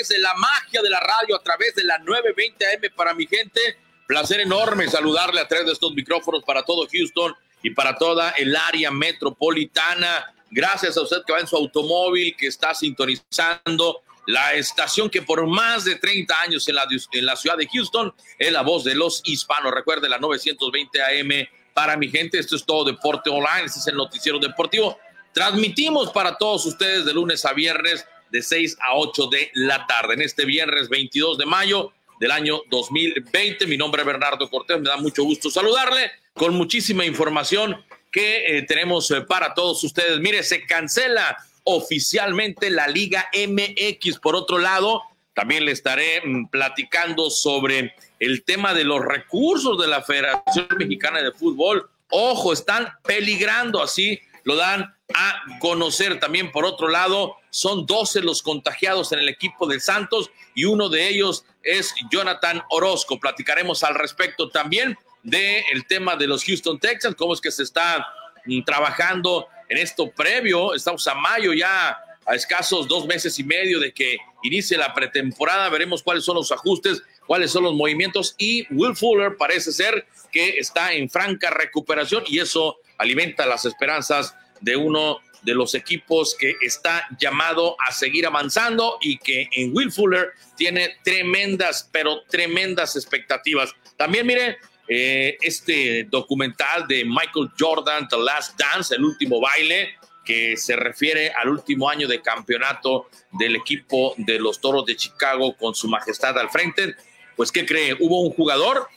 través de la magia de la radio, a través de la 920 AM para mi gente. Placer enorme saludarle a través de estos micrófonos para todo Houston y para toda el área metropolitana. Gracias a usted que va en su automóvil, que está sintonizando la estación que por más de 30 años en la, en la ciudad de Houston es la voz de los hispanos. Recuerde la 920 AM para mi gente. Esto es todo Deporte Online. Este es el noticiero deportivo Transmitimos para todos ustedes de lunes a viernes de 6 a 8 de la tarde. En este viernes 22 de mayo del año 2020. Mi nombre es Bernardo Cortés. Me da mucho gusto saludarle con muchísima información que eh, tenemos eh, para todos ustedes. Mire, se cancela oficialmente la Liga MX. Por otro lado, también le estaré mm, platicando sobre el tema de los recursos de la Federación Mexicana de Fútbol. Ojo, están peligrando así lo dan a conocer también. Por otro lado, son 12 los contagiados en el equipo de Santos y uno de ellos es Jonathan Orozco. Platicaremos al respecto también del el tema de los Houston Texans, cómo es que se está mm, trabajando en esto previo. Estamos a mayo ya, a escasos dos meses y medio de que inicie la pretemporada. Veremos cuáles son los ajustes, cuáles son los movimientos. Y Will Fuller parece ser que está en franca recuperación y eso alimenta las esperanzas de uno de los equipos que está llamado a seguir avanzando y que en Will Fuller tiene tremendas, pero tremendas expectativas. También mire eh, este documental de Michael Jordan, The Last Dance, el último baile, que se refiere al último año de campeonato del equipo de los Toros de Chicago con su majestad al frente. Pues, ¿qué cree? Hubo un jugador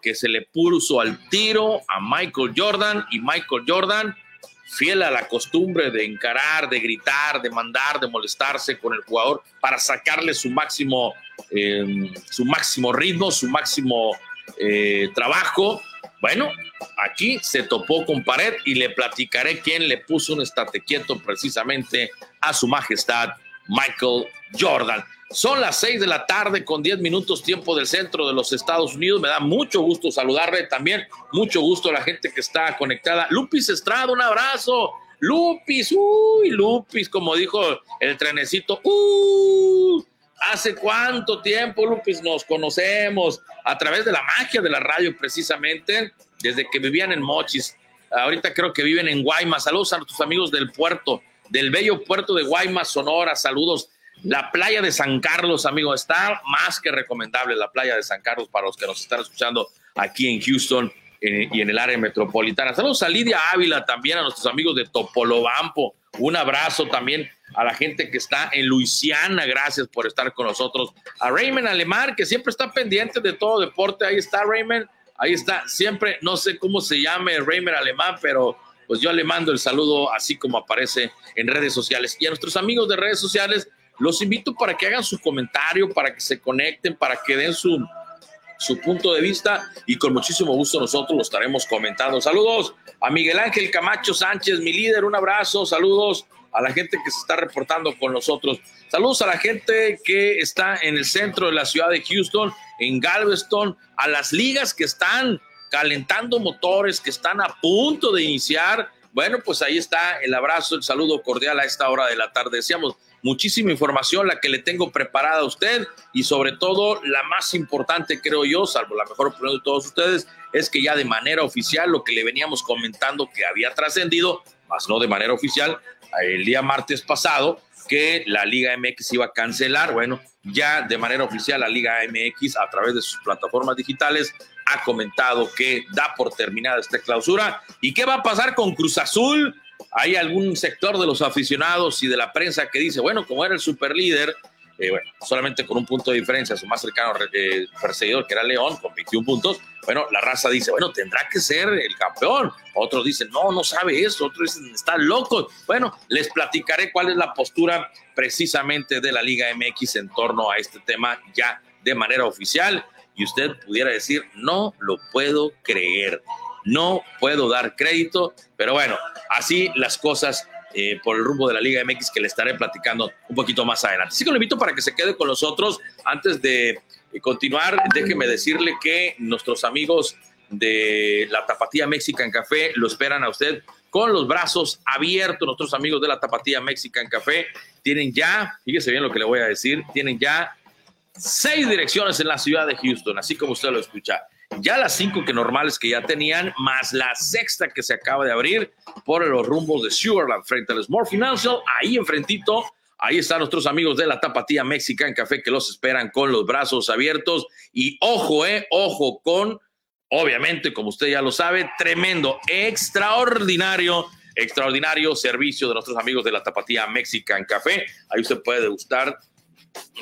que se le puso al tiro a Michael Jordan y Michael Jordan, fiel a la costumbre de encarar, de gritar, de mandar, de molestarse con el jugador para sacarle su máximo, em, su máximo ritmo, su máximo eh, trabajo. Bueno, aquí se topó con pared y le platicaré quién le puso un estate quieto precisamente a su majestad Michael Jordan. Son las seis de la tarde con diez minutos tiempo del centro de los Estados Unidos. Me da mucho gusto saludarle también. Mucho gusto a la gente que está conectada. Lupis Estrada, un abrazo. Lupis, uy, Lupis, como dijo el trenecito. ¿Hace cuánto tiempo, Lupis, nos conocemos? A través de la magia de la radio, precisamente, desde que vivían en Mochis. Ahorita creo que viven en Guaymas. Saludos a nuestros amigos del puerto, del bello puerto de Guaymas, Sonora. Saludos la playa de San Carlos, amigo, está más que recomendable la playa de San Carlos para los que nos están escuchando aquí en Houston eh, y en el área metropolitana. Saludos a Lidia Ávila, también a nuestros amigos de Topolobampo. Un abrazo también a la gente que está en Luisiana. Gracias por estar con nosotros. A Raymond Alemán, que siempre está pendiente de todo deporte. Ahí está Raymond. Ahí está. Siempre, no sé cómo se llame Raymond Alemán, pero pues yo le mando el saludo así como aparece en redes sociales. Y a nuestros amigos de redes sociales, los invito para que hagan su comentario, para que se conecten, para que den su, su punto de vista y con muchísimo gusto nosotros lo estaremos comentando. Saludos a Miguel Ángel Camacho Sánchez, mi líder, un abrazo, saludos a la gente que se está reportando con nosotros. Saludos a la gente que está en el centro de la ciudad de Houston, en Galveston, a las ligas que están calentando motores, que están a punto de iniciar. Bueno, pues ahí está el abrazo, el saludo cordial a esta hora de la tarde. Decíamos, muchísima información la que le tengo preparada a usted y sobre todo la más importante creo yo, salvo la mejor opinión de todos ustedes, es que ya de manera oficial lo que le veníamos comentando que había trascendido, más no de manera oficial, el día martes pasado, que la Liga MX iba a cancelar, bueno, ya de manera oficial la Liga MX a través de sus plataformas digitales ha comentado que da por terminada esta clausura. ¿Y qué va a pasar con Cruz Azul? Hay algún sector de los aficionados y de la prensa que dice, bueno, como era el superlíder, eh, bueno, solamente con un punto de diferencia, su más cercano eh, perseguidor, que era León, con 21 puntos. Bueno, la raza dice, bueno, tendrá que ser el campeón. Otros dicen, no, no sabe eso. Otros dicen, está loco. Bueno, les platicaré cuál es la postura precisamente de la Liga MX en torno a este tema ya de manera oficial. Y usted pudiera decir, no lo puedo creer. No puedo dar crédito, pero bueno, así las cosas eh, por el rumbo de la Liga MX que le estaré platicando un poquito más adelante. Así que lo invito para que se quede con nosotros. Antes de eh, continuar, déjeme decirle que nuestros amigos de la Tapatía Mexican Café lo esperan a usted con los brazos abiertos. Nuestros amigos de la Tapatía Mexican Café tienen ya, fíjese bien lo que le voy a decir, tienen ya seis direcciones en la ciudad de Houston, así como usted lo escucha ya las cinco que normales que ya tenían, más la sexta que se acaba de abrir por los rumbos de Sugarland frente al Small Financial, ahí enfrentito, ahí están nuestros amigos de la Tapatía Mexican Café que los esperan con los brazos abiertos y ojo, eh, ojo con, obviamente, como usted ya lo sabe, tremendo, extraordinario extraordinario servicio de nuestros amigos de la Tapatía Mexican Café. Ahí usted puede degustar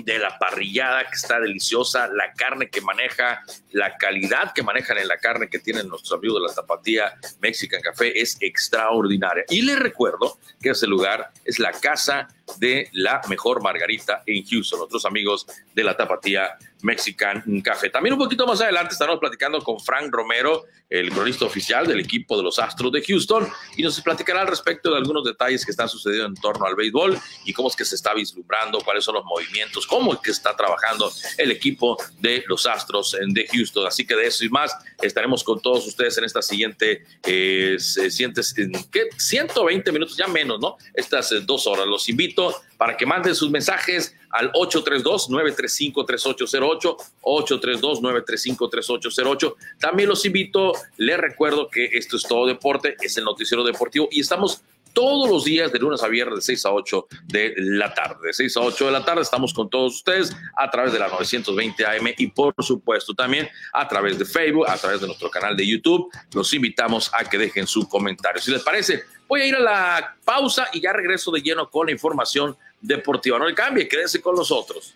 de la parrillada que está deliciosa, la carne que maneja, la calidad que manejan en la carne que tienen nuestros amigos de la Tapatía Mexican Café es extraordinaria. Y les recuerdo que ese lugar es la casa de la mejor margarita en Houston, otros amigos de la Tapatía Mexican Café. También un poquito más adelante estaremos platicando con Frank Romero, el cronista oficial del equipo de los Astros de Houston, y nos platicará al respecto de algunos detalles que están sucediendo en torno al béisbol y cómo es que se está vislumbrando, cuáles son los movimientos, cómo es que está trabajando el equipo de los Astros de Houston. Así que de eso y más estaremos con todos ustedes en esta siguiente, eh, sientes, ¿qué? 120 minutos, ya menos, ¿no? Estas eh, dos horas. Los invito para que manden sus mensajes al 832-935-3808, 832-935-3808. También los invito, les recuerdo que esto es todo deporte, es el noticiero deportivo y estamos todos los días de lunes a viernes de 6 a 8 de la tarde. De 6 a 8 de la tarde estamos con todos ustedes a través de la 920 AM y por supuesto también a través de Facebook, a través de nuestro canal de YouTube. Los invitamos a que dejen su comentario. Si les parece, voy a ir a la pausa y ya regreso de lleno con la información deportiva. No le cambie, quédese con nosotros.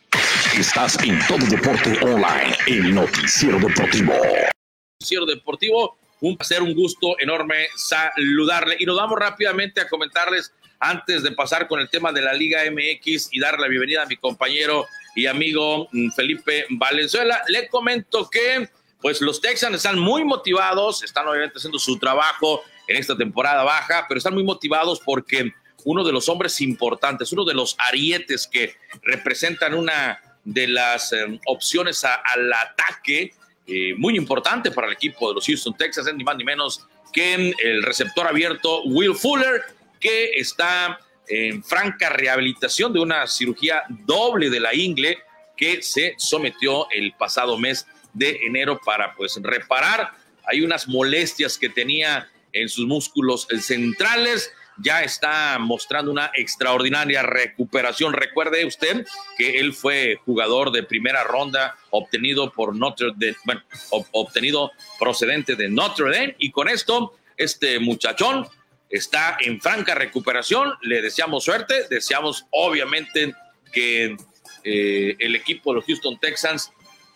Estás en todo deporte online, el noticiero deportivo. Noticiero deportivo un placer, un gusto enorme saludarle. Y nos vamos rápidamente a comentarles, antes de pasar con el tema de la Liga MX y dar la bienvenida a mi compañero y amigo mm, Felipe Valenzuela, le comento que pues los Texans están muy motivados, están obviamente haciendo su trabajo en esta temporada baja, pero están muy motivados porque uno de los hombres importantes, uno de los arietes que representan una de las eh, opciones al ataque eh, muy importante para el equipo de los Houston Texas, ni más ni menos que el receptor abierto Will Fuller, que está en franca rehabilitación de una cirugía doble de la ingle que se sometió el pasado mes de enero para pues reparar. Hay unas molestias que tenía en sus músculos centrales ya está mostrando una extraordinaria recuperación. Recuerde usted que él fue jugador de primera ronda obtenido por Notre Dame, bueno, obtenido procedente de Notre Dame y con esto este muchachón está en franca recuperación. Le deseamos suerte, deseamos obviamente que eh, el equipo de los Houston Texans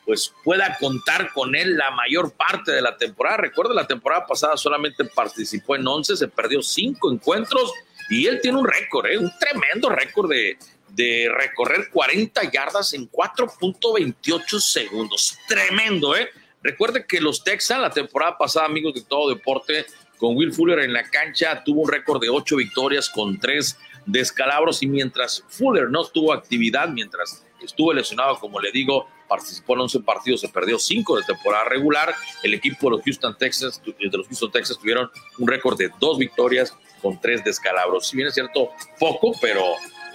pues pueda contar con él la mayor parte de la temporada. Recuerda, la temporada pasada solamente participó en 11, se perdió 5 encuentros y él tiene un récord, ¿eh? un tremendo récord de, de recorrer 40 yardas en 4.28 segundos. Tremendo, ¿eh? Recuerde que los Texans la temporada pasada, amigos de todo deporte, con Will Fuller en la cancha, tuvo un récord de 8 victorias con 3 descalabros y mientras Fuller no tuvo actividad, mientras estuvo lesionado, como le digo, participó en 11 partidos, se perdió 5 de temporada regular. El equipo de los Houston Texas, de los Houston Texas tuvieron un récord de dos victorias con tres descalabros. Si bien es cierto, poco, pero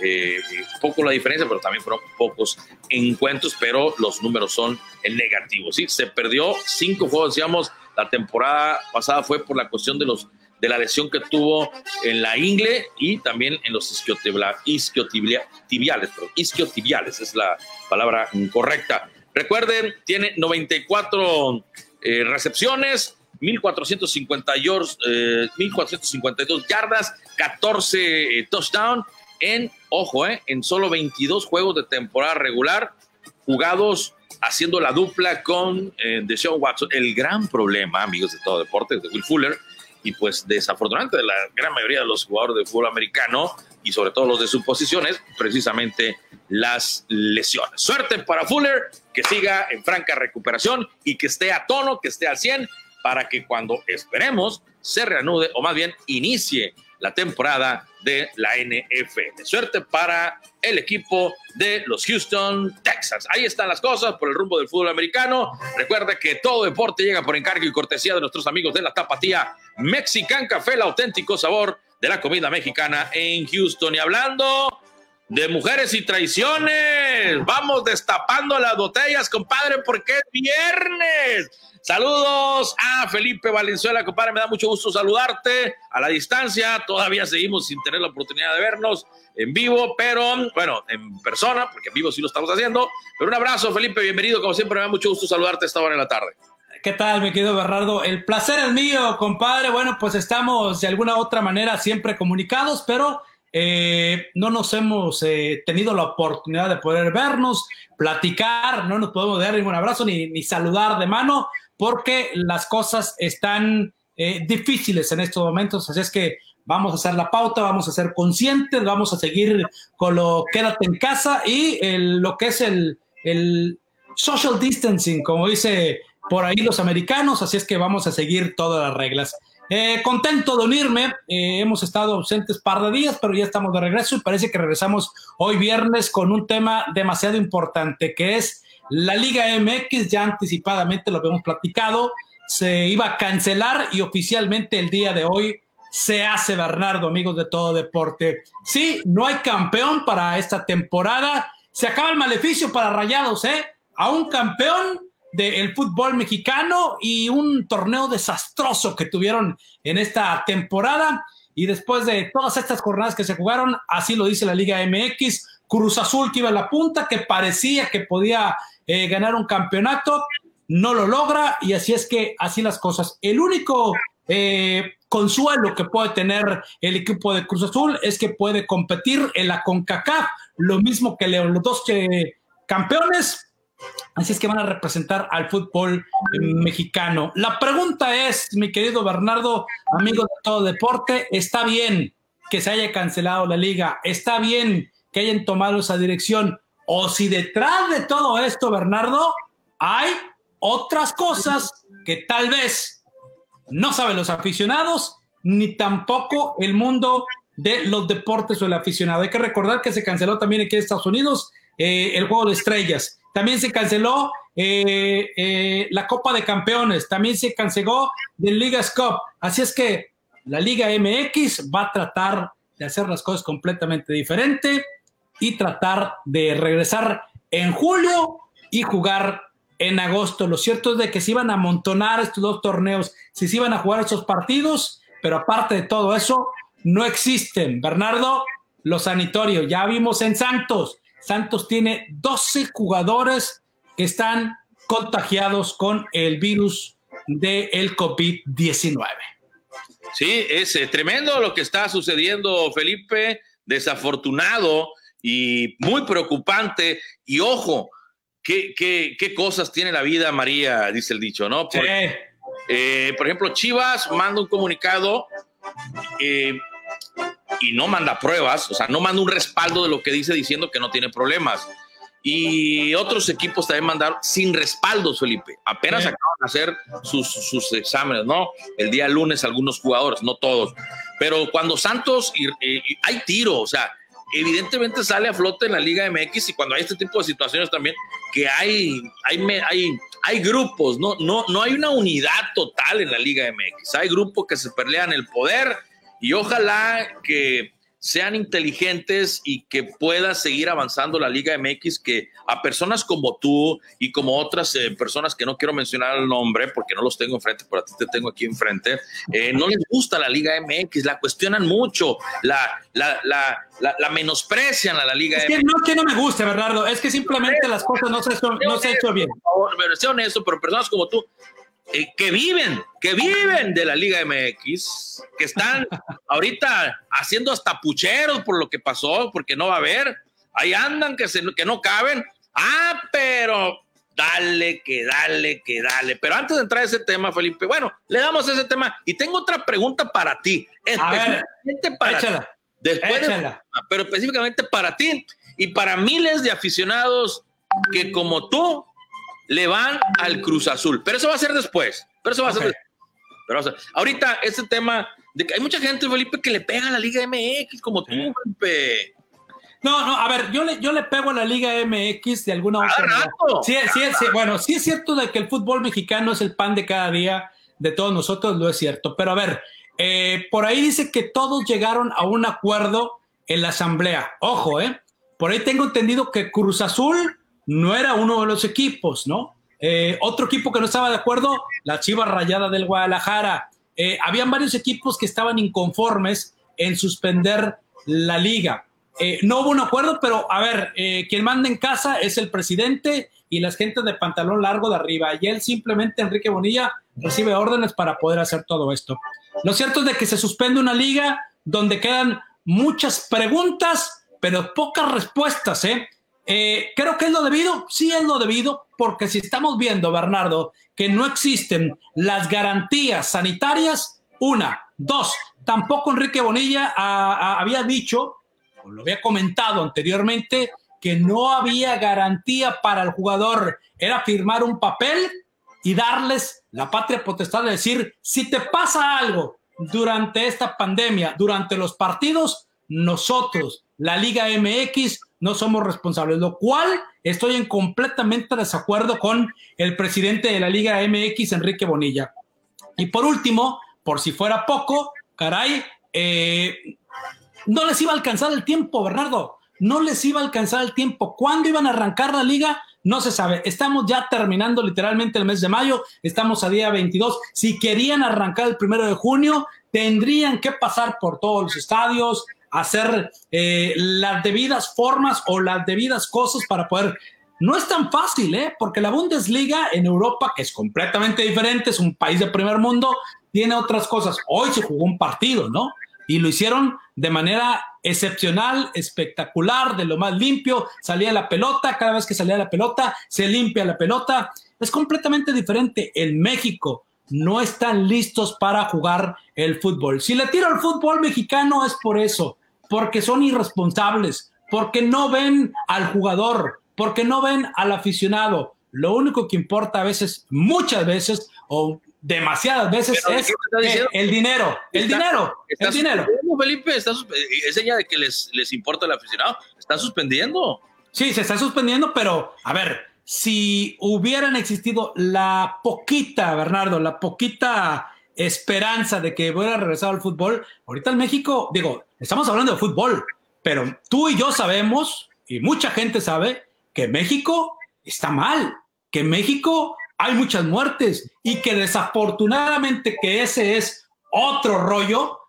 eh, poco la diferencia, pero también fueron pocos encuentros, pero los números son en negativo. Sí, se perdió cinco juegos, decíamos, la temporada pasada fue por la cuestión de los de la lesión que tuvo en la ingle y también en los isquiotibiales, isquiotibiales es la palabra correcta. Recuerden, tiene 94 eh, recepciones, 1452 eh, yardas, 14 touchdowns en, ojo, eh, en solo 22 juegos de temporada regular jugados haciendo la dupla con eh, Deshaun Watson. El gran problema, amigos de todo deporte, de Will Fuller, y pues desafortunadamente de la gran mayoría de los jugadores de fútbol americano y sobre todo los de sus posiciones, precisamente las lesiones. Suerte para Fuller, que siga en franca recuperación y que esté a tono, que esté al 100, para que cuando esperemos se reanude o más bien inicie la temporada de la NFL. Suerte para el equipo de los Houston Texans. Ahí están las cosas por el rumbo del fútbol americano. Recuerde que todo deporte llega por encargo y cortesía de nuestros amigos de la Tapatía Mexican Café, el auténtico sabor de la comida mexicana en Houston. Y hablando de mujeres y traiciones, vamos destapando las botellas, compadre, porque es viernes. Saludos a Felipe Valenzuela, compadre, me da mucho gusto saludarte a la distancia. Todavía seguimos sin tener la oportunidad de vernos en vivo, pero bueno, en persona, porque en vivo sí lo estamos haciendo. Pero un abrazo, Felipe, bienvenido. Como siempre, me da mucho gusto saludarte esta hora en la tarde. ¿Qué tal, mi querido Bernardo? El placer es mío, compadre. Bueno, pues estamos de alguna u otra manera siempre comunicados, pero eh, no nos hemos eh, tenido la oportunidad de poder vernos, platicar, no nos podemos dar ningún abrazo ni, ni saludar de mano, porque las cosas están eh, difíciles en estos momentos. Así es que vamos a hacer la pauta, vamos a ser conscientes, vamos a seguir con lo quédate en casa y lo que es el, el social distancing, como dice por ahí los americanos, así es que vamos a seguir todas las reglas. Eh, contento de unirme, eh, hemos estado ausentes par de días, pero ya estamos de regreso y parece que regresamos hoy viernes con un tema demasiado importante, que es la Liga MX, ya anticipadamente lo habíamos platicado, se iba a cancelar y oficialmente el día de hoy se hace Bernardo, amigos de todo deporte. Sí, no hay campeón para esta temporada, se acaba el maleficio para Rayados, ¿eh? A un campeón del fútbol mexicano y un torneo desastroso que tuvieron en esta temporada. Y después de todas estas jornadas que se jugaron, así lo dice la Liga MX, Cruz Azul que iba a la punta, que parecía que podía eh, ganar un campeonato, no lo logra y así es que así las cosas. El único eh, consuelo que puede tener el equipo de Cruz Azul es que puede competir en la CONCACAF, lo mismo que los dos eh, campeones, Así es que van a representar al fútbol mexicano. La pregunta es, mi querido Bernardo, amigo de todo deporte, ¿está bien que se haya cancelado la liga? ¿Está bien que hayan tomado esa dirección? O si detrás de todo esto, Bernardo, hay otras cosas que tal vez no saben los aficionados, ni tampoco el mundo de los deportes o el aficionado. Hay que recordar que se canceló también aquí en Estados Unidos eh, el juego de estrellas. También se canceló eh, eh, la Copa de Campeones, también se canceló del Ligas Cup. Así es que la Liga MX va a tratar de hacer las cosas completamente diferente y tratar de regresar en julio y jugar en agosto. Lo cierto es de que se iban a amontonar estos dos torneos, si se iban a jugar esos partidos, pero aparte de todo eso, no existen. Bernardo, los sanitorios, ya vimos en Santos, Santos tiene 12 jugadores que están contagiados con el virus del COVID-19. Sí, es eh, tremendo lo que está sucediendo, Felipe, desafortunado y muy preocupante. Y ojo, qué, qué, qué cosas tiene la vida, María, dice el dicho, ¿no? Por, eh, por ejemplo, Chivas manda un comunicado eh, y no manda pruebas, o sea, no manda un respaldo de lo que dice diciendo que no tiene problemas. Y otros equipos también mandaron sin respaldos, Felipe. Apenas acaban de hacer sus, sus, exámenes, ¿no? El día lunes algunos jugadores, no todos. Pero cuando Santos, y, hay tiro, o sea, evidentemente sale a flote en la Liga MX y cuando hay este tipo de situaciones también, que hay, hay, hay, hay grupos, ¿no? No, no hay una unidad total en la Liga MX. Hay grupos que se pelean el poder y ojalá que sean inteligentes y que pueda seguir avanzando la Liga MX, que a personas como tú y como otras eh, personas que no quiero mencionar el nombre porque no los tengo enfrente, pero a ti te tengo aquí enfrente, eh, no les gusta la Liga MX, la cuestionan mucho, la, la, la, la, menosprecian a la Liga es que No es que no me guste, Bernardo, es que simplemente las cosas no se, no se han hecho bien. Por favor, pero pero personas como tú eh, que viven, que viven de la Liga MX, que están ahorita haciendo hasta pucheros por lo que pasó, porque no va a haber. Ahí andan que, se, que no caben. Ah, pero dale, que dale, que dale. Pero antes de entrar a ese tema, Felipe, bueno, le damos ese tema y tengo otra pregunta para ti. Específicamente para échala, Después pero específicamente para ti y para miles de aficionados que como tú le van al Cruz Azul. Pero eso va a ser después. Pero eso va a ser después. ahorita, ese tema de que hay mucha gente, Felipe, que le pega a la Liga MX como tú, Felipe. No, no, a ver, yo le, yo le pego a la Liga MX de alguna otra manera. Sí, sí, sí, bueno, sí es cierto de que el fútbol mexicano es el pan de cada día de todos nosotros, lo es cierto. Pero a ver, eh, por ahí dice que todos llegaron a un acuerdo en la asamblea. Ojo, ¿eh? Por ahí tengo entendido que Cruz Azul no era uno de los equipos, ¿no? Eh, otro equipo que no estaba de acuerdo, la Chivas Rayada del Guadalajara. Eh, habían varios equipos que estaban inconformes en suspender la liga. Eh, no hubo un acuerdo, pero a ver, eh, quien manda en casa es el presidente y las gentes de pantalón largo de arriba. Y él simplemente, Enrique Bonilla, recibe órdenes para poder hacer todo esto. Lo cierto es de que se suspende una liga donde quedan muchas preguntas, pero pocas respuestas, ¿eh? ¿Eh? creo que es lo debido, sí es lo debido, porque si estamos viendo, Bernardo, que no existen las garantías sanitarias, una, dos, tampoco Enrique Bonilla había dicho lo había comentado anteriormente, que no había garantía para el jugador, era firmar un papel y darles la patria potestad de decir, si te pasa algo durante esta pandemia, durante los partidos, nosotros, la Liga MX, no somos responsables, lo cual estoy en completamente desacuerdo con el presidente de la Liga MX, Enrique Bonilla. Y por último, por si fuera poco, caray, eh, no les iba a alcanzar el tiempo, Bernardo. No les iba a alcanzar el tiempo. ¿Cuándo iban a arrancar la liga? No se sabe. Estamos ya terminando literalmente el mes de mayo. Estamos a día 22. Si querían arrancar el primero de junio, tendrían que pasar por todos los estadios, hacer eh, las debidas formas o las debidas cosas para poder no es tan fácil, ¿eh? porque la Bundesliga en Europa, que es completamente diferente, es un país de primer mundo, tiene otras cosas. Hoy se jugó un partido, ¿no? y lo hicieron de manera excepcional, espectacular, de lo más limpio. Salía la pelota, cada vez que salía la pelota, se limpia la pelota. Es completamente diferente. En México no están listos para jugar el fútbol. Si le tiro al fútbol mexicano es por eso, porque son irresponsables, porque no ven al jugador, porque no ven al aficionado. Lo único que importa a veces, muchas veces, o demasiadas veces es el dinero, el dinero, el dinero. Felipe, está es señal de que les, les importa el aficionado, está suspendiendo. Sí, se está suspendiendo, pero a ver, si hubieran existido la poquita, Bernardo, la poquita esperanza de que hubiera regresado al fútbol, ahorita en México, digo, estamos hablando de fútbol, pero tú y yo sabemos, y mucha gente sabe, que México está mal, que México hay muchas muertes y que desafortunadamente que ese es otro rollo,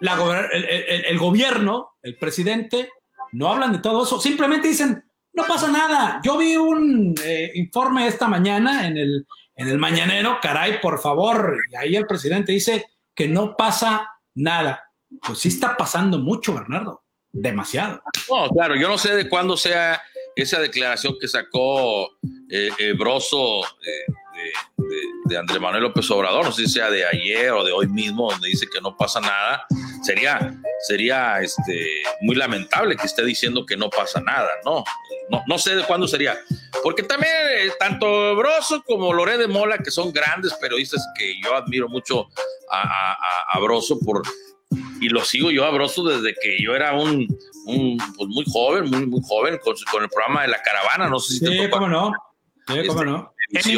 el, gobierno, el presidente, no hablan de todo eso, simplemente dicen, no pasa nada. Yo vi un eh, informe esta mañana en el, en el mañanero, caray, por favor, y ahí el presidente dice que no pasa nada. Pues sí está pasando mucho, Bernardo, demasiado. No, claro, yo no sé de cuándo sea esa declaración que sacó eh, eh Broso eh, de, Andrés Manuel López Obrador, no sé si sea de ayer o de hoy mismo, donde dice que no pasa nada, sería, sería este, muy lamentable que esté diciendo que no pasa nada, ¿no? No, no sé de cuándo sería. Porque también tanto Broso como Loré de Mola, que son grandes periodistas que yo admiro mucho a, a, a Broso por y lo sigo yo a Broso desde que yo era un, pues muy joven, muy, muy joven, con, con, el programa de La Caravana, no sé si sí, cómo no. Sí, cómo este, no.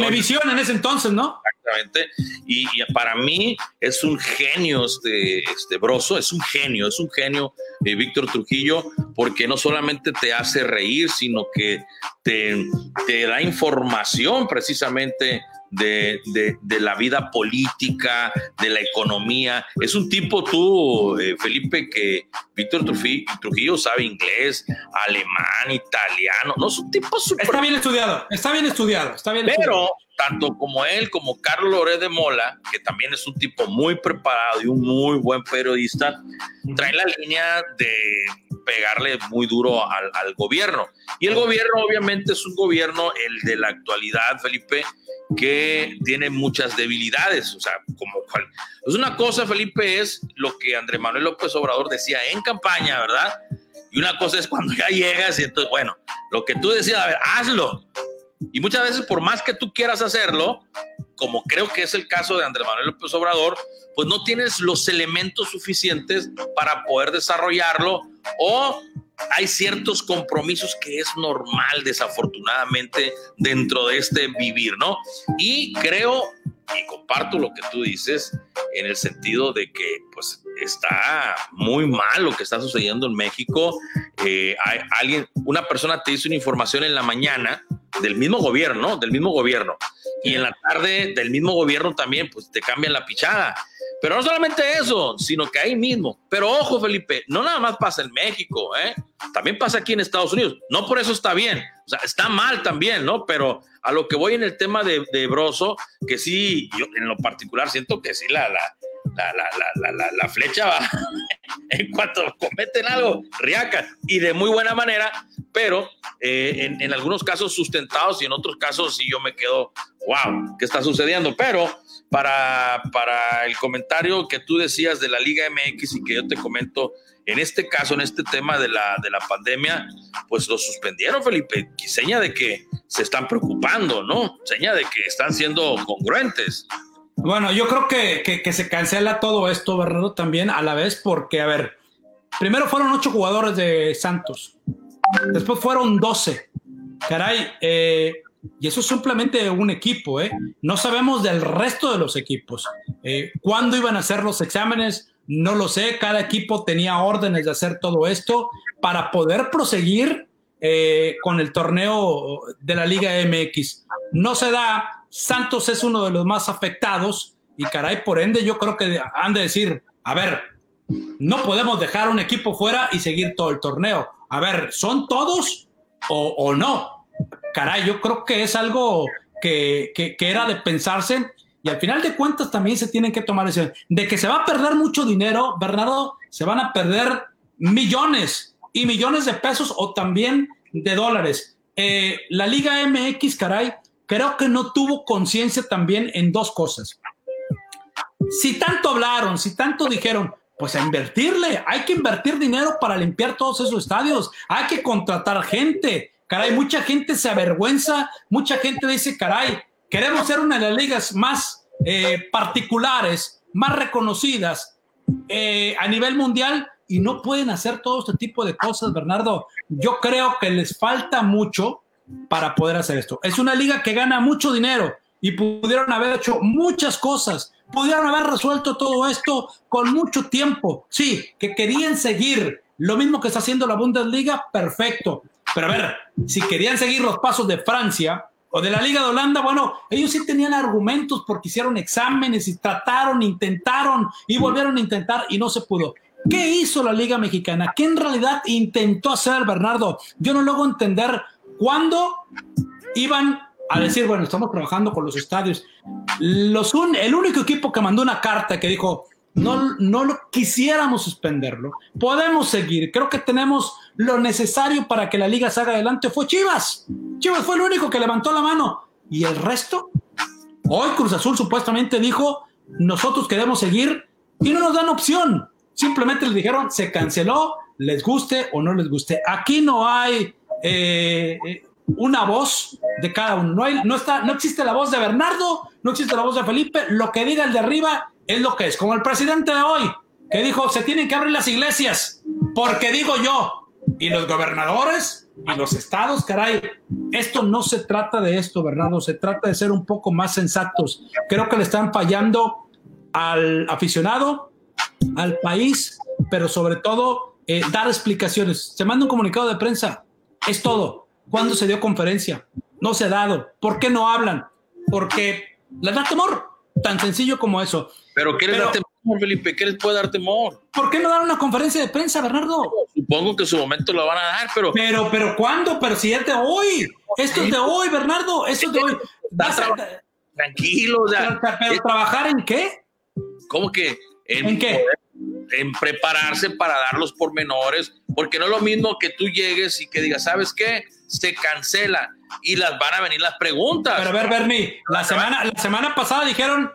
En visión en ese entonces, ¿no? Exactamente. Y, para mí es un genio este, este Broso, es un genio, es un genio eh, Víctor Trujillo, porque no solamente te hace reír, sino que te, te da información precisamente de, de, la vida política, de la economía. Es un tipo tú, eh, Felipe, que Víctor Trujillo, sabe inglés, alemán, italiano, no es un tipo súper... Está bien estudiado, está bien estudiado, está bien Pero tanto como él como Carlos Loré de Mola, que también es un tipo muy preparado y un muy buen periodista, trae la línea de pegarle muy duro al, al, gobierno. Y el gobierno obviamente es un gobierno, el de la actualidad, Felipe, que tiene muchas debilidades. O sea, como cual. Es una cosa, Felipe, es lo que Andrés Manuel López Obrador decía en campaña, ¿verdad? Y una cosa es cuando ya llegas y entonces, bueno, lo que tú decías, a ver, hazlo. Y muchas veces, por más que tú quieras hacerlo, como creo que es el caso de Andrés Manuel López Obrador, pues no tienes los elementos suficientes para poder desarrollarlo o hay ciertos compromisos que es normal, desafortunadamente, dentro de este vivir, ¿no? Y creo y comparto lo que tú dices en el sentido de que pues está muy mal lo que está sucediendo en México. Eh, hay alguien, una persona te dice una información en la mañana del mismo gobierno, del mismo gobierno, y en la tarde del mismo gobierno también, pues te cambian la pichada. Pero no solamente eso, sino que ahí mismo. Pero ojo, Felipe, no nada más pasa en México, ¿eh? También pasa aquí en Estados Unidos. No por eso está bien. Está mal también, ¿no? Pero a lo que voy en el tema de, de Broso, que sí, yo en lo particular siento que sí, la, la, la, la, la, la, flecha va en cuanto cometen algo, riaca, y de muy buena manera, pero eh, en, en, algunos casos sustentados y en otros casos sí yo me quedo, wow, ¿qué está sucediendo? Pero para, para el comentario que tú decías de la Liga MX y que yo te comento, en este caso, en este tema de la, de la pandemia, pues lo suspendieron, Felipe. Seña de que se están preocupando, ¿no? Seña de que están siendo congruentes. Bueno, yo creo que, que, que se cancela todo esto, Bernardo, también a la vez, porque, a ver, primero fueron ocho jugadores de Santos, después fueron doce. Caray, eh, y eso es simplemente un equipo, ¿eh? No sabemos del resto de los equipos. Eh, ¿Cuándo iban a hacer los exámenes? No lo sé. Cada equipo tenía órdenes de hacer todo esto para poder proseguir eh, con el torneo de la Liga MX. No se da. Santos es uno de los más afectados y caray, por ende yo creo que han de decir, a ver, no podemos dejar un equipo fuera y seguir todo el torneo. A ver, ¿son todos o, o no? Caray, yo creo que es algo que, que, era de pensarse y al final de cuentas también se tienen que tomar decisiones. De que se va a perder mucho dinero, Bernardo, se van a perder millones y millones de pesos o también de dólares. Eh, la Liga MX, caray, creo que no tuvo conciencia también en dos cosas. Si tanto hablaron, si tanto dijeron, pues a invertirle, hay que invertir dinero para limpiar todos esos estadios, hay que contratar gente, Caray, mucha gente se avergüenza, mucha gente dice, caray, queremos ser una de las ligas más eh, particulares, más reconocidas eh, a nivel mundial y no pueden hacer todo este tipo de cosas, Bernardo. Yo creo que les falta mucho para poder hacer esto. Es una liga que gana mucho dinero y pudieron haber hecho muchas cosas, pudieron haber resuelto todo esto con mucho tiempo. Sí, que querían seguir lo mismo que está haciendo la Bundesliga, perfecto. Pero a ver, si querían seguir los pasos de Francia o de la Liga de Holanda, bueno, ellos sí tenían argumentos porque hicieron exámenes y trataron, intentaron y volvieron a intentar y no se pudo. ¿Qué hizo la Liga Mexicana? ¿Qué en realidad intentó hacer Bernardo? Yo no logro entender cuándo iban a decir, bueno, estamos trabajando con los estadios. El único equipo que mandó una carta que dijo, no, no lo quisiéramos suspenderlo. Podemos seguir. Creo que tenemos lo necesario para que la liga salga adelante. Fue Chivas. Chivas fue el único que levantó la mano. ¿Y el resto? Hoy Cruz Azul supuestamente dijo, nosotros queremos seguir y no nos dan opción. Simplemente les dijeron, se canceló, les guste o no les guste. Aquí no hay eh, una voz de cada uno. No, está, no existe la voz de Bernardo, no existe la voz de Felipe. Lo que diga el de arriba es lo que es. Como el presidente de hoy, que dijo, se tienen que abrir las iglesias, porque digo yo, y los gobernadores y los estados, caray, esto no se trata de esto, Bernardo, se trata de ser un poco más sensatos. Creo que le están fallando al aficionado, al país, pero sobre todo eh, dar explicaciones. Se manda un comunicado de prensa, es todo. ¿Cuándo se dio conferencia? No se ha dado. ¿Por qué no hablan? Porque les da temor, tan sencillo como eso. Pero ¿qué les da temor, Felipe? ¿Qué les puede dar temor? ¿Por qué no dar una conferencia de prensa, Bernardo? Supongo que en su momento lo van a dar, pero. Pero, pero ¿cuándo? Pero si es de hoy. Esto es de hoy, Bernardo. Esto es de hoy. tranquilo. O sea, pero, trabajar en qué? ¿Cómo que? ¿En, qué? en prepararse para dar los pormenores, porque no es lo mismo que tú llegues y que digas, ¿sabes qué? Se cancela y las van a venir las preguntas. Pero a ver, Bernie, la semana, la semana pasada dijeron,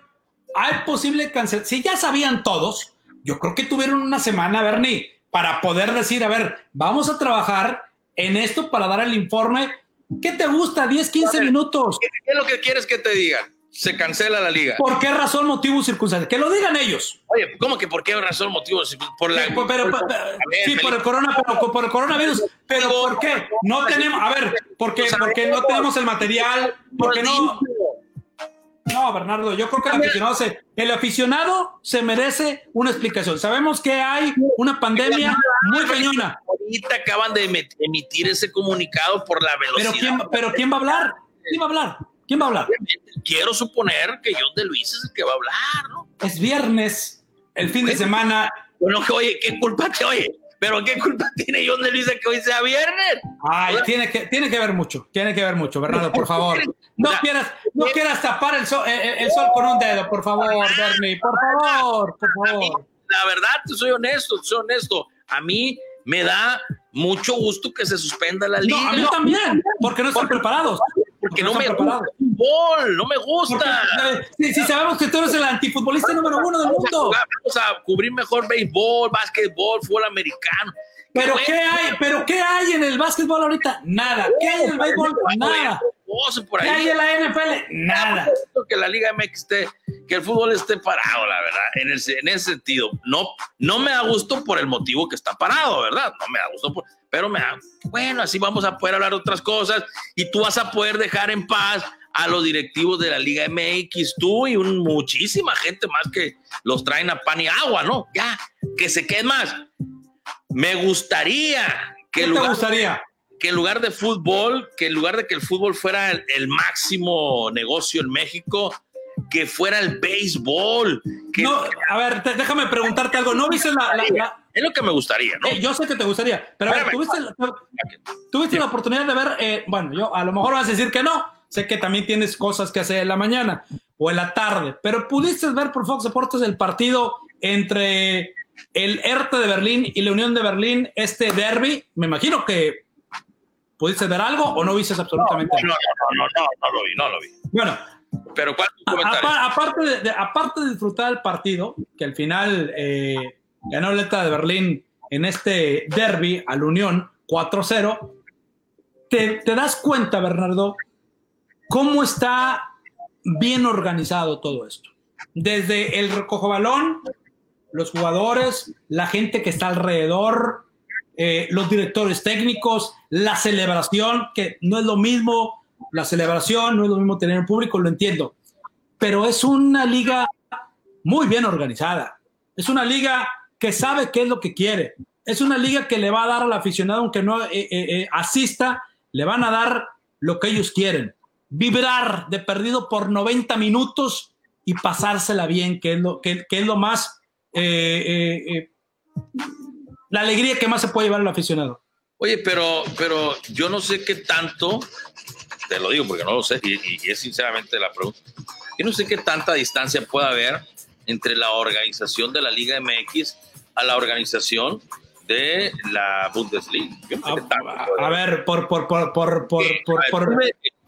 hay posible cancelación. Si ya sabían todos, yo creo que tuvieron una semana, Bernie, para poder decir, a ver, vamos a trabajar en esto para dar el informe. ¿Qué te gusta? 10, 15 minutos. ¿Qué es lo que quieres que te digan? se cancela la liga. ¿Por qué razón, motivo, circunstancia? Que lo digan ellos. Oye, ¿cómo que por qué razón, motivo? Por la, sí, pero, sí, por el, corona, por el coronavirus. Pero ¿por qué? No tenemos, a ver, ¿por qué? Porque no tenemos el material, porque no... No, Bernardo, yo creo que el aficionado, se, el aficionado se merece una explicación. Sabemos que hay una pandemia muy cañona. Ahorita acaban de emitir ese comunicado por la velocidad. Pero ¿quién, pero ¿quién va a hablar? ¿Quién va a hablar? ¿Quién va a hablar? Quiero suponer que John de Luis es el que va a hablar, ¿no? Es viernes, el fin de semana. Bueno, que oye, ¿qué culpa te oye? ¿Pero qué culpa tiene John de Luis de que hoy sea viernes? Ay, tiene que, tiene que ver mucho, tiene que ver mucho, Bernardo, por favor. No quieras, no quieras tapar el sol, el, sol con un dedo, por favor, Bernie, por favor, por favor. La verdad, soy honesto, soy honesto. A mí me da mucho gusto que se suspenda la liga. No, a mí también, porque no están preparados porque no, me gusta el fútbol, no me gusta. Si, sabemos que tú eres el antifutbolista número uno del mundo. vamos a cubrir mejor béisbol, básquetbol, fútbol americano. Pero ¿qué hay? ¿Pero qué hay en el básquetbol ahorita? Nada. ¿Qué hay en el béisbol? Nada. ¿Qué hay en la NFL? Nada. Que la Liga MX esté, que el fútbol esté parado, la verdad, en, en ese sentido. No, no me da gusto por el motivo que está parado, ¿verdad? No me da gusto por pero me bueno, así vamos a poder hablar de otras cosas y tú vas a poder dejar en paz a los directivos de la Liga MX, tú y un, muchísima gente más que los traen a pan y agua, ¿no? Ya, que se queden más. Me gustaría que lugar, gustaría? Que en lugar de fútbol, que en lugar de que el fútbol fuera el, máximo negocio en México, que fuera el béisbol. no, a ver, déjame preguntarte algo. ¿No viste la, es lo que me gustaría, ¿no? Eh, yo sé que te gustaría, pero a ver, ¿tuviste, la, ¿tuviste la oportunidad de ver? Eh, bueno, yo a lo mejor vas a decir que no. Sé que también tienes cosas que hacer en la mañana o en la tarde, pero ¿pudiste ver por Fox Deportes el partido entre el ERTE de Berlín y la Unión de Berlín, este derby? Me imagino que pudiste ver algo o no viste absolutamente nada. No, no, no, no, no, lo vi, no lo vi. Bueno, pero ¿cuál aparte, de, aparte de disfrutar el partido, que al final eh, ganó el ETA de Berlín en este derby a la Unión 4-0, te, das cuenta, Bernardo, cómo está bien organizado todo esto. Desde el recojo balón, los jugadores, la gente que está alrededor, eh, los directores técnicos, la celebración, que no es lo mismo, la celebración, no es lo mismo tener un público, lo entiendo, pero es una liga muy bien organizada. Es una liga que sabe qué es lo que quiere. Es una liga que le va a dar al aficionado, aunque no eh, eh, eh, asista, le van a dar lo que ellos quieren. Vibrar de perdido por 90 minutos y pasársela bien, que es lo, que, es lo más, la alegría que más se puede llevar al aficionado. Oye, pero, pero yo no sé qué tanto, te lo digo porque no lo sé, y, y es sinceramente la pregunta, yo no sé qué tanta distancia puede haber entre la organización de la Liga MX a la organización de la Bundesliga. A, ver, por, por, por, por, por, por,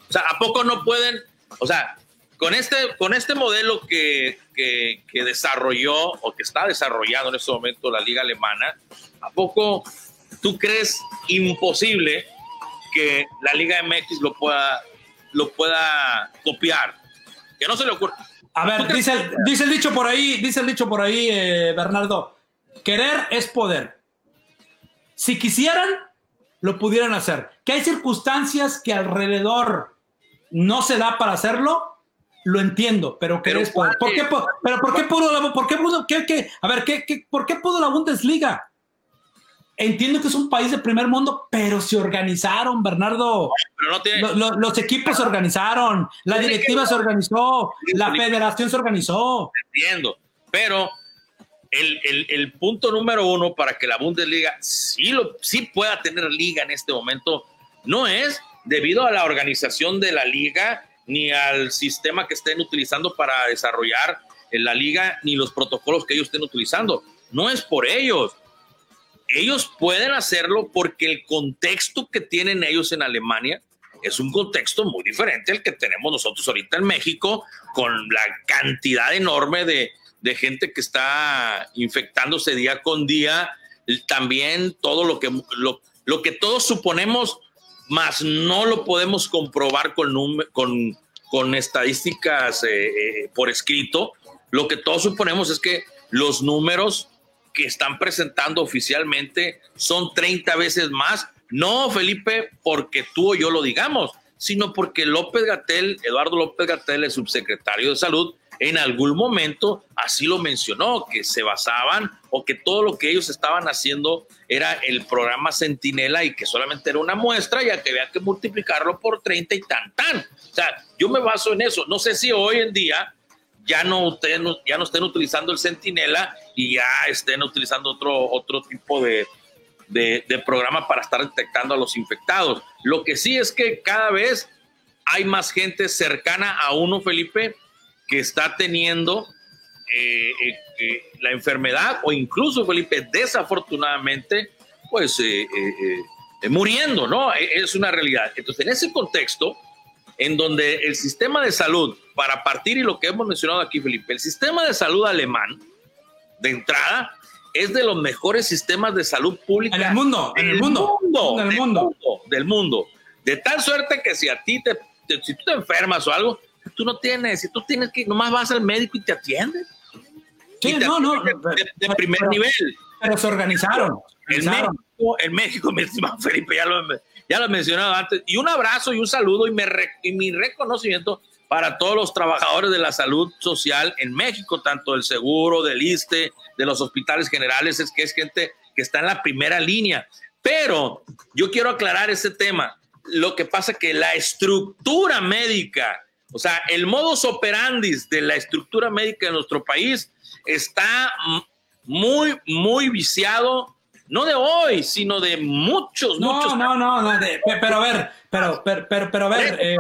O sea, ¿a poco no pueden? O sea, con este, con este modelo que, que, que, desarrolló o que está desarrollando en este momento la liga alemana, ¿a poco tú crees imposible que la liga MX lo pueda, lo pueda copiar? Que no se le ocurre. A ver, dice el, dice el dicho por ahí, dice el dicho por ahí, eh, Bernardo, Querer es poder. Si quisieran, lo pudieran hacer. Que hay circunstancias que alrededor no se da para hacerlo, lo entiendo, pero querer es poder. ¿Por qué, pero ¿por qué pudo la, por qué pudo, qué, a ver, ¿qué, qué, por qué pudo la Bundesliga? Entiendo que es un país de primer mundo, pero se organizaron, Bernardo. los, equipos se organizaron, la directiva se organizó, la federación se organizó. Entiendo, pero el, punto número uno para que la Bundesliga sí, lo, sí pueda tener liga en este momento no es debido a la organización de la liga ni al sistema que estén utilizando para desarrollar la liga, ni los protocolos que ellos estén utilizando. No es por ellos. Ellos pueden hacerlo porque el contexto que tienen ellos en Alemania es un contexto muy diferente al que tenemos nosotros ahorita en México, con la cantidad enorme de, de gente que está infectándose día con día, también todo lo que, lo, lo que todos suponemos, más no lo podemos comprobar con, con, con estadísticas eh, eh, por escrito, lo que todos suponemos es que los números que están presentando oficialmente son 30 veces más. No, Felipe, porque tú o yo lo digamos, sino porque López Gatel, Eduardo López Gatel, el subsecretario de Salud, en algún momento así lo mencionó, que se basaban o que todo lo que ellos estaban haciendo era el programa Centinela y que solamente era una muestra, ya que había que multiplicarlo por 30 y tan, tan. O sea, yo me baso en eso. No sé si hoy en día ya no, ustedes ya no estén utilizando el Centinela y ya estén utilizando otro, otro tipo de, de, de programa para estar detectando a los infectados. Lo que sí es que cada vez hay más gente cercana a uno, Felipe, que está teniendo eh, eh, eh, la enfermedad o incluso, Felipe, desafortunadamente, pues muriendo, ¿no? E, es una realidad. Entonces, en ese contexto, en donde el sistema de salud, para partir y lo que hemos mencionado aquí, Felipe, el sistema de salud alemán, de entrada, es de los mejores sistemas de salud pública en el mundo, en el mundo, en el mundo, del mundo, de tal suerte que si a ti te, si tú te enfermas o algo, tú no tienes, si tú tienes que, nomás vas al médico y te atienden. Sí, no, no. De, primer nivel. Pero se organizaron. En México, en México, mi estimado Felipe, ya lo, ya lo he mencionado antes. Y un abrazo y un saludo y, me, y mi reconocimiento para todos los trabajadores de la salud social en México, tanto del seguro, del ISTE, de los hospitales generales, es que es gente que está en la primera línea. Pero yo quiero aclarar ese tema. Lo que pasa es que la estructura médica o sea, el modus operandi de la estructura médica de nuestro país está muy, muy viciado, no de hoy, sino de muchos, no, muchos. No, no, no, pero a ver, pero, pero, pero, a ver, eh,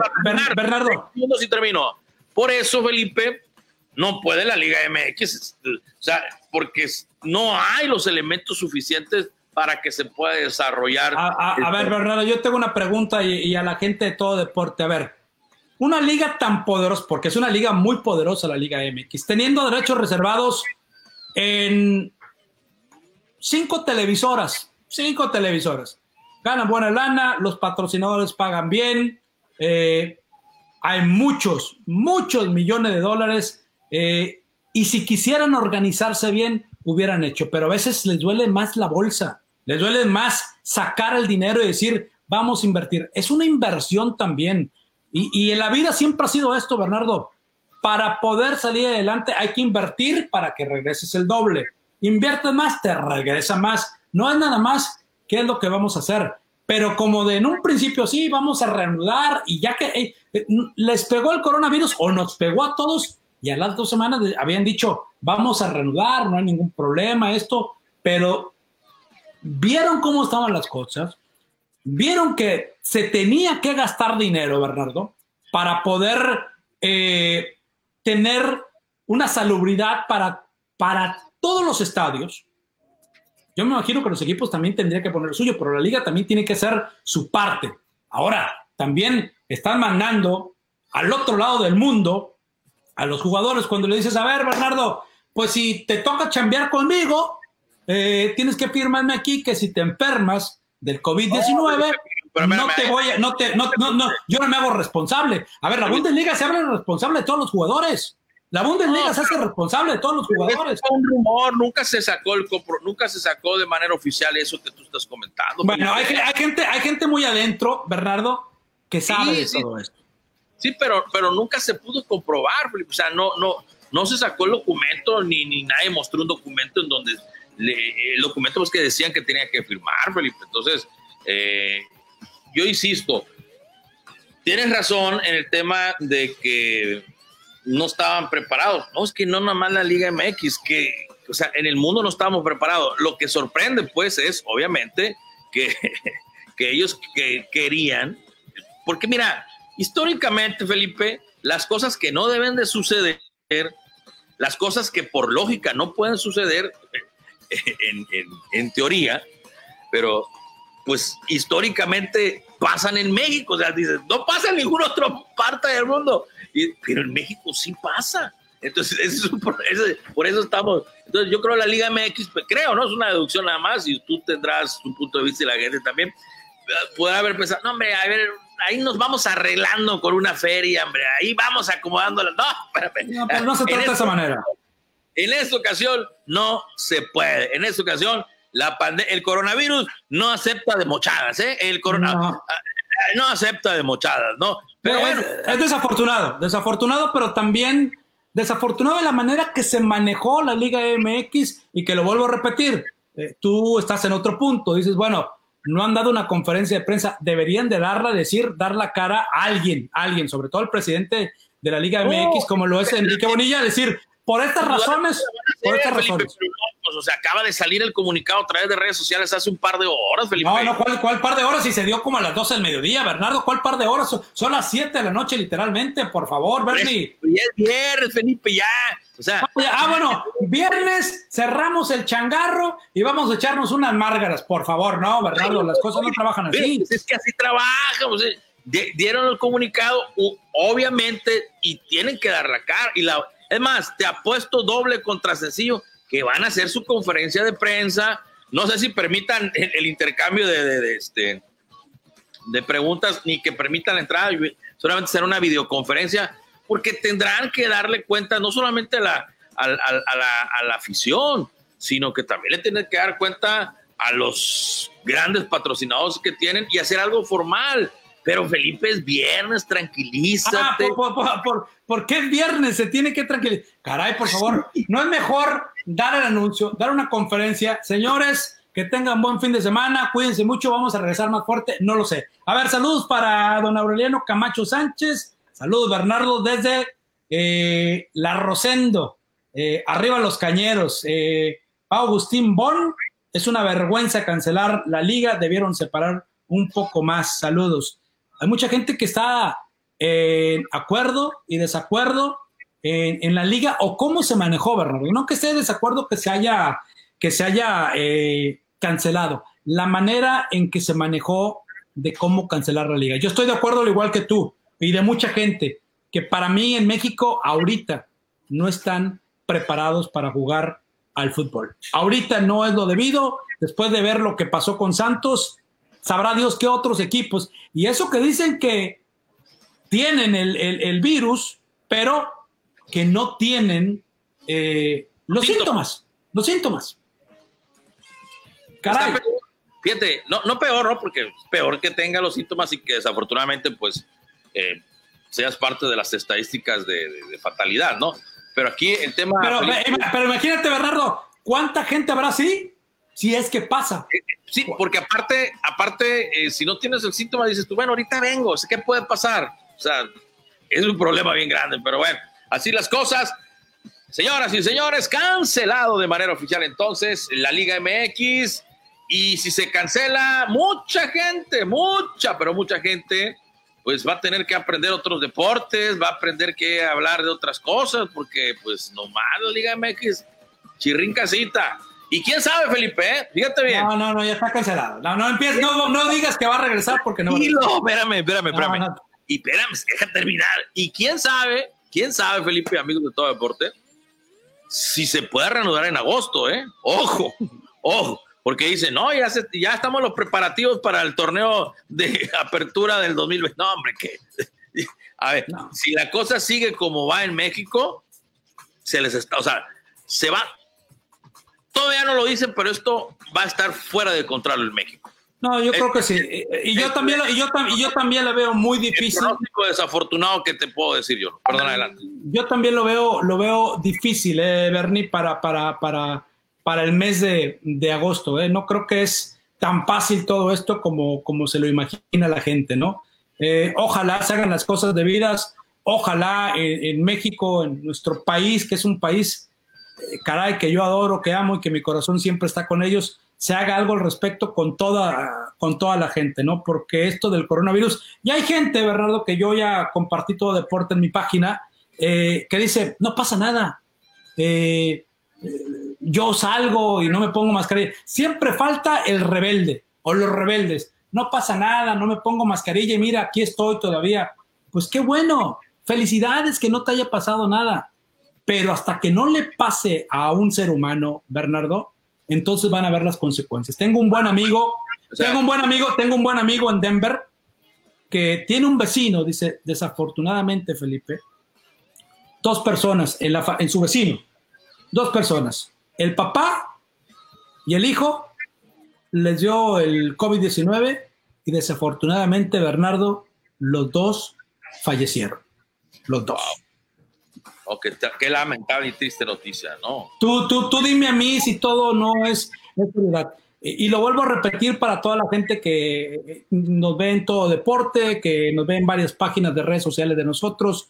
Bernardo. Si terminó. Por eso, Felipe, no puede la Liga MX, o sea, porque no hay los elementos suficientes para que se pueda desarrollar. A, ver, Bernardo, yo tengo una pregunta y a la gente de todo deporte. A ver, una liga tan poderosa, porque es una liga muy poderosa la Liga MX, teniendo derechos reservados en cinco televisoras, cinco televisoras. Ganan buena lana, los patrocinadores pagan bien, eh, hay muchos, muchos millones de dólares, eh, y si quisieran organizarse bien, hubieran hecho, pero a veces les duele más la bolsa, les duele más sacar el dinero y decir, vamos a invertir. Es una inversión también y, en la vida siempre ha sido esto, Bernardo. Para poder salir adelante hay que invertir para que regreses el doble. Inviertes más, te regresa más. No es nada más qué es lo que vamos a hacer. Pero como de en un principio sí, vamos a reanudar y ya que eh, les pegó el coronavirus o nos pegó a todos y a las dos semanas habían dicho, vamos a reanudar, no hay ningún problema, esto, pero vieron cómo estaban las cosas, vieron que se tenía que gastar dinero, Bernardo, para poder eh, tener una salubridad para, para todos los estadios. Yo me imagino que los equipos también tendrían que poner lo suyo, pero la liga también tiene que hacer su parte. Ahora, también están mandando al otro lado del mundo a los jugadores cuando le dices, a ver, Bernardo, pues si te toca chambear conmigo, eh, tienes que firmarme aquí que si te enfermas, del COVID-19, no te voy a, no te, no, no, yo no me hago responsable. A ver, la Bundesliga se habla responsable de todos los jugadores. La Bundesliga se hace responsable de todos los jugadores. Es un rumor, nunca se sacó el nunca se sacó de manera oficial eso que tú estás comentando. Bueno, hay, gente, hay gente muy adentro, Bernardo, que sabe de todo esto. Sí, pero, pero nunca se pudo comprobar, o sea, no, no, no se sacó el documento, ni, ni nadie mostró un documento en donde el documento que decían que tenía que firmar, Felipe. Entonces, eh, yo insisto, tienes razón en el tema de que no estaban preparados. No, es que no nada más la Liga MX, que, o sea, en el mundo no estábamos preparados. Lo que sorprende, pues, es obviamente que, que ellos que querían, porque mira, históricamente, Felipe, las cosas que no deben de suceder, las cosas que por lógica no pueden suceder en, en teoría, pero pues históricamente pasan en México. O sea, dices, no pasa en ninguna otra parte del mundo. pero en México sí pasa. Entonces, eso es por, eso, estamos. Entonces, yo creo la Liga MX, pues, creo, ¿no? Es una deducción nada más y tú tendrás tu punto de vista y la gente también. Puede haber pensado, no, hombre, a ver, ahí nos vamos arreglando con una feria, hombre, ahí vamos acomodándola. No, espérame. No, pero no se trata de esa manera. En esta ocasión no se puede. En esta ocasión la el coronavirus no acepta de mochadas, ¿eh? El coronavirus no. no. acepta de mochadas, ¿no? Pero bueno. Es, desafortunado, desafortunado, pero también desafortunado de la manera que se manejó la Liga MX y que lo vuelvo a repetir. Eh, tú estás en otro punto, dices, bueno, no han dado una conferencia de prensa, deberían de darla, decir, dar la cara a alguien, alguien, sobre todo el presidente de la Liga MX, como lo es Enrique Bonilla, decir, por estas razones, por estas razones. Pues, o sea, acaba de salir el comunicado a través de redes sociales hace un par de horas, Felipe. No, no, ¿cuál, par de horas? Si se dio como a las 12 del mediodía, Bernardo, ¿cuál par de horas? Son, las 7 de la noche, literalmente, por favor, Bernie. Ya es viernes, Felipe, ya. O sea, ah, bueno, viernes cerramos el changarro y vamos a echarnos unas márgaras, por favor, ¿no, Bernardo? Las cosas no trabajan así. Es que así trabajan, sea, dieron el comunicado, obviamente, y tienen que dar la cara. Y la, es más, te apuesto doble contra sencillo van a hacer su conferencia de prensa. No sé si permitan el, intercambio de, este, de preguntas ni que permitan la entrada, solamente será una videoconferencia, porque tendrán que darle cuenta no solamente a la, a, la, a la afición, sino que también le tienen que dar cuenta a los grandes patrocinadores que tienen y hacer algo formal. Pero Felipe es viernes, tranquilízate. Ah, por, qué es viernes? Se tiene que tranquilizar. Caray, por favor, ¿no es mejor dar el anuncio, dar una conferencia? Señores, que tengan buen fin de semana, cuídense mucho, vamos a regresar más fuerte, no lo sé. A ver, saludos para don Aureliano Camacho Sánchez, saludos Bernardo desde eh, La Rosendo, eh, arriba los cañeros, eh, Agustín Bon, es una vergüenza cancelar la liga, debieron separar un poco más, saludos. Hay mucha gente que está en acuerdo y desacuerdo en, la liga o cómo se manejó, Bernardo. No que de desacuerdo que se haya, que se haya eh, cancelado, la manera en que se manejó de cómo cancelar la liga. Yo estoy de acuerdo al igual que tú y de mucha gente que para mí en México ahorita no están preparados para jugar al fútbol. Ahorita no es lo debido, después de ver lo que pasó con Santos, sabrá Dios qué otros equipos. Y eso que dicen que tienen el, virus, pero que no tienen eh, los síntomas. Los síntomas. Caray. Fíjate, no, no peor, ¿no? Porque peor que tenga los síntomas y que desafortunadamente, pues, eh, seas parte de las estadísticas de, fatalidad, ¿no? Pero aquí el tema. Pero, pero imagínate, Bernardo, ¿cuánta gente habrá así? Si es que pasa. Eh, sí, porque aparte, aparte, eh, si no tienes el síntoma, dices tú, bueno, ahorita vengo, sé qué puede pasar. O sea, es un problema bien grande, pero bueno, así las cosas. Señoras y señores, cancelado de manera oficial entonces la Liga MX. Y si se cancela, mucha gente, mucha, pero mucha gente, pues va a tener que aprender otros deportes, va a aprender que hablar de otras cosas, porque pues nomás la Liga MX, chirrin casita. Y quién sabe, Felipe, ¿eh? fíjate bien. No, no, no, ya está cancelado. No, no, empieces, no, no digas que va a regresar porque no. Y no, espérame, espérame, espérame. y espérame, deja terminar. Y quién sabe, quién sabe, Felipe, amigos de todo deporte, si se puede reanudar en agosto, ¿eh? Ojo, ojo, porque dicen, no, ya, ya estamos los preparativos para el torneo de apertura del 2020. No, hombre, que. A ver, si la cosa sigue como va en México, se les está, o sea, se va, Todavía no lo dicen, pero esto va a estar fuera de control en México. No, yo creo que sí. Y yo, también, y yo, y yo también la veo muy difícil. El desafortunado que te puedo decir yo. Perdón, adelante. Yo también lo veo, lo veo difícil, eh, Bernie, para, para, para, para el mes de, de agosto. Eh. No creo que es tan fácil todo esto como, como se lo imagina la gente, ¿no? Eh, ojalá se hagan las cosas debidas. Ojalá en México, en nuestro país, que es un país caray, que yo adoro, que amo y que mi corazón siempre está con ellos, se haga algo al respecto con toda, con toda la gente, ¿no? Porque esto del coronavirus, y hay gente, Bernardo, que yo ya compartí todo deporte en mi página, eh, que dice, no pasa nada, eh, yo salgo y no me pongo mascarilla. Siempre falta el rebelde o los rebeldes. No pasa nada, no me pongo mascarilla y mira, aquí estoy todavía. Pues qué bueno, felicidades que no te haya pasado nada. Pero hasta que no le pase a un ser humano, Bernardo, entonces van a ver las consecuencias. Tengo un buen amigo, tengo un buen amigo, tengo un buen amigo en Denver que tiene un vecino, dice, desafortunadamente, Felipe, dos personas en, la, en su vecino, dos personas, el papá y el hijo les dio el COVID-19 y desafortunadamente, Bernardo, los dos fallecieron. Los dos. Ok, qué lamentable y triste noticia, ¿no? Tú, tú, tú dime a mí si todo no es, verdad. Y, lo vuelvo a repetir para toda la gente que nos ve en todo deporte, que nos ve en varias páginas de redes sociales de nosotros.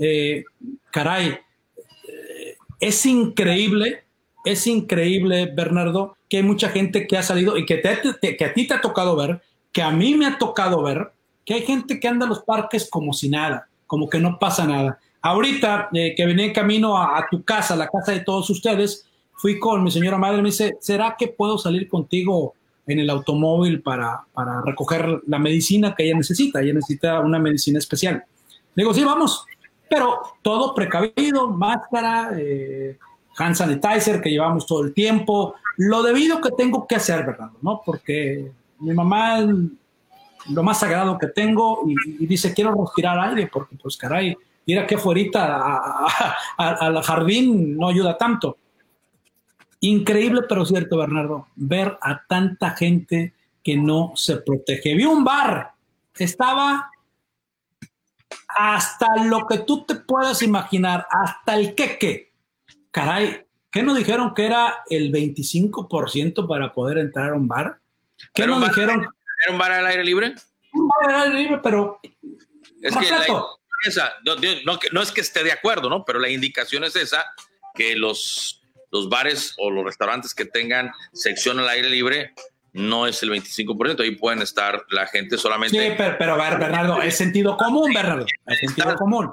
Eh, caray, eh, es increíble, es increíble, Bernardo, que hay mucha gente que ha salido y que, que a ti te ha tocado ver, que a mí me ha tocado ver, que hay gente que anda en los parques como si nada, como que no pasa nada. Ahorita eh, que venía en camino a, tu casa, a la casa de todos ustedes, fui con mi señora madre, me dice, ¿será que puedo salir contigo en el automóvil para, para recoger la medicina que ella necesita? Ella necesita una medicina especial. Le digo, sí, vamos, pero todo precavido, máscara, eh, hand sanitizer que llevamos todo el tiempo, lo debido que tengo que hacer, ¿verdad? ¿No? Porque mi mamá lo más sagrado que tengo y, y dice, quiero respirar aire porque pues caray, ir aquí afuera al jardín no ayuda tanto. Increíble, pero cierto, Bernardo, ver a tanta gente que no se protege. Vi un bar, estaba hasta lo que tú te puedas imaginar, hasta el queque. Caray, ¿qué nos dijeron que era el 25% para poder entrar a un bar? ¿Qué nos dijeron? ¿Era un bar al aire libre? Un bar al aire libre, pero... Es que esa, no, es que esté de acuerdo, ¿no? Pero la indicación es esa, que los, los bares o los restaurantes que tengan sección al aire libre no es el 25%, ahí pueden estar la gente solamente. Sí, pero, pero ver, Bernardo, es sentido común, Bernardo, es sentido común.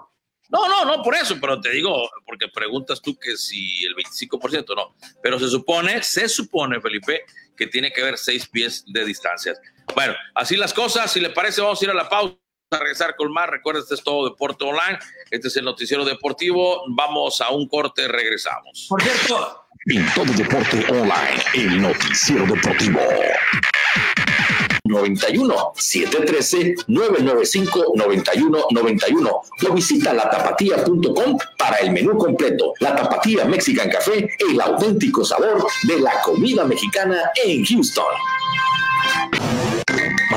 No, no, no, por eso, pero te digo, porque preguntas tú que si el 25% no, pero se supone, se supone, Felipe, que tiene que haber seis pies de distancia. Bueno, así las cosas, si le parece, vamos a ir a la pausa a regresar con más. Recuerda, este es todo Deporte Online. Este es el noticiero deportivo. Vamos a un corte, regresamos. Por cierto. En todo Deporte Online, el noticiero deportivo. 91 713 995 91 91 o visita latapatía.com para el menú completo. La Tapatía Mexican Café, el auténtico sabor de la comida mexicana en Houston.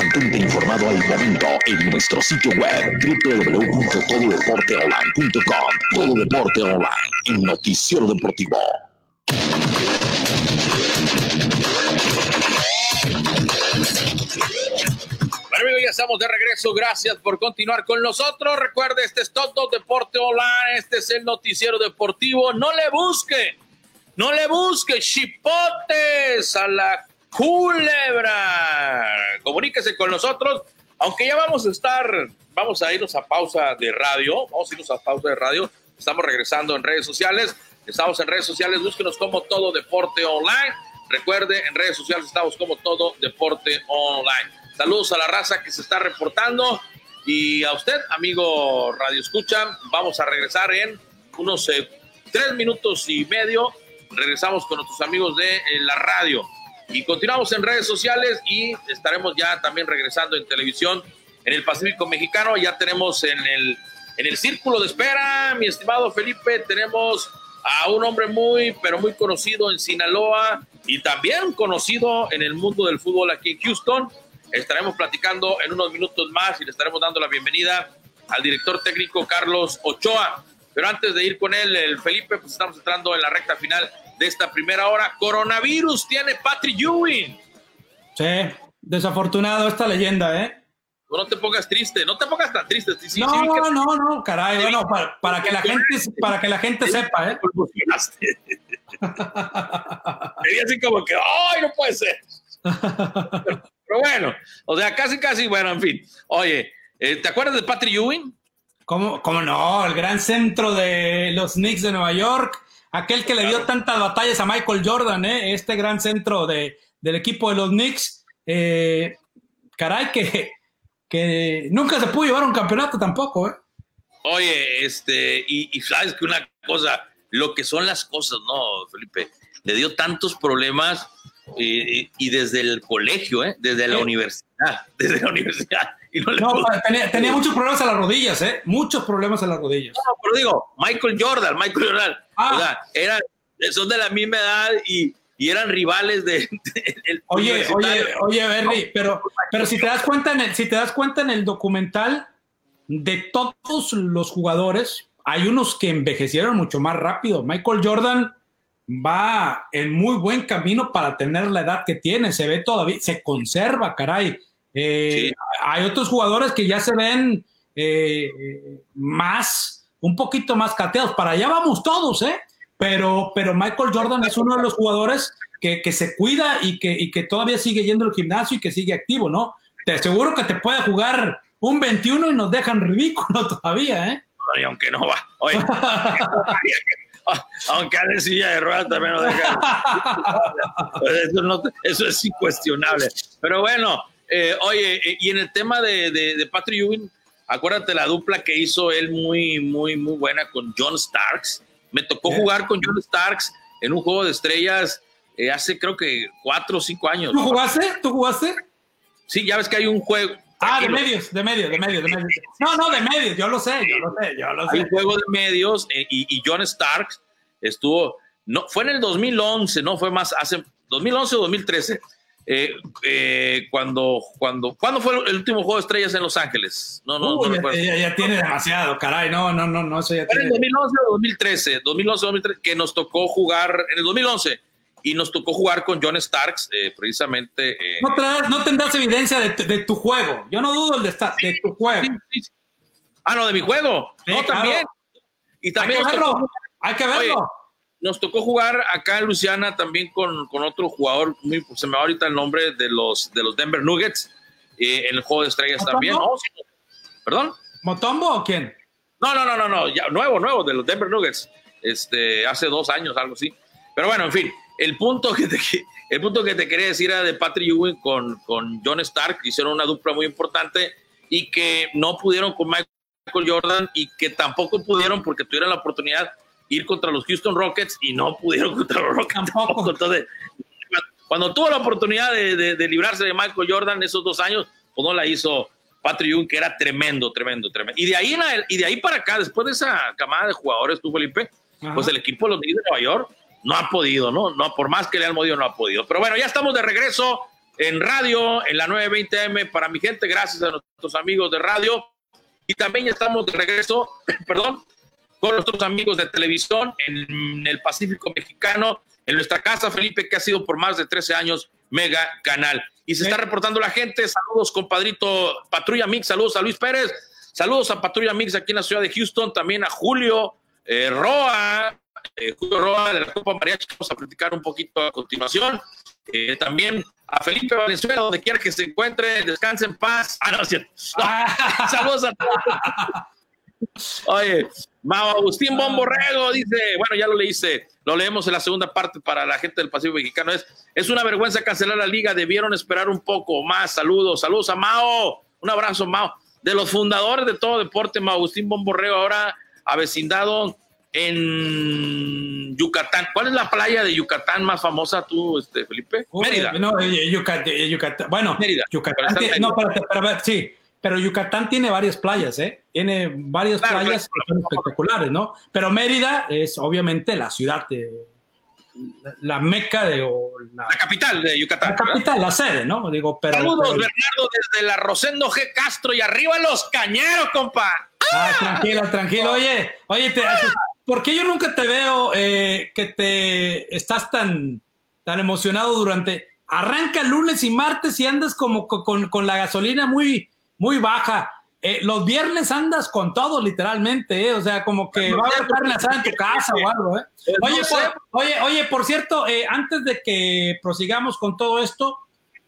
Mantente informado al momento en nuestro sitio web www.tododeporteonline.com. Todo Deporte Online, el noticiero deportivo. Bueno, ya estamos de regreso. Gracias por continuar con nosotros. Recuerde, este es Todo Deporte Online. Este es el noticiero deportivo. No le busque, no le busque chipotes a la Culebra. Comuníquese con nosotros, aunque ya vamos a estar, vamos a irnos a pausa de radio, vamos a irnos a pausa de radio, estamos regresando en redes sociales, estamos en redes sociales, búsquenos como Todo Deporte Online. Recuerde, en redes sociales estamos como Todo Deporte Online. Saludos a la raza que se está reportando y a usted, amigo Radio Escucha, vamos a regresar en unos eh, tres minutos y medio. Regresamos con nuestros amigos de la radio. Y continuamos en redes sociales y estaremos ya también regresando en televisión en el Pacífico Mexicano. Ya tenemos en el, en el círculo de espera, mi estimado Felipe, tenemos a un hombre muy, pero muy conocido en Sinaloa y también conocido en el mundo del fútbol aquí en Houston. Estaremos platicando en unos minutos más y le estaremos dando la bienvenida al director técnico Carlos Ochoa. Pero antes de ir con él, el Felipe, pues estamos entrando en la recta final de esta primera hora. Coronavirus tiene Patrick Ewing. Sí, desafortunado esta leyenda, ¿eh? No te pongas triste, no te pongas tan triste. no, no, no, caray, bueno, para, que la gente, para que la gente sepa, ¿eh? así como que, ¡ay, no puede ser! Pero bueno, o sea, casi, casi, bueno, en fin. Oye, eh, ¿te acuerdas de Patrick Ewing? ¿Cómo, ¿Cómo no? El gran centro de los Knicks de Nueva York, aquel que le dio tantas batallas a Michael Jordan, ¿eh? este gran centro de, del equipo de los Knicks. Eh, caray, que, que nunca se pudo llevar un campeonato tampoco. ¿eh? Oye, este, y, y sabes que una cosa, lo que son las cosas, ¿no, Felipe? Le dio tantos problemas y, y desde el colegio, ¿eh? desde la universidad, desde la universidad. Y no le No, tenía, tenía muchos problemas a las rodillas, ¿eh? Muchos problemas a las rodillas. No, pero digo, Michael Jordan, Michael Jordan, Ah. o sea, eran, son de la misma edad y, y eran rivales de, de- del Oye, oye, oye, Berry, pero, pero si te das cuenta en el, si te das cuenta en el documental de todos los jugadores, hay unos que envejecieron mucho más rápido. Michael Jordan va en muy buen camino para tener la edad que tiene, se ve todavía, se conserva, caray. Eh, Sí. Hay otros jugadores que ya se ven eh, más, un poquito más cateados. Para allá vamos todos, ¿eh? Pero, pero Michael Jordan es uno de los jugadores que, que se cuida y que, y que todavía sigue yendo al gimnasio y que sigue activo, ¿no? Te aseguro que te puede jugar un 21 y nos dejan ridículo todavía, ¿eh? Y aunque no va, oye, aunque ande silla de ruedas también lo dejan. eso, no- eso es incuestionable. Pero bueno, eh, oye, eh, y en el tema de, de, de Patrick Ewing, acuérdate la dupla que hizo él muy, muy, muy buena con John Starks. Me tocó Sí. jugar con John Starks en un juego de estrellas eh, hace creo que cuatro o cinco años. ¿Tú jugaste? ¿Tú jugaste? Sí, ya ves que hay un juego. Ah, de medios, de medios, de medios, de medios. No, no, de medios, yo lo sé, yo lo sé, yo lo Hay sé. un juego de medios eh, y, y John Starks estuvo, no, fue en el 2011, no fue más, hace 2011 o 2013, eh, eh, cuando, cuando, ¿cuándo fue el último juego de estrellas en Los Ángeles? No, no, Uy, no ya, ya- ya tiene demasiado, caray, no, no, no, no, eso ya ¿Fue en el tiene. 2011 o 2013? 2011 o 2013, que nos tocó jugar, en el 2011, y nos tocó jugar con John Starks, eh, precisamente. eh, No, traerás- no tendrás evidencia de, tu- de tu juego. Yo no dudo el de, esta- de tu juego. sí, sí, sí. Ah, no, de mi juego. Sí, no, claro. también. Y Hay también que nos tocó verlo, hay que verlo. Oye, nos tocó jugar acá en Luciana también con, con otro jugador, muy, se me va ahorita el nombre de los, de los Denver Nuggets, eh, en el juego de estrellas ¿Motombo? también. No. ¿Perdón? ¿Motombo o quién? No, no, no, no, no, ya, nuevo, nuevo, de los Denver Nuggets, este, hace dos años, algo así. Pero bueno, en fin, el punto que te, el punto que te quería decir era de Patrick Ewing con, con John Stark, que hicieron una dupla muy importante y que no pudieron con Michael Jordan y que tampoco pudieron porque tuvieron la oportunidad ir contra los Houston Rockets y no pudieron contra los Rockets Tampoco. Entonces, cuando tuvo la oportunidad de, de- de librarse de Michael Jordan esos dos años, pues no la hizo Patrick Ewing, que era tremendo, tremendo, tremendo. Y de ahí, en la- y de ahí para acá, después de esa camada de jugadores, tú, Felipe, Ajá. pues el equipo de los Knicks de Nueva York no ha podido, ¿no? no Por más que le han movido, no ha podido. Pero bueno, ya estamos de regreso en radio, en la 920M, para mi gente, gracias a nuestros amigos de radio. Y también ya estamos de regreso, perdón, con nuestros amigos de televisión en el Pacífico Mexicano, en nuestra casa, Felipe, que ha sido por más de 13 años mega canal. Y se Sí. está reportando la gente. Saludos, compadrito Patrulla Mix. Saludos a Luis Pérez. Saludos a Patrulla Mix aquí en la ciudad de Houston. También a Julio eh, Roa. eh, Julio Roa de la Copa Mariachi. Vamos a platicar un poquito a continuación. Eh, también a Felipe Valenzuela, donde quiera que se encuentre. Descanse en paz. Ah, no, es cierto. Ah, Saludos a todos. Oye, Mau Agustín Bomborrego dice, bueno, ya lo leíste, lo leemos en la segunda parte para la gente del Pacífico Mexicano. Es, es una vergüenza cancelar la liga, debieron esperar un poco más. Saludos, saludos a Mao, un abrazo, Mao. De los fundadores de todo deporte, Mau Agustín Bomborrego, ahora avecindado en Yucatán. ¿Cuál es la playa de Yucatán más famosa tú, este, Felipe? Mérida. No, eh, Yucat- eh, Yucatán. Bueno, Mérida. Yucatán. tiene- no, Mérida. espérate, pero, a ver, sí, pero Yucatán tiene varias playas, ¿eh? Tiene varias Claro, playas claro. espectaculares, ¿no? Pero Mérida es obviamente la ciudad de. la- meca de. o la, La capital de Yucatán. la ¿verdad? capital, la sede, ¿no? Digo, pero. Saludos, pero- Bernardo, desde la Rosendo G. Castro y arriba los cañeros, compa. Ah, tranquilo, tranquilo. Oye, oye, te- ¿por qué yo nunca te veo eh, que te estás tan, tan emocionado durante... Arranca lunes y martes y andas como co- con, con la gasolina muy, muy baja. Eh, los viernes andas con todo, literalmente, ¿eh? O sea, como que va a haber carne asada en tu casa o algo, ¿eh? No Oye, por, oye, oye, por cierto, eh, antes de que prosigamos con todo esto,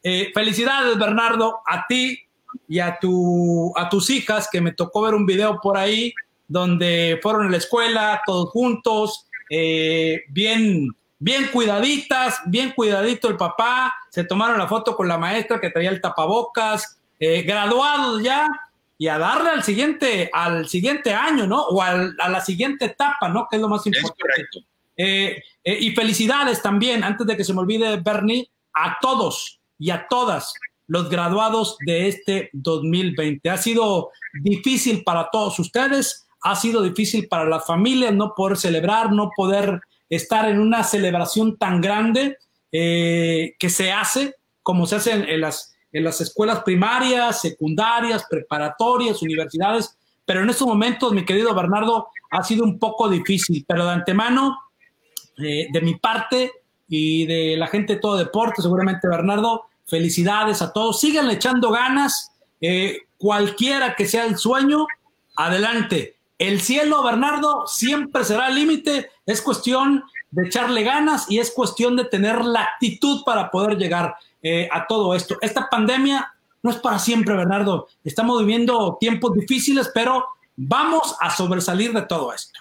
Eh, felicidades, Bernardo, a ti y a, tu, a tus hijas, que me tocó ver un video por ahí donde fueron a la escuela todos juntos, eh, bien, bien cuidaditas, bien cuidadito el papá, se tomaron la foto con la maestra que traía el tapabocas, eh, graduados ya, y a darle al siguiente, al siguiente año, ¿no? O a la siguiente etapa, ¿no? Que es lo más importante. Eh, y felicidades también, antes de que se me olvide, Bernie, a todos y a todas los graduados de este 2020. Ha sido difícil para todos ustedes, ha sido difícil para las familias no poder celebrar, no poder estar en una celebración tan grande eh, que se hace, como se hace en, las, en las escuelas primarias, secundarias, preparatorias, universidades. Pero en estos momentos, mi querido Bernardo, ha sido un poco difícil. Pero de antemano, eh, de mi parte y de la gente de todo deporte, seguramente Bernardo, felicidades a todos. Sigan echando ganas. Eh, cualquiera que sea el sueño, adelante. El cielo, Bernardo, siempre será límite. Es cuestión de echarle ganas y es cuestión de tener la actitud para poder llegar eh, a todo esto. Esta pandemia no es para siempre, Bernardo. Estamos viviendo tiempos difíciles, pero vamos a sobresalir de todo esto.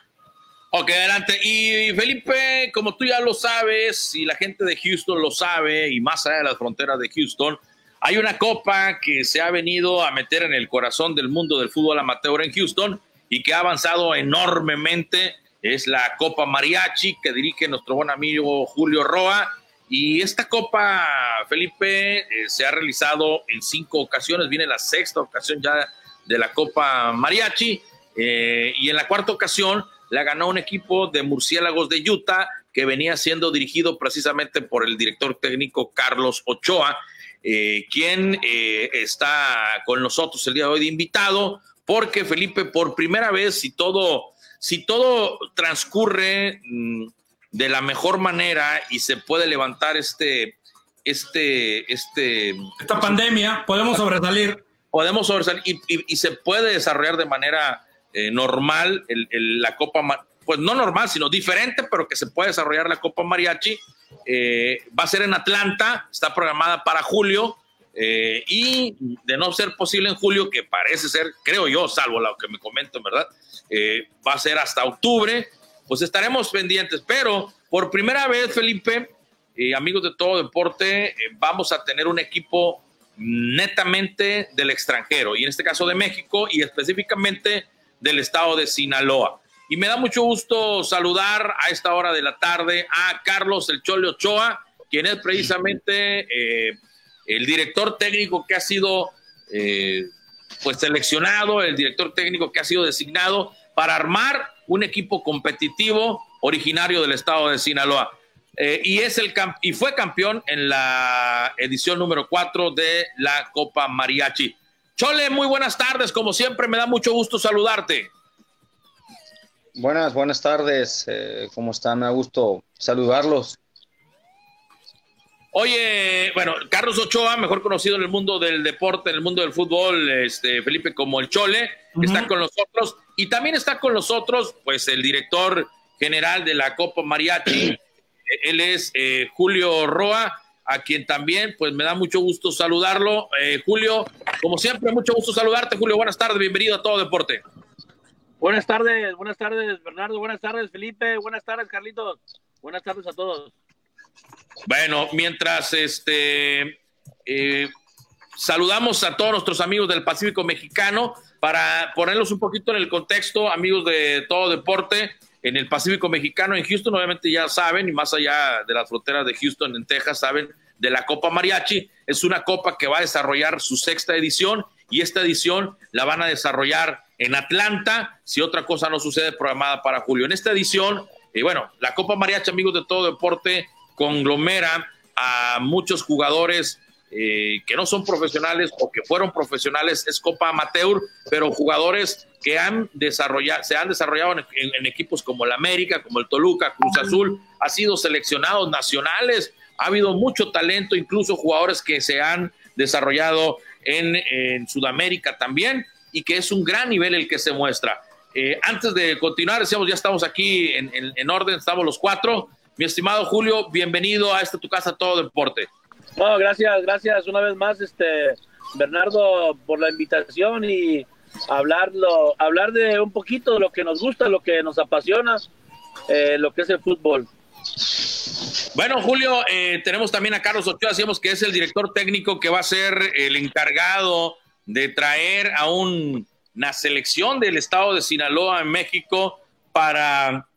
Ok, adelante. Y Felipe, como tú ya lo sabes, y la gente de Houston lo sabe, y más allá de las fronteras de Houston, hay una copa que se ha venido a meter en el corazón del mundo del fútbol amateur en Houston y que ha avanzado enormemente. Es la Copa Mariachi que dirige nuestro buen amigo Julio Roa. Y esta Copa, Felipe, eh, se ha realizado en cinco ocasiones. Viene la sexta ocasión ya de la Copa Mariachi. Eh, y en la cuarta ocasión la ganó un equipo de murciélagos de Utah que venía siendo dirigido precisamente por el director técnico Carlos Ochoa, eh, quien está con nosotros el día de hoy de invitado porque Felipe, por primera vez, si todo, si todo transcurre mm, de la mejor manera y se puede levantar este, este, este. Esta pandemia, podemos sobresalir. Podemos sobresalir y, se puede desarrollar de manera eh, normal la Copa, pues no normal, sino diferente, pero que se puede desarrollar la Copa Mariachi. Eh, va a ser en Atlanta, está programada para julio. Eh, y de no ser posible en julio, que parece ser, creo yo, salvo lo que me comento, ¿verdad? Eh, va a ser hasta octubre, pues estaremos pendientes. Pero por primera vez, Felipe, y amigos de todo deporte, eh, vamos a tener un equipo netamente del extranjero, y en este caso de México, y específicamente del estado de Sinaloa. Y me da mucho gusto saludar a esta hora de la tarde a Carlos El Chole Ochoa, quien es precisamente el director técnico que ha sido eh, pues seleccionado, el director técnico que ha sido designado para armar un equipo competitivo originario del estado de Sinaloa. Eh, y, es el y fue campeón en la edición número 4 de la Copa Mariachi. Chole, muy buenas tardes, como siempre me da mucho gusto saludarte. Buenas, buenas tardes, eh, ¿cómo están? Me da gusto saludarlos. Oye, bueno, Carlos Ochoa, mejor conocido en el mundo del deporte, en el mundo del fútbol, este, Felipe como el Chole, está con nosotros. Y también está con nosotros, pues, el director general de la Copa Mariachi. Él es eh, Julio Roa, a quien también, pues, me da mucho gusto saludarlo. Eh, Julio, como siempre, mucho gusto saludarte, Julio. Buenas tardes, bienvenido a Todo Deporte. Buenas tardes, buenas tardes, Bernardo. Buenas tardes, Felipe. Buenas tardes, Carlitos. Buenas tardes a todos. Bueno, mientras este eh, saludamos a todos nuestros amigos del Pacífico Mexicano para ponerlos un poquito en el contexto, amigos de todo deporte, en el Pacífico Mexicano, en Houston, obviamente ya saben, y más allá de las fronteras de Houston, en Texas, saben de la Copa Mariachi. Es una copa que va a desarrollar su sexta edición y esta edición la van a desarrollar en Atlanta, si otra cosa no sucede, programada para julio. En esta edición, y bueno, la Copa Mariachi, amigos de todo deporte, conglomera a muchos jugadores eh, que no son profesionales o que fueron profesionales, es Copa Amateur, pero jugadores que han desarrollado, se han desarrollado en, equipos como el América, como el Toluca, Cruz Azul, ha sido seleccionados nacionales, ha habido mucho talento, incluso jugadores que se han desarrollado en, Sudamérica también, y que es un gran nivel el que se muestra. Eh, antes de continuar, decíamos, ya estamos aquí en orden, estamos los cuatro. Mi estimado Julio, bienvenido a esta tu casa Todo Deporte. No, gracias, gracias una vez más, este Bernardo, por la invitación y hablarlo, hablar de un poquito de lo que nos gusta, lo que nos apasiona, eh, lo que es el fútbol. Bueno, Julio, eh, tenemos también a Carlos Ochoa, decíamos que es el director técnico que va a ser el encargado de traer a una selección del estado de Sinaloa en México para,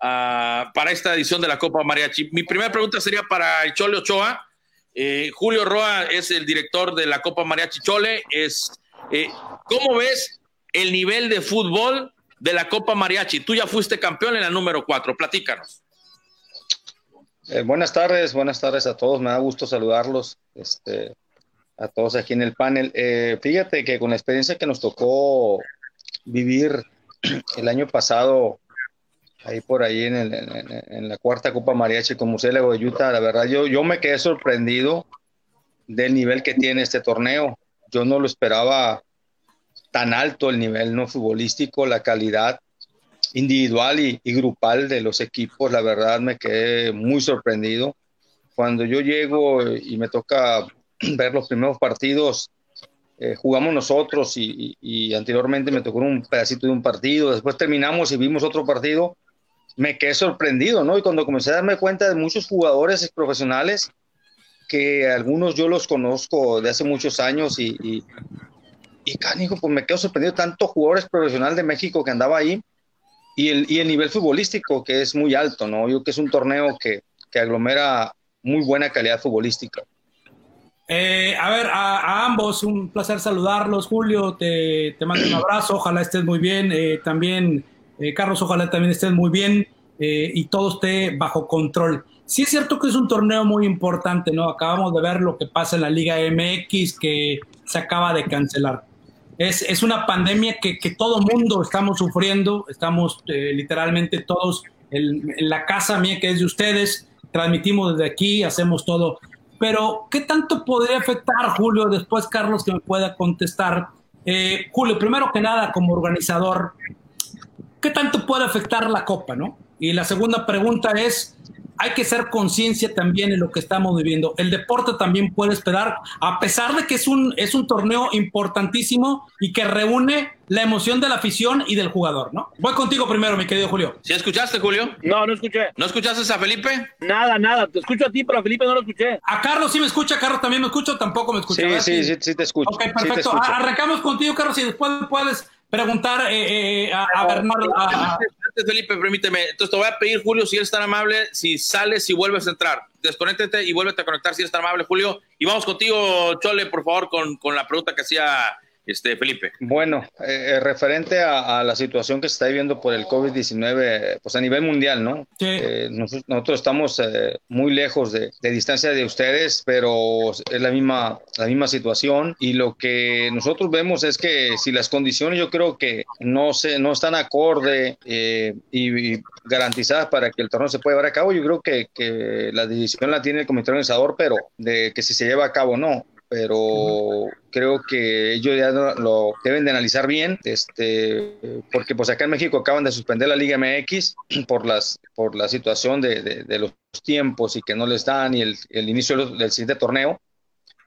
ah, para esta edición de la Copa Mariachi. Mi primera pregunta sería para el Chole Ochoa. Eh, Julio Roa es el director de la Copa Mariachi Chole. Es, eh, ¿Cómo ves el nivel de fútbol de la Copa Mariachi? Tú ya fuiste campeón en la número 4. Platícanos. Eh, buenas tardes, buenas tardes a todos. Me da gusto saludarlos, este, a todos aquí en el panel. fíjate que con la experiencia que nos tocó vivir el año pasado ahí por ahí en, en, la cuarta Copa Mariachi con Museo de Utah, la verdad yo, yo me quedé sorprendido del nivel que tiene este torneo. Yo no lo esperaba tan alto el nivel no futbolístico, la calidad individual y, grupal de los equipos, la verdad me quedé muy sorprendido. Cuando yo llego y me toca ver los primeros partidos, eh, jugamos nosotros y, y, anteriormente me tocó un pedacito de un partido, después terminamos y vimos otro partido me quedé sorprendido, ¿no? Y cuando comencé a darme cuenta de muchos jugadores profesionales, que algunos yo los conozco de hace muchos años y, y, y canijo, pues me quedo sorprendido tanto jugadores profesionales de México que andaba ahí y el, y el nivel futbolístico que es muy alto, ¿no? Yo que es un torneo que, que aglomera muy buena calidad futbolística. Eh, a ver, a, ambos, un placer saludarlos. Julio, te, te mando un abrazo, ojalá estés muy bien. Eh, también eh, Carlos, ojalá también estés muy bien eh, y todo esté bajo control. Sí es cierto que es un torneo muy importante, ¿no? Acabamos de ver lo que pasa en la Liga MX que se acaba de cancelar. Es, es una pandemia que, que todo mundo estamos sufriendo, estamos eh, literalmente todos en, en, la casa mía que es de ustedes, transmitimos desde aquí, hacemos todo. Pero, ¿qué tanto podría afectar, Julio? Después, Carlos, que me pueda contestar. Julio, primero que nada, como organizador, ¿qué tanto puede afectar la Copa, no? Y la segunda pregunta es, hay que ser conciencia también en lo que estamos viviendo. El deporte también puede esperar, a pesar de que es un, es un torneo importantísimo y que reúne la emoción de la afición y del jugador, ¿no? Voy contigo primero, mi querido Julio. ¿Sí escuchaste, Julio? No, no escuché. ¿No escuchaste a Felipe? Nada, nada. Te escucho a ti, pero a Felipe no lo escuché. A Carlos sí me escucha, Carlos también me escucha, tampoco me escucha. Sí, sí, sí, sí, te escucho. Ok, perfecto. Arrancamos contigo, Carlos, y después puedes preguntar eh, eh, a, a, Bernardo. A, Felipe, permíteme. Entonces te voy a pedir, Julio, si eres tan amable, si sales y vuelves a entrar. Desconéctate y vuélvete a conectar si eres tan amable, Julio. Y vamos contigo, Chole, por favor, con, con la pregunta que hacía este, Felipe. Bueno, eh, eh, referente a, la situación que se está viviendo por el COVID-19, pues a nivel mundial, ¿no? Sí. Eh, nosotros, estamos muy lejos de, distancia de ustedes, pero es la misma, la misma situación y lo que nosotros vemos es que si las condiciones yo creo que no, se, no están acorde y, garantizadas para que el torneo se pueda llevar a cabo, yo creo que, que la decisión la tiene el comité organizador, pero de que si se lleva a cabo o no pero creo que ellos ya lo deben de analizar bien, este, porque pues acá en México acaban de suspender la Liga MX por las por la situación de, de, los tiempos y que no les dan y el inicio del siguiente torneo.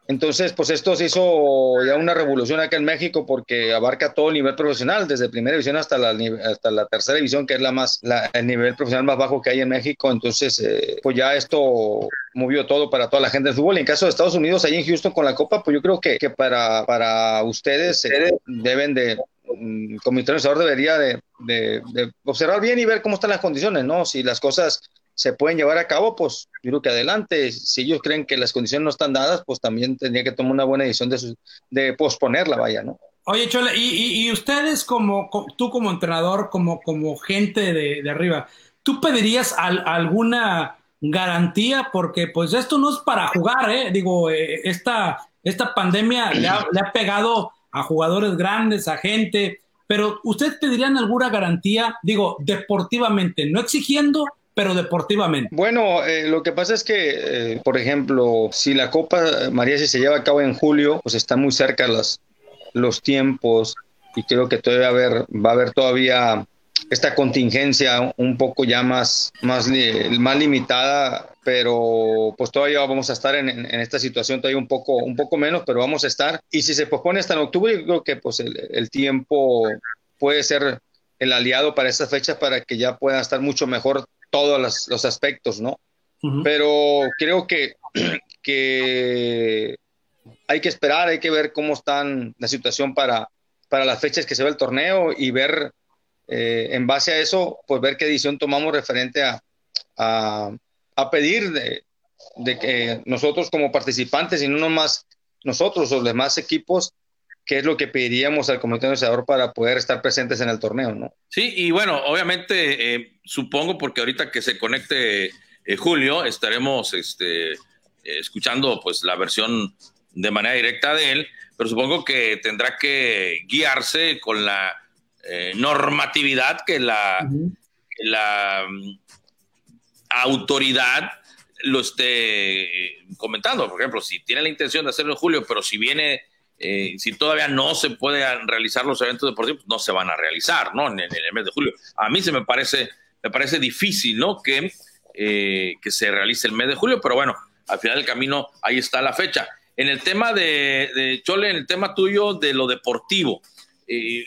Entonces, pues esto se hizo ya una revolución acá en México porque abarca todo el nivel profesional, desde primera división hasta la, hasta la tercera división, que es la más, la, el nivel profesional más bajo que hay en México. Entonces, eh, pues ya esto movió todo para toda la gente del fútbol. Y en caso de Estados Unidos, ahí en Houston con la Copa, pues yo creo que, que para, para ustedes eh, deben de, el comité organizador debería de, de, de, observar bien y ver cómo están las condiciones, ¿no? Si las cosas se pueden llevar a cabo, pues yo creo que adelante. Si ellos creen que las condiciones no están dadas, pues también tendría que tomar una buena decisión de, de posponerla, vaya, ¿no? Oye, Chole, y, y, ustedes como, tú como entrenador, como, como gente de, de arriba, ¿tú pedirías al, alguna garantía? Porque pues esto no es para jugar, ¿eh? Digo, eh, esta, esta pandemia le ha, le ha pegado a jugadores grandes, a gente, pero ¿ustedes pedirían alguna garantía, digo, deportivamente, no exigiendo, pero deportivamente. Bueno, eh, lo que pasa es que, eh, por ejemplo, si la Copa María si se lleva a cabo en julio, pues están muy cerca las, los tiempos y creo que todavía va a haber, va a haber todavía esta contingencia un poco ya más, más, más limitada pero pues todavía vamos a estar en, esta situación todavía un poco, un poco menos, pero vamos a estar. Y si se pospone hasta en octubre, yo creo que pues el, tiempo puede ser el aliado para esa fecha para que ya puedan estar mucho mejor todos los, aspectos, ¿no? Pero creo que, que hay que esperar, hay que ver cómo están la situación para, para las fechas que se va el torneo y ver eh, en base a eso, pues ver qué decisión tomamos referente a, a, pedir de, de, que nosotros como participantes y no nomás nosotros o los demás equipos, qué es lo que pediríamos al comité negociador para poder estar presentes en el torneo, ¿no? Sí, y bueno, obviamente eh, supongo porque ahorita que se conecte eh, Julio estaremos este, escuchando pues la versión de manera directa de él, pero supongo que tendrá que guiarse con la eh, normatividad que la, la mm, autoridad lo esté eh, comentando. Por ejemplo, si tiene la intención de hacerlo en julio, pero si viene, eh, si todavía no se pueden realizar los eventos deportivos, no se van a realizar, ¿no? En, el mes de julio. A mí se me parece, me parece difícil, ¿no? Que, que se realice el mes de julio, pero bueno, al final del camino ahí está la fecha. En el tema de, Chole, en el tema tuyo de lo deportivo, eh,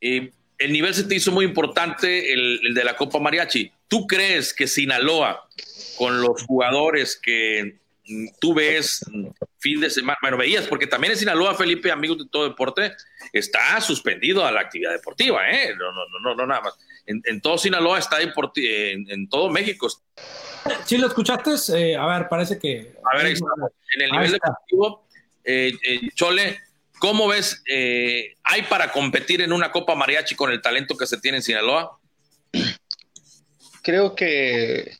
eh, el nivel se te hizo muy importante, el, de la Copa Mariachi. ¿Tú crees que Sinaloa, con los jugadores que tú ves fin de semana, bueno, veías, porque también en Sinaloa, Felipe, amigos de todo deporte, está suspendido a la actividad deportiva, ¿eh? No, no, no, no, nada más. En, todo Sinaloa está en, en, todo México. ¿Sí lo escuchaste? Eh, a ver, parece que... A ver, en el nivel deportivo, eh, Chole, ¿Cómo ves? Eh, ¿Hay para competir en una Copa Mariachi con el talento que se tiene en Sinaloa? Creo que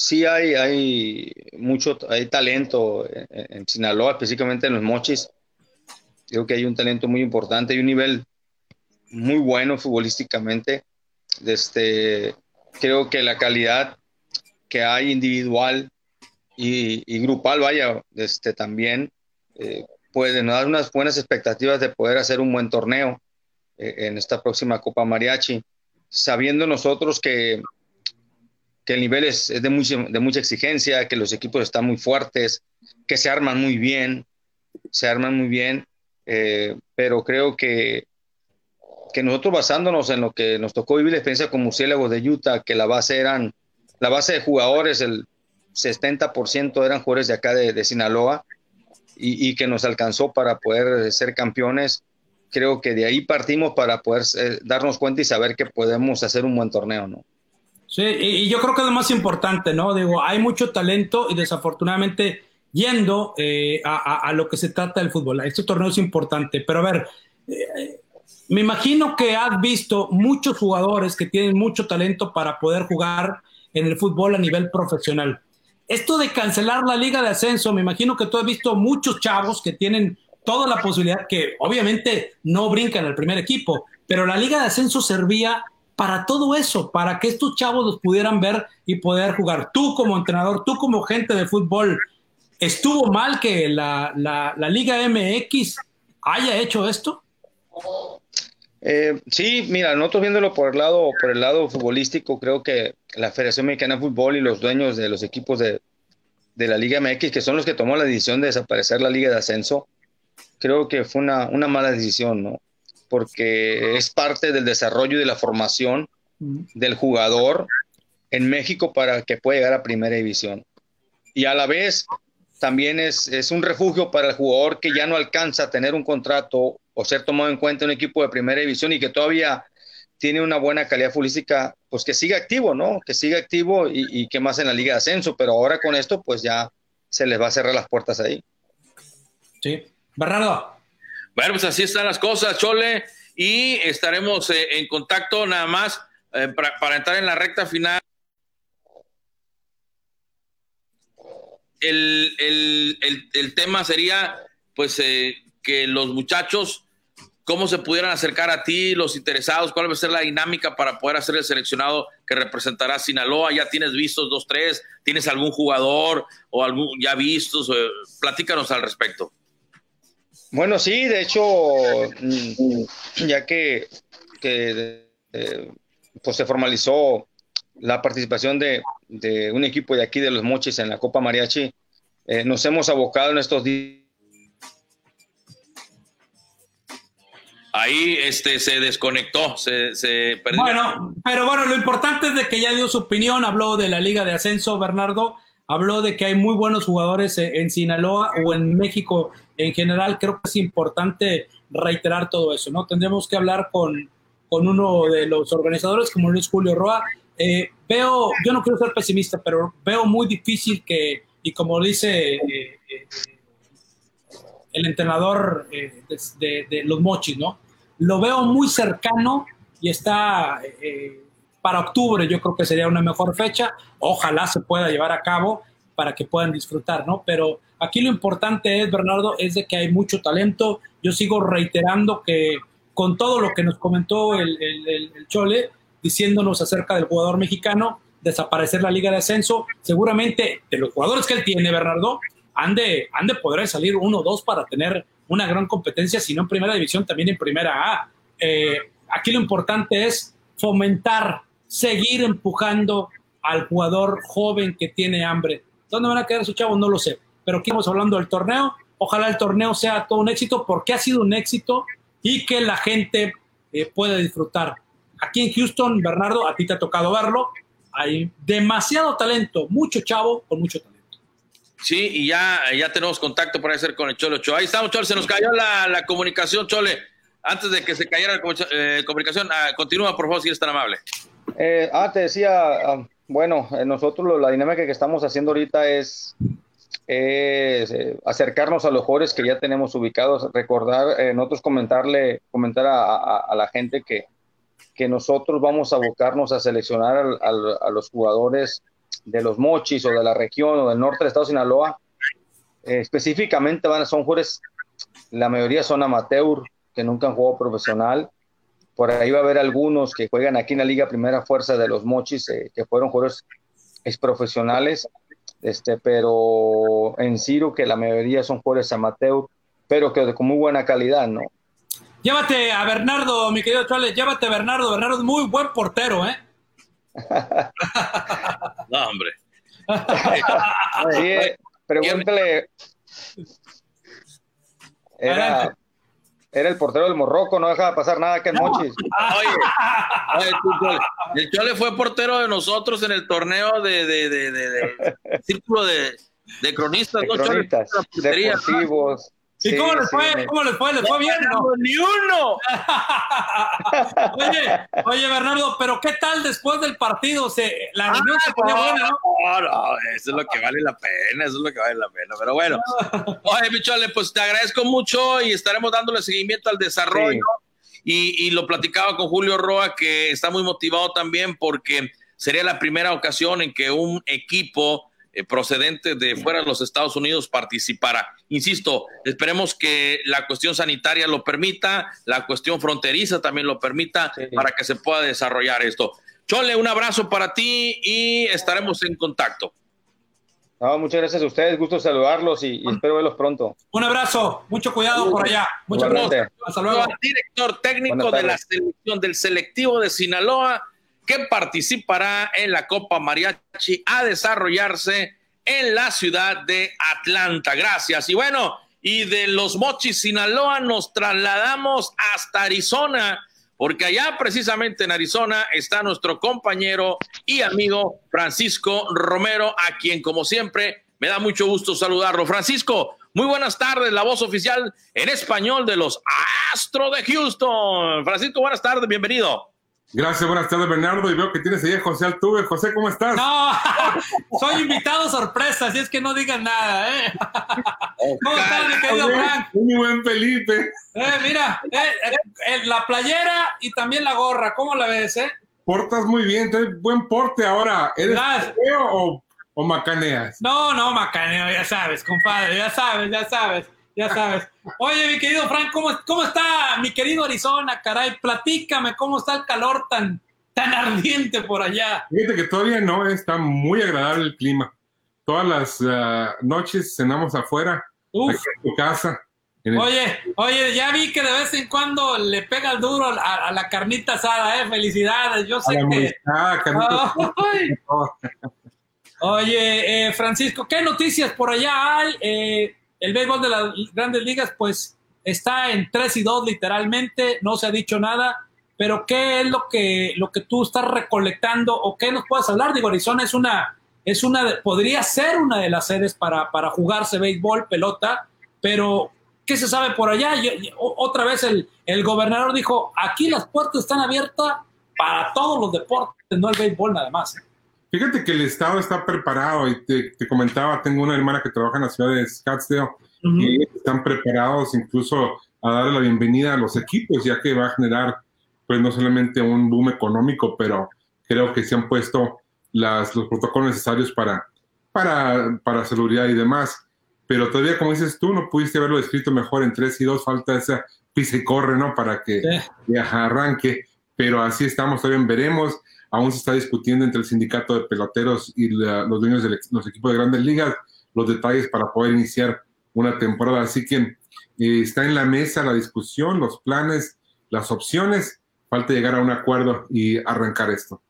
sí hay, hay mucho, hay talento en, Sinaloa, específicamente en los mochis. Creo que hay un talento muy importante y un nivel muy bueno futbolísticamente. Este, creo que la calidad que hay individual y, grupal, vaya, este, también eh, puede nos dar unas buenas expectativas de poder hacer un buen torneo eh, en esta próxima Copa Mariachi, sabiendo nosotros que, que el nivel es, de, mucha exigencia, que los equipos están muy fuertes, que se arman muy bien, se arman muy bien, eh, pero creo que, que nosotros basándonos en lo que nos tocó vivir la experiencia con Murciélagos de Utah, que la base eran, la base de jugadores, el 70% eran jugadores de acá de, de Sinaloa, y, que nos alcanzó para poder ser campeones. Creo que de ahí partimos para poder eh, darnos cuenta y saber que podemos hacer un buen torneo, ¿no? Sí, y yo creo que es lo más importante, ¿no? Digo, hay mucho talento y desafortunadamente yendo eh, a, lo que se trata del fútbol. Este torneo es importante, pero a ver, eh, me imagino que has visto muchos jugadores que tienen mucho talento para poder jugar en el fútbol a nivel profesional. Esto de cancelar la liga de ascenso, me imagino que tú has visto muchos chavos que tienen toda la posibilidad, que obviamente no brincan al primer equipo, pero la liga de ascenso servía para todo eso, para que estos chavos los pudieran ver y poder jugar. Tú como entrenador, tú como gente de fútbol, ¿estuvo mal que la, la, Liga MX haya hecho esto? Eh, sí, mira, nosotros viéndolo por el lado, por el lado futbolístico, creo que la Federación Mexicana de Fútbol y los dueños de los equipos de, de la Liga MX, que son los que tomó la decisión de desaparecer la Liga de Ascenso, creo que fue una, una mala decisión, ¿no? Porque es parte del desarrollo y de la formación del jugador en México para que pueda llegar a primera división. Y a la vez también es, es un refugio para el jugador que ya no alcanza a tener un contrato o ser tomado en cuenta en un equipo de primera división y que todavía tiene una buena calidad futbolística, pues que siga activo, ¿no? Que siga activo y, que más en la Liga de Ascenso, pero ahora con esto, pues ya se les va a cerrar las puertas ahí. Sí. Bernardo. Bueno, pues así están las cosas, Chole, y estaremos eh, en contacto nada más eh, para, entrar en la recta final. El, el tema sería, pues, eh, que los muchachos cómo se pudieran acercar a ti los interesados, cuál va a ser la dinámica para poder hacer el seleccionado que representará Sinaloa. Ya tienes vistos dos, tres, tienes algún jugador o algún ya vistos, platícanos al respecto. Bueno, sí, de hecho, mm, ya que, que eh, pues se formalizó la participación de, de un equipo de aquí de los Mochis en la Copa Mariachi. Eh, nos hemos abocado en estos días. Ahí este, se desconectó, se, se perdió. Bueno, pero bueno, lo importante es de que ya dio su opinión, habló de la Liga de Ascenso, Bernardo, habló de que hay muy buenos jugadores en Sinaloa o en México en general. Creo que es importante reiterar todo eso, ¿no? Tendremos que hablar con, con uno de los organizadores, como Luis Julio Roa. Eh, veo, yo no quiero ser pesimista, pero veo muy difícil que, y como dice eh, eh, el entrenador de, de, los Mochis, ¿no? Lo veo muy cercano y está para octubre, yo creo que sería una mejor fecha. Ojalá se pueda llevar a cabo para que puedan disfrutar, ¿no? Pero aquí lo importante es, Bernardo, es de que hay mucho talento. Yo sigo reiterando que con todo lo que nos comentó el, el, Chole, diciéndonos acerca del jugador mexicano, desaparecer la liga de ascenso, seguramente de los jugadores que él tiene, Bernardo, han de, han de poder salir uno o dos para tener una gran competencia, si no en primera división, también en primera A. Eh, aquí lo importante es fomentar, seguir empujando al jugador joven que tiene hambre. ¿Dónde van a quedar esos chavos? No lo sé. Pero aquí estamos hablando del torneo. Ojalá el torneo sea todo un éxito, porque ha sido un éxito y que la gente eh, pueda disfrutar. Aquí en Houston, Bernardo, a ti te ha tocado verlo. Hay demasiado talento, mucho chavo con mucho talento. Sí, y ya, ya tenemos contacto para hacer con el Chole Ahí estamos, Chole. Se nos cayó la, comunicación, Chole. Antes de que se cayera la eh, comunicación, ah, continúa, por favor, si eres tan amable. Eh, ah, te decía, ah, bueno, nosotros la dinámica que estamos haciendo ahorita es eh, acercarnos a los jugadores que ya tenemos ubicados, recordar, eh, nosotros comentarle, comentar a, la gente que, que, nosotros vamos a abocarnos a seleccionar a, los jugadores de los mochis o de la región o del norte del estado de Sinaloa. Eh, específicamente van, son jugadores, la mayoría son amateur, que nunca han jugado profesional. Por ahí va a haber algunos que juegan aquí en la Liga Primera Fuerza de los Mochis, que fueron jugadores profesionales este, pero en Ciro que la mayoría son jugadores amateur, pero que con muy buena calidad, ¿no? Llévate a Bernardo, mi querido Chale, llévate a Bernardo, Bernardo es muy buen portero, ¿eh? no, hombre. sí, pregúntale. Era, era el portero del Morroco, no deja pasar nada que en Mochis. Oye, el Chole fue portero de nosotros en el torneo de, de, de, de círculo de, cronistas, de cronistas, deportivos. ¿Y cómo les fue? ¿Cómo les fue? ¿Les fue bien? No, ¡Ni uno! oye, oye, Bernardo, pero ¿qué tal después del partido? Se, la reunión se ponía ah, buena, ¿no? No, eso es lo que vale la pena, eso es lo que vale la pena. Pero bueno, oye, Michole, pues te agradezco mucho y estaremos dándole seguimiento al desarrollo. Y, y lo platicaba con Julio Roa, que está muy motivado también porque sería la primera ocasión en que un equipo eh, procedente de fuera de los Estados Unidos participara. Insisto, esperemos que la cuestión sanitaria lo permita, la cuestión fronteriza también lo permita para que se pueda desarrollar esto. Chole, un abrazo para ti y estaremos en contacto. muchas gracias a ustedes, gusto saludarlos y, espero verlos pronto. Un abrazo, mucho cuidado por allá. Muchas gracias. Hasta luego. Director técnico de la selección del selectivo de Sinaloa, que participará en la Copa Mariachi a desarrollarse en la ciudad de Atlanta. Gracias. Y bueno, y de los Mochis, Sinaloa, nos trasladamos hasta Arizona, porque allá precisamente en Arizona está nuestro compañero y amigo Francisco Romero, a quien como siempre me da mucho gusto saludarlo. Francisco, muy buenas tardes, la voz oficial en español de los Astros de Houston. Francisco, buenas tardes, bienvenido. Gracias, buenas tardes, Bernardo. Y veo que tienes ahí a José Altuve. José, ¿cómo estás? No, soy invitado sorpresa, así es que no digan nada, ¿eh? ¿Cómo estás, mi querido Frank? Muy buen Felipe. Eh, mira, eh, eh, la playera y también la gorra, ¿cómo la ves, eh? Portas muy bien, tienes buen porte ahora. ¿Eres feo o, o macaneas? No, no, macaneo, ya sabes, compadre, ya sabes, ya sabes ya sabes. Oye, mi querido Frank, ¿cómo, ¿cómo está mi querido Arizona, caray? Platícame, ¿cómo está el calor tan, tan ardiente por allá? Fíjate que todavía no, está muy agradable el clima. Todas las uh, noches cenamos afuera, en tu casa. Oye, oye, ya vi que de vez en cuando le pega el duro a, la carnita asada, ¿eh? Felicidades, yo sé que... Oye, eh, Francisco, ¿qué noticias por allá hay? Eh, el béisbol de las grandes ligas, pues está en 3 y 2 literalmente, no se ha dicho nada, pero ¿qué es lo que, lo que tú estás recolectando o qué nos puedes hablar? Digo, Arizona es una, es una, podría ser una de las sedes para, para jugarse béisbol, pelota, pero ¿qué se sabe por allá? otra vez el, el gobernador dijo, aquí las puertas están abiertas para todos los deportes, no el béisbol nada más. ¿eh? Fíjate que el Estado está preparado y te, comentaba, tengo una hermana que trabaja en la ciudad de Scottsdale y están preparados incluso a darle la bienvenida a los equipos, ya que va a generar pues no solamente un boom económico, pero creo que se han puesto las, los protocolos necesarios para, para, para seguridad y demás. Pero todavía, como dices tú, no pudiste haberlo escrito mejor en 3 y 2, falta esa pisa y corre, ¿no? Para que arranque. Pero así estamos, todavía veremos aún se está discutiendo entre el sindicato de peloteros y los dueños de los equipos de grandes ligas los detalles para poder iniciar una temporada. Así que eh, está en la mesa la discusión, los planes, las opciones. Falta llegar a un acuerdo y arrancar esto.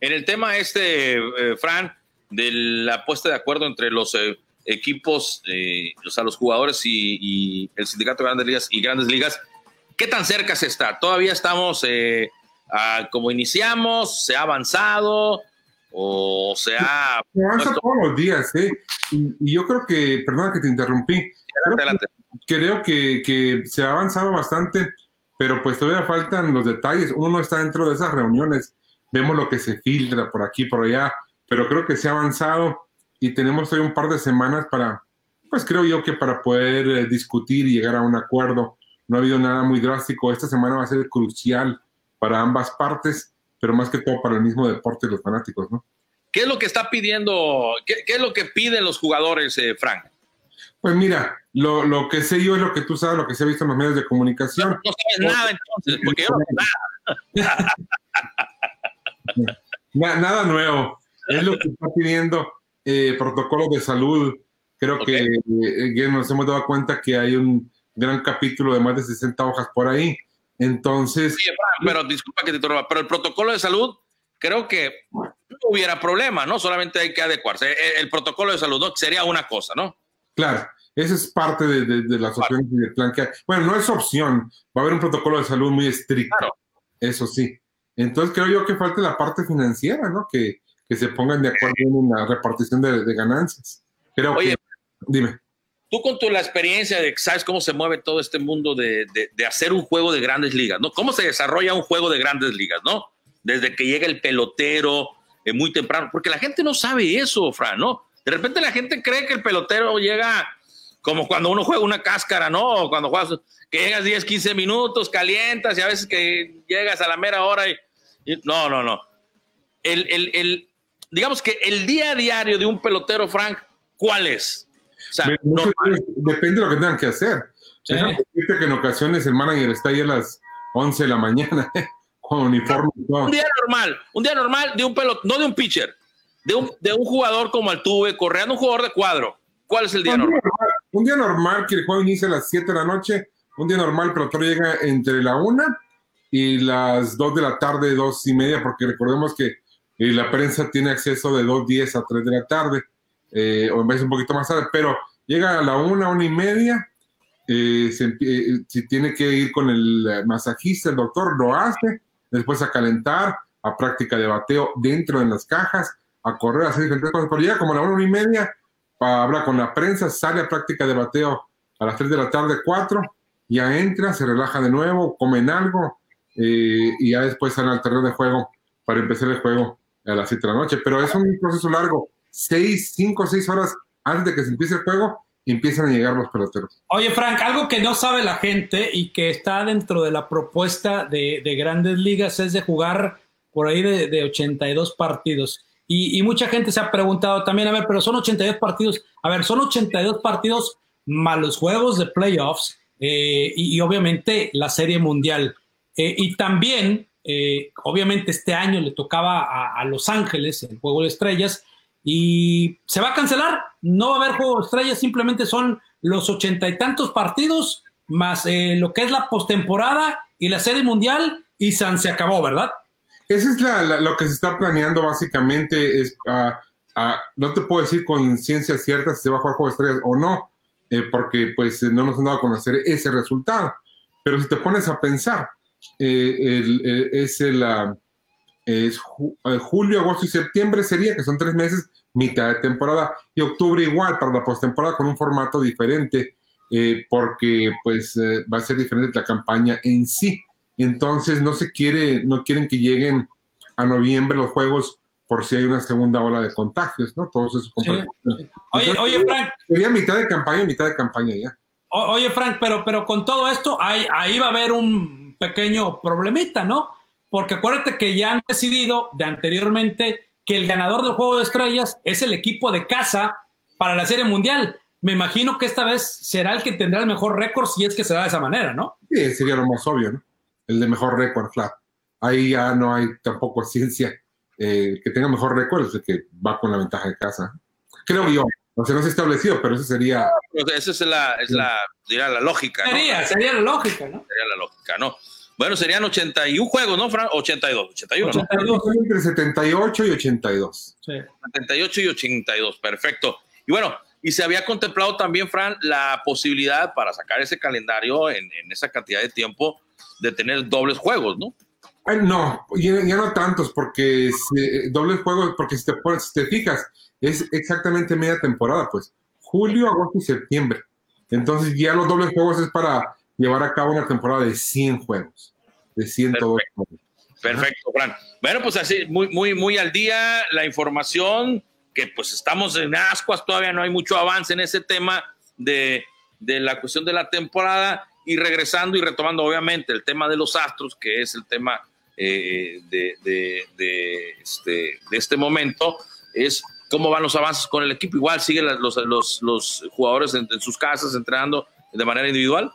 En el tema este, eh, Fran, de la puesta de acuerdo entre los eh, equipos, o sea, los jugadores y, y, el sindicato de grandes ligas y grandes ligas, ¿qué tan cerca se está? Todavía estamos Ah, como iniciamos, se ha avanzado o se ha... Se avanza todos los días, ¿eh? Y, yo creo que, perdona que te interrumpí, creo, Que, que, se ha avanzado bastante, pero pues todavía faltan los detalles. Uno no está dentro de esas reuniones, vemos lo que se filtra por aquí, por allá, pero creo que se ha avanzado y tenemos hoy un par de semanas para, pues creo yo que para poder eh, discutir y llegar a un acuerdo. No ha habido nada muy drástico. Esta semana va a ser crucial para ambas partes, pero más que todo para el mismo deporte y los fanáticos, ¿no? ¿Qué es lo que está pidiendo, qué, es lo que piden los jugadores, eh, Frank? Pues mira, lo, lo, que sé yo es lo que tú sabes, lo que se ha visto en los medios de comunicación. No, sabes nada entonces, porque yo no nada. nada nuevo. Es lo que está pidiendo eh, protocolos de salud. Creo que eh, nos hemos dado cuenta que hay un gran capítulo de más de 60 hojas por ahí entonces. pero disculpa que te interrumpa, pero el protocolo de salud, creo que no hubiera problema, ¿no? Solamente hay que adecuarse. El, protocolo de salud ¿no? sería una cosa, ¿no? Claro, esa es parte de, las opciones y del plan que hay. Bueno, no es opción, va a haber un protocolo de salud muy estricto. Eso sí. Entonces creo yo que falta la parte financiera, ¿no? Que, se pongan de acuerdo en una repartición de, ganancias. Creo Oye, dime. Con tu la experiencia de que sabes cómo se mueve todo este mundo de, de, hacer un juego de grandes ligas, ¿no? ¿Cómo se desarrolla un juego de grandes ligas, ¿no? Desde que llega el pelotero eh, muy temprano, porque la gente no sabe eso, Fran, ¿no? De repente la gente cree que el pelotero llega como cuando uno juega una cáscara, ¿no? Cuando juegas, que llegas 10, 15 minutos, calientas y a veces que llegas a la mera hora y... no, no, no. El, el, el, digamos que el día a diario de un pelotero, Frank, ¿cuál es? Depende de lo que tengan que hacer. que en ocasiones el manager está ahí a las 11 de la mañana con uniforme. Un día normal, un día normal de un pelot, no de un pitcher, de un, de un jugador como Altuve, corriendo un jugador de cuadro. ¿Cuál es el día, normal? Un día normal que el juego inicia a las 7 de la noche, un día normal, pero todo llega entre la 1 y las 2 de la tarde, 2 y media, porque recordemos que eh, la prensa tiene acceso de 2.10 a 3 de la tarde eh, o en vez un poquito más tarde, pero llega a la una, una y media, eh, eh, si tiene que ir con el masajista, el doctor, lo hace, después a calentar, a práctica de bateo dentro de las cajas, a correr, a hacer diferentes cosas, pero llega como a la una, una y media, para hablar con la prensa, sale a práctica de bateo a las 3 de la tarde, 4, ya entra, se relaja de nuevo, comen algo, y ya después sale al terreno de juego para empezar el juego a las 7 de la noche, pero es un proceso largo seis, cinco, seis horas antes de que se empiece el juego, empiezan a llegar los peloteros. Oye, Frank, algo que no sabe la gente y que está dentro de la propuesta de, grandes ligas es de jugar por ahí de, 82 partidos. Y, mucha gente se ha preguntado también, a ver, pero son 82 partidos. A ver, son 82 partidos más los juegos de playoffs eh, y, obviamente la Serie Mundial. Eh, y también, eh, obviamente este año le tocaba a Los Ángeles el Juego de Estrellas y se va a cancelar. No va a haber juego de estrellas, simplemente son los ochenta y tantos partidos más eh, lo que es la postemporada y la serie mundial y San se acabó, ¿verdad? Eso es lo que se está planeando básicamente, es, ah, no te puedo decir con ciencia cierta si se va a jugar Juego de Estrellas o no, eh, porque pues no nos han dado a conocer ese resultado. Pero si te pones a pensar, eh, el, eh, es el ah, es julio, agosto y septiembre sería, que son tres meses, mitad de temporada, y octubre igual para la postemporada con un formato diferente, porque pues va a ser diferente la campaña en sí. Entonces no se quiere, no quieren que lleguen a noviembre los juegos por si hay una segunda ola de contagios, ¿no? Todos esos Oye, oye, Frank. Sería mitad de campaña, mitad de campaña ya. oye, Frank, pero, pero con todo esto, ahí, ahí va a haber un pequeño problemita, ¿no? Porque acuérdate que ya han decidido de anteriormente que el ganador del juego de estrellas es el equipo de casa para la Serie Mundial. Me imagino que esta vez será el que tendrá el mejor récord si es que se da de esa manera, ¿no? Sí, sería lo más obvio, ¿no? El de mejor récord, claro. Ahí ya no hay tampoco ciencia eh, que tenga mejor récord es el que va con la ventaja de casa. Creo yo. O sea, no se ha establecido, pero eso sería. Esa es la, es la, diría, la lógica. Sería, sería la lógica, ¿no? Sería la lógica, ¿no? Bueno, serían 81 juegos, ¿no, Fran? 82, 81. 82. ¿no? Entre 78 y 82. Sí. 78 y 82, perfecto. Y bueno, y se había contemplado también, Fran, la posibilidad para sacar ese calendario en, en esa cantidad de tiempo de tener dobles juegos, ¿no? no, ya, no tantos, porque doble juego, porque si te, si te fijas, es exactamente media temporada, pues. Julio, agosto y septiembre. Entonces ya los dobles juegos es para llevar a cabo una temporada de 100 juegos. De 102 juegos. Perfecto, Fran. Bueno, pues así, muy, muy, muy al día la información, que pues estamos en ascuas, todavía no hay mucho avance en ese tema de, de la cuestión de la temporada y regresando y retomando obviamente el tema de los astros, que es el tema eh, de, este, de este momento es cómo van los avances con el equipo. Igual siguen los, los, los jugadores en, sus casas entrenando de manera individual.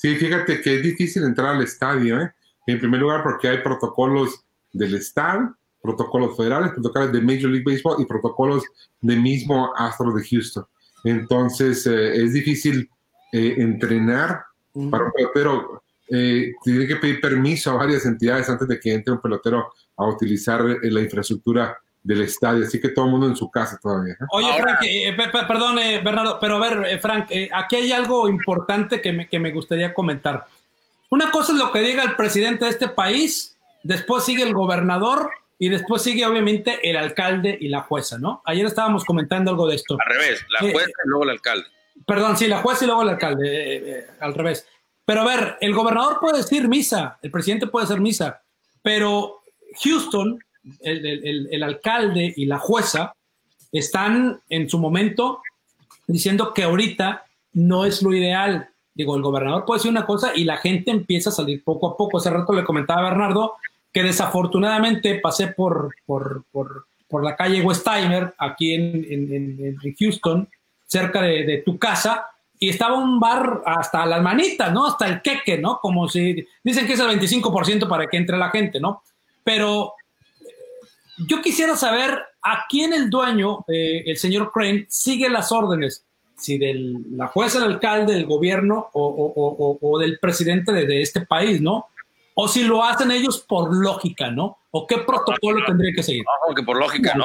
Sí, fíjate que es difícil entrar al estadio, ¿eh? En primer lugar, porque hay protocolos del Estado, protocolos federales, protocolos de Major League Baseball y protocolos de mismo Astro de Houston. Entonces, eh, es difícil entrenar para un pelotero eh, tiene que pedir permiso a varias entidades antes de que entre un pelotero a utilizar eh, la infraestructura del estadio, así que todo el mundo en su casa todavía. ¿eh? Oye, Frank, eh, perdón, Bernardo, pero a ver, Frank, aquí hay algo importante que me, que me gustaría comentar. Una cosa es lo que diga el presidente de este país, después sigue el gobernador y después sigue obviamente el alcalde y la jueza, ¿no? Ayer estábamos comentando algo de esto. Al revés, la jueza y luego el alcalde. Perdón, sí, la jueza y luego el alcalde, al revés. Pero a ver, el gobernador puede decir misa, el presidente puede hacer misa, pero Houston, el, alcalde y la jueza están en su momento diciendo que ahorita no es lo ideal. Digo, el gobernador puede decir una cosa y la gente empieza a salir poco a poco. Hace rato le comentaba a Bernardo que desafortunadamente pasé por, por, la calle Westheimer, aquí en, Houston, cerca de, tu casa, y estaba un bar hasta las manitas, ¿no? Hasta el queque, ¿no? Como si dicen que es el 25% para que entre la gente, ¿no? Pero yo quisiera saber a quién el dueño, eh, el señor Crane, sigue las órdenes, si de la jueza, el alcalde, del gobierno o, del presidente de, este país, ¿no? O si lo hacen ellos por lógica, ¿no? ¿O qué protocolo tendría que seguir? No, que por lógica, ¿no?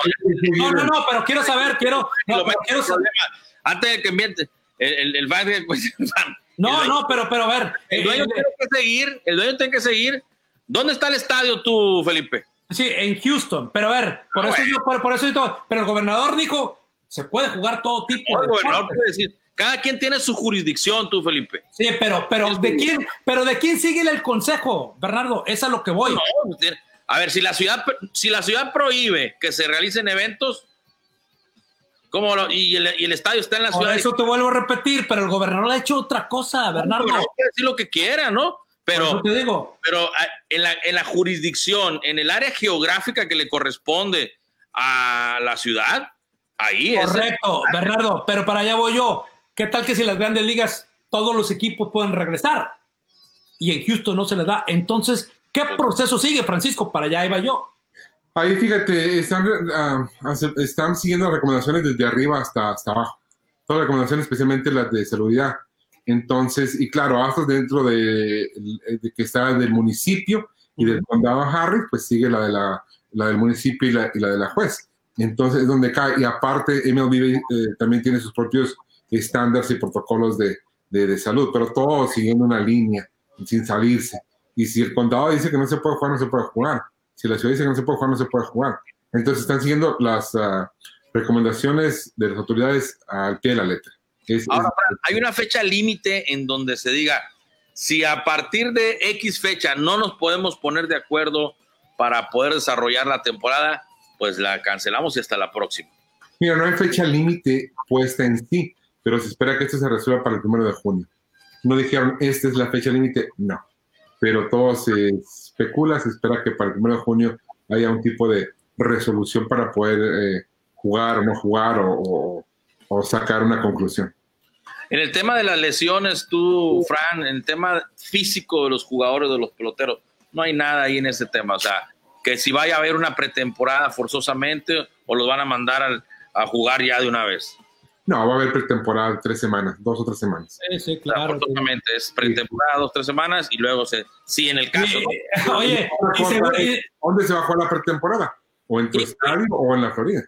No, no, no, pero quiero saber, quiero... No, quiero saber. Antes de que miente, el, el, pues, No, no, pero, pero a ver. El dueño eh, tiene que seguir, el dueño tiene que seguir. ¿Dónde está el estadio tú, Felipe? Sí, en Houston. Pero a ver, por, ah, eso, yo, por, eso todo. Pero el gobernador dijo, se puede jugar todo tipo de gobernador puede decir, cada quien tiene su jurisdicción, tú, Felipe. Sí, pero, pero ¿de quién, pero de quién sigue el consejo, Bernardo? Es a lo que voy. Pues, a ver, si la ciudad, si la ciudad prohíbe que se realicen eventos, y, el, estadio está en la ciudad. eso te vuelvo a repetir, pero el gobernador ha hecho otra cosa, Bernardo. No, puede decir lo que quiera, ¿no? Pero, te digo. pero ah, en la, en la jurisdicción, en el área geográfica que le corresponde a la ciudad, ahí es. Correcto, Bernardo, pero para allá voy yo. ¿Qué tal que si las grandes ligas todos los equipos pueden regresar? Y en Houston no se les da. Entonces, ¿qué proceso sigue, Francisco? Para allá iba yo. Ahí fíjate, están, ah, están siguiendo las recomendaciones desde arriba hasta, hasta abajo. Todas las recomendaciones, especialmente las de salubridad. Entonces, y claro, hasta dentro de, que está del municipio y del condado Harris, pues sigue la, de la, la del municipio y la, y la de la juez. Entonces es donde cae. Y aparte, MLB eh, también tiene sus propios estándares y protocolos de, de, salud, pero todo siguiendo una línea, sin salirse. Y si el condado dice que no se puede jugar, no se puede jugar. Si la ciudad dice que no se puede jugar, no se puede jugar. Entonces están siguiendo las ah, recomendaciones de las autoridades al pie de la letra. Ahora, hay una fecha límite en donde se diga, si a partir de X fecha no nos podemos poner de acuerdo para poder desarrollar la temporada, pues la cancelamos y hasta la próxima. Mira, no hay fecha límite puesta en sí, pero se espera que esto se resuelva para el primero de junio. No dijeron, esta es la fecha límite, no. Pero todo se especula, se espera que para el primero de junio haya un tipo de resolución para poder eh, jugar o no jugar o, sacar una conclusión. En el tema de las lesiones, tú, Fran, en el tema físico de los jugadores, de los peloteros, no hay nada ahí en ese tema. O sea, que si vaya a haber una pretemporada forzosamente o los van a mandar a, jugar ya de una vez. No, va a haber pretemporada tres semanas, dos o tres semanas. Sí, sí, claro. Forzosamente es pretemporada, dos o tres semanas y luego se, sí, en el caso. Oye, ¿dónde se va a jugar la pretemporada? ¿O en tu estadio o en la Florida?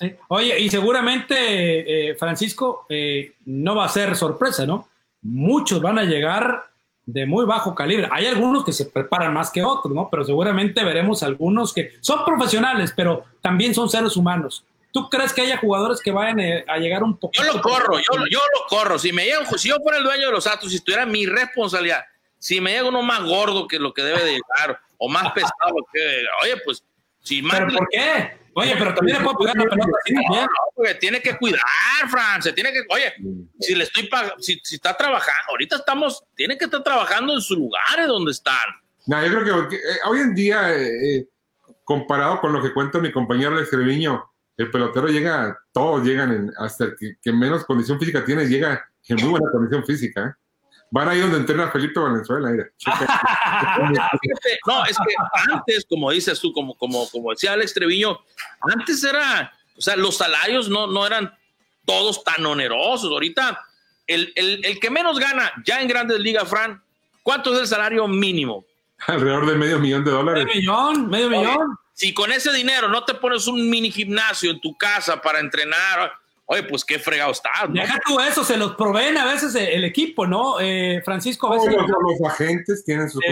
Sí. Oye, y seguramente, eh, Francisco, eh, no va a ser sorpresa, ¿no? Muchos van a llegar de muy bajo calibre. Hay algunos que se preparan más que otros, ¿no? Pero seguramente veremos algunos que son profesionales, pero también son seres humanos. ¿Tú crees que haya jugadores que vayan eh, a llegar un poco? Yo lo corro, yo, yo lo corro. Si me llega, si yo fuera el dueño de los Atos, si estuviera mi responsabilidad, si me llega uno más gordo que lo que debe de llegar, o más pesado que, oye, pues, si más. ¿Pero por qué? Oye, pero también le puedo pegar la pelota No, porque tiene que cuidar, Fran, se tiene que, oye, si le estoy pagando, si, está trabajando, ahorita estamos, tiene que estar trabajando en sus lugares donde están. No, yo creo que, eh, hoy en día, eh, eh, comparado con lo que cuenta mi compañero Alex Treviño, el pelotero llega, todos llegan en, hasta el que, que, menos condición física tiene, llega en muy buena condición física. ¿eh? Van ahí donde entrena Felipe Valenzuela. no, es que antes, como dices tú, como, como, como decía Alex Treviño, antes era, o sea, los salarios no, no eran todos tan onerosos. Ahorita, el, el, el que menos gana ya en Grandes Ligas, Fran, ¿cuánto es el salario mínimo? Alrededor de medio millón de dólares. Medio millón, medio millón. Si con ese dinero no te pones un mini gimnasio en tu casa para entrenar, Oye, pues qué fregado está. Deja tú eso, se los proveen a veces el, equipo, ¿no? Eh, Francisco, a veces. los, agentes tienen sus.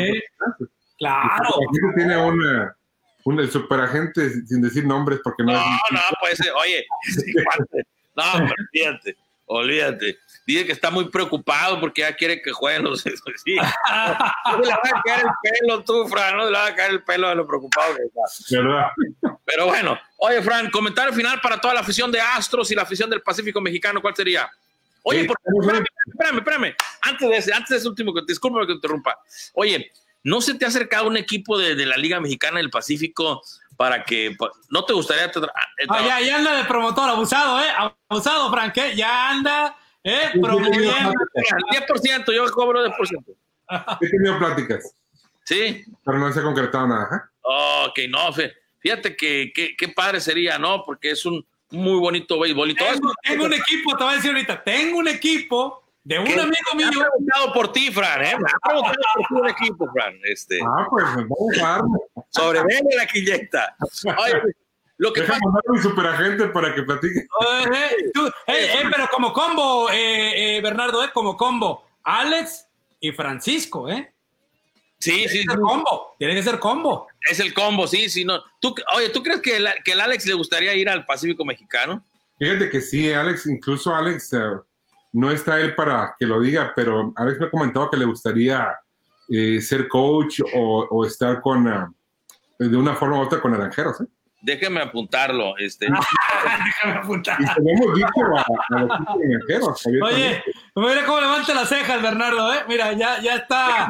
claro. El tiene una, un, el superagente, sin decir nombres, porque no. No, no, puede ser. Oye, no, olvídate, olvídate. Dice que está muy preocupado porque ya quiere que jueguen los. Sí. No le va a caer el pelo tú, Fran, no le va a caer el pelo de lo preocupado que está. ¿Verdad? Pero bueno, oye, Fran, comentario final para toda la afición de Astros y la afición del Pacífico Mexicano, ¿cuál sería? Oye, espérame, espérame, espérame, Antes de ese, antes de ese último, disculpa que te interrumpa. Oye, ¿no se te ha acercado un equipo de, de la Liga Mexicana del Pacífico para que no te gustaría eh, ah, ya, ya, anda de promotor abusado eh abusado Frank ¿eh? ya anda ¿Eh? Promoviendo. 10%, yo cobro 10%. He tenido pláticas. Sí. Pero no se ha concretado nada. Ok, no, fíjate que qué padre sería, ¿no? Porque es un muy bonito béisbol. tengo, tengo un equipo, te voy a decir ahorita, tengo un equipo de un amigo mío. Me ha preguntado por ti, Fran, ¿eh? Me ha preguntado por ti un equipo, Fran. Este. Ah, pues vamos a Sobre la quilleta. Oye, lo que Deja mandar un superagente para que platique. Eh, eh, pero como combo, eh, Bernardo, eh, como combo. Alex y Francisco, ¿eh? Sí, sí. combo. Tiene que ser combo. Es el combo, sí, sí. No. ¿Tú, oye, ¿tú crees que el, que el Alex le gustaría ir al Pacífico Mexicano? Fíjate que sí, Alex, incluso Alex, no está él para que lo diga, pero Alex me ha comentado que le gustaría ser coach o, estar con, de una forma u otra con Naranjeros, ¿eh? Déjeme apuntarlo. Este. déjame apuntarlo. Oye, mira cómo levanta las cejas, Bernardo, ¿eh? Mira, ya, ya está.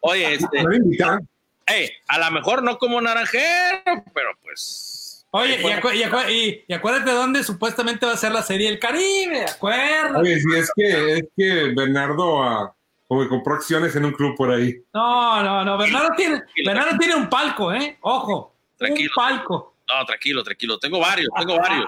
Oye, este. hey, a lo mejor no como naranjero, pero pues. Oye, y, y, acuérdate dónde supuestamente va a ser la serie El Caribe, acuérdate. Oye, si es que, es que Bernardo ah, como que compró acciones en un club por ahí. No, no, no, Bernardo tiene, Bernardo tiene un palco, ¿eh? Ojo tranquilo. Un palco. No, tranquilo, tranquilo. Tengo varios, tengo varios,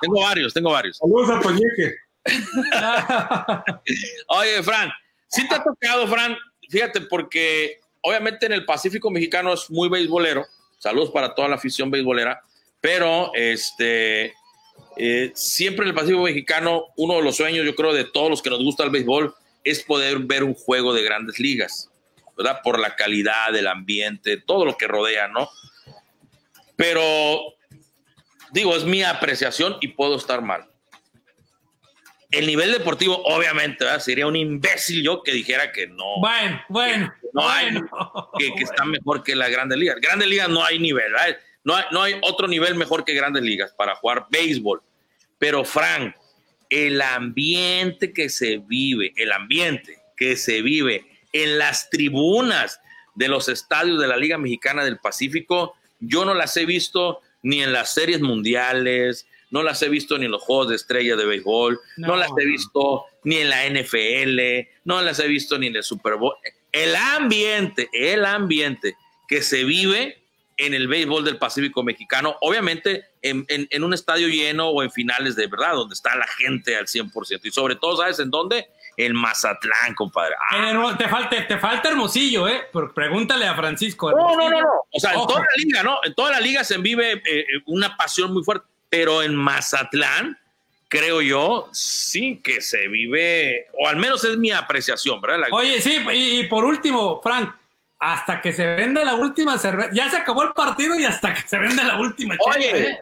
tengo varios, tengo varios, Saludos a Toñeque. Oye, Fran, sí te ha tocado, Fran, fíjate, porque obviamente en el Pacífico mexicano es muy beisbolero. Saludos para toda la afición beisbolera. pero este, eh, siempre en el Pacífico Mexicano, uno de los sueños, yo creo, de todos los que nos gusta el béisbol, es poder ver un juego de grandes ligas, ¿verdad? Por la calidad del ambiente, todo lo que rodea, ¿no? Pero, digo, es mi apreciación y puedo estar mal. El nivel deportivo, obviamente, ¿verdad? sería un imbécil yo que dijera que no. Bueno, bueno. no hay, bueno, que, que está mejor que las grandes ligas. Grandes ligas no hay nivel, ¿verdad? No hay, no hay otro nivel mejor que grandes ligas para jugar béisbol. Pero, Frank, el ambiente que se vive, el ambiente que se vive en las tribunas de los estadios de la Liga Mexicana del Pacífico, yo no las he visto ni en las series mundiales, no las he visto ni en los juegos de estrella de béisbol, no, No. las he visto ni en la NFL, no las he visto ni en el Super Bowl. El ambiente, el ambiente que se vive en el béisbol del Pacífico mexicano, obviamente en, en- en un estadio lleno o en finales de verdad, donde está la gente al 100%. Y sobre todo, ¿sabes en dónde? En Mazatlán, compadre. Ah, En el- te, falta, te falta Hermosillo, ¿eh? Pero pregúntale a Francisco. No, no, no, no. O sea, en toda la liga, ¿no? En toda la liga se vive eh, eh, una pasión muy fuerte, pero en Mazatlán, creo yo, sí que se vive, o al menos es mi apreciación, ¿verdad? La- Oye, sí, y, y por último, Frank, hasta que se venda la última cerveza. Ya se acabó el partido y hasta que se venda la última. Oye.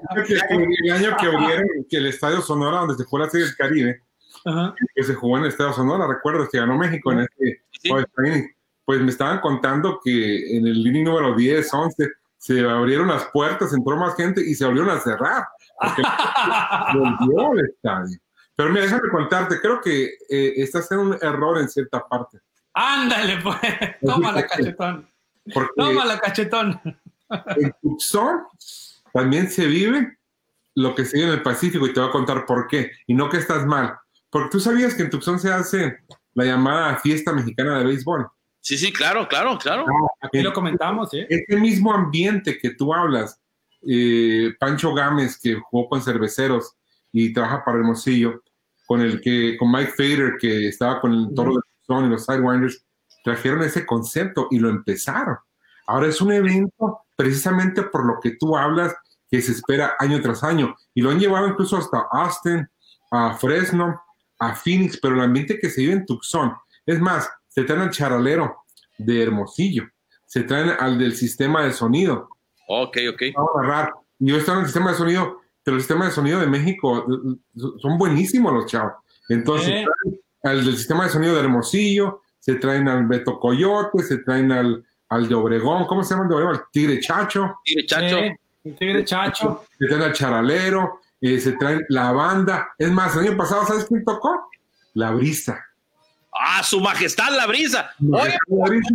El año que abrieron que el Estadio Sonora, donde se jugó la Serie del Caribe, Ajá. que se jugó en el Estadio Sonora, recuerdo que ganó México en este Sí. training. Pues me estaban contando que en el inning número 10, 11, se abrieron las puertas, entró más gente y se volvieron a cerrar. Porque volvió el estadio. Pero mira, déjame contarte, creo que eh, estás en un error en cierta parte. Ándale, pues. Toma la cachetón. Porque Toma la cachetón. en Tucson también se vive lo que se vive en el Pacífico y te voy a contar por qué. Y no que estás mal. Porque tú sabías que en Tucson se hace la llamada fiesta mexicana de béisbol. Sí, sí, claro, claro, claro. Aquí lo comentamos, ¿eh? Ese mismo ambiente que tú hablas, eh, Pancho Gámez, que jugó con cerveceros y trabaja para Hermosillo, con el que, con Mike Fader, que estaba con el toro de Tucson y los Sidewinders, trajeron ese concepto y lo empezaron. Ahora es un evento precisamente por lo que tú hablas, que se espera año tras año. Y lo han llevado incluso hasta Austin, a Fresno, a Phoenix, pero el ambiente que se vive en Tucson. Es más, se traen al charalero de Hermosillo, se traen al del sistema de sonido. Ok, ok. Vamos a agarrar. Yo estoy en el sistema de sonido, pero el sistema de sonido de México son buenísimos los chavos. Entonces, Eh. traen al del sistema de sonido de Hermosillo, se traen al Beto Coyote, se traen al, al de Obregón, ¿cómo se llama el de Obregón? El Tigre Chacho, Mire, chacho. Eh, el tigre chacho. se traen al Charalero, eh, se traen la banda. Es más, el año pasado, ¿sabes quién tocó? La Brisa. Ah, su majestad la brisa. Oye, La Brisa.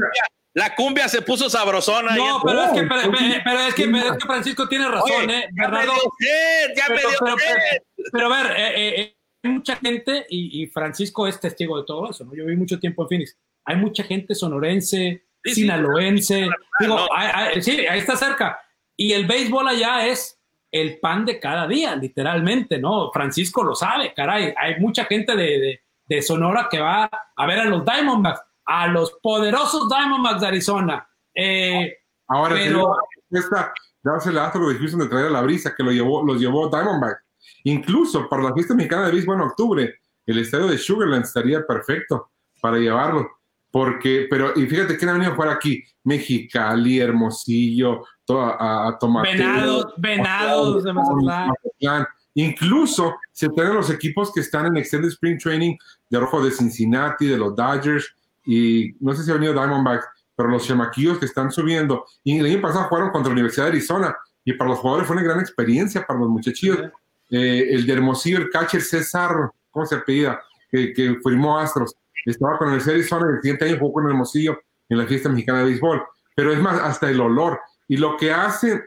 la cumbia se puso sabrosona. No, pero es que, No, pero, pero es que, pero es que Francisco tiene razón, Oye, ¿eh? ya me Bernardo. dio sed, ya me Pero, dio pero- sed. pero- pero a ver, eh, eh, eh, mucha gente, y, y Francisco es testigo de todo eso, ¿no? Yo viví mucho tiempo en Phoenix. Hay mucha gente sonorense, Sí, sí. sinaloense. Digo, no. hay- hay- sí, ahí está cerca. Y el béisbol allá es el pan de cada día, literalmente, ¿no? Francisco lo sabe, caray. Hay mucha gente de, de- de Sonora que va a ver a los Diamondbacks, a los poderosos Diamondbacks de Arizona. Eh, Ahora, Pero- esta, dársela a Astro de Houston de traer a la brisa que lo llevó, los llevó Diamondback. Incluso para la fiesta mexicana de béisbol en octubre, el estadio de Sugarland estaría perfecto para llevarlo. Porque, pero, y fíjate quién ha venido a jugar aquí: Mexicali, Hermosillo, toda, a, a Venados, Venados de Mazatlán. Mazatlán. Incluso se traen los equipos que están en Extended Spring Training de Rojo de Cincinnati, de los Dodgers, y no sé si ha venido Diamondbacks, pero los chamaquillos que están subiendo. Y el año pasado jugaron contra la Universidad de Arizona, y para los jugadores fue una gran experiencia, para los muchachillos. Eh, el de Hermosillo, el catcher César, ¿cómo se apellida? Que, que firmó Astros. Estaba con de Arizona y el siguiente año jugó con Hermosillo en la fiesta mexicana de béisbol. Pero es más, hasta el olor. Y lo que hace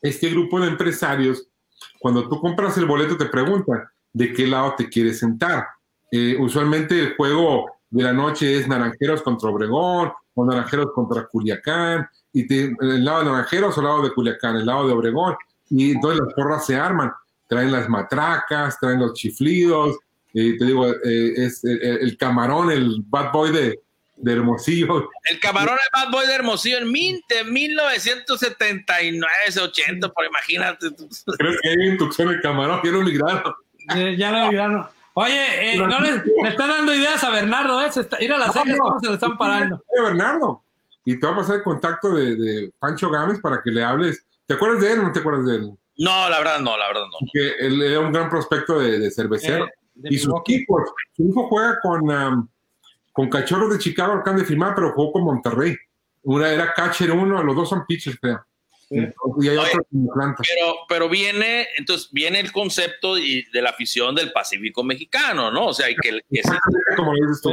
este grupo de empresarios, cuando tú compras el boleto, te preguntan de qué lado te quieres sentar. Eh, usualmente el juego de la noche es Naranjeros contra Obregón o Naranjeros contra Culiacán, y te- el lado de Naranjeros o el lado de Culiacán, el lado de Obregón, y entonces las porras se arman. Traen las matracas, traen los chiflidos, eh, te digo, eh, es el, el- el camarón, el bad boy de, de Hermosillo. El camarón es Bad Boy de Hermosillo en mil, de 1979, 80, por imagínate. ¿Crees que hay Tucson el camarón? Ya lo migraron. Eh, ya lo migraron. Oye, eh, no le, le está dando ideas a Bernardo, ¿eh? Se está- ir a las series, ¿cómo se le están parando? Eh, Bernardo. Y te va a pasar el contacto de, de Pancho Gámez para que le hables. ¿Te acuerdas de él o no te acuerdas de él? No, la verdad no, la verdad no. Que él era un gran prospecto de, de cervecero. Eh, de y sus equipos. Su hijo juega con, um, con Cachorros de Chicago, acaban de firmar, pero jugó con Monterrey. Una era catcher uno, los dos son pitchers, creo. Y hay Oye. otro en Atlanta. Pero, pero viene, entonces viene el concepto y de la afición del Pacífico mexicano, ¿no? O sea, y que, que Como lo dices tú.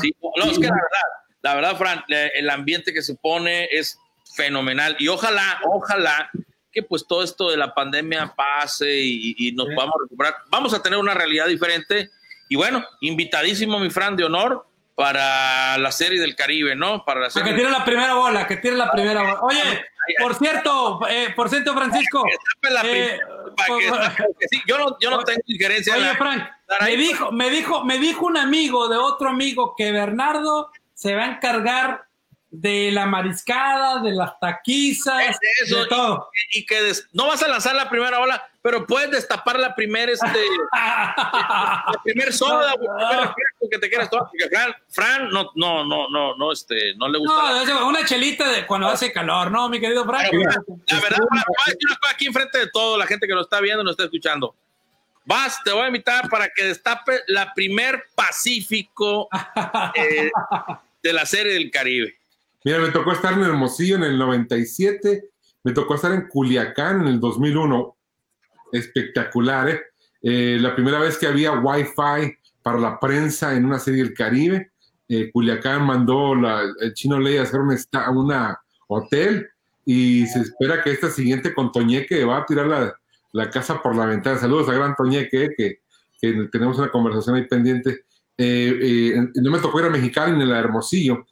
Sí, no, es que la verdad, la verdad, Fran, eh, el ambiente que se pone es fenomenal y ojalá, ojalá que pues todo esto de la pandemia pase y, y nos Sí. podamos recuperar. Vamos a tener una realidad diferente y bueno, invitadísimo mi Fran de honor para la serie del Caribe, ¿no? Para la serie que tire la primera bola, que tire la primera bola. Oye, por cierto, eh, por cierto, Francisco. eh, yo no, yo no tengo injerencia en Oye, Frank, me dijo, me dijo, me dijo un amigo de otro amigo que Bernardo se va a encargar de la mariscada, de las taquizas, Es eso, de todo. y que des- no vas a lanzar la primera ola, pero puedes destapar la primera, este, la primer soda, el primer refresco que te quieras tomar, porque Fran, Fran no, no, no, no, no, este, no le gusta. No, la- una chelita de cuando hace calor, ¿no, mi querido? Pero, la verdad, Fran, voy a decir una cosa aquí enfrente de todo, la gente que nos está viendo, nos está escuchando. Vas, te voy a invitar para que destape la primer Pacífico eh, de la serie del Caribe. Mira, me tocó estar en Hermosillo en el 97, me tocó estar en Culiacán en el 2001. Espectacular, ¿eh? Eh, la primera vez que había Wi-Fi para la prensa en una serie del Caribe. Eh, Culiacán mandó el chino Ley a hacer un una hotel y se espera que esta siguiente con Toñeque va a tirar la, la casa por la ventana. Saludos a Gran Toñeque, eh, que, que tenemos una conversación ahí pendiente. Eh, no me tocó ir a Mexicali ni a la Hermosillo,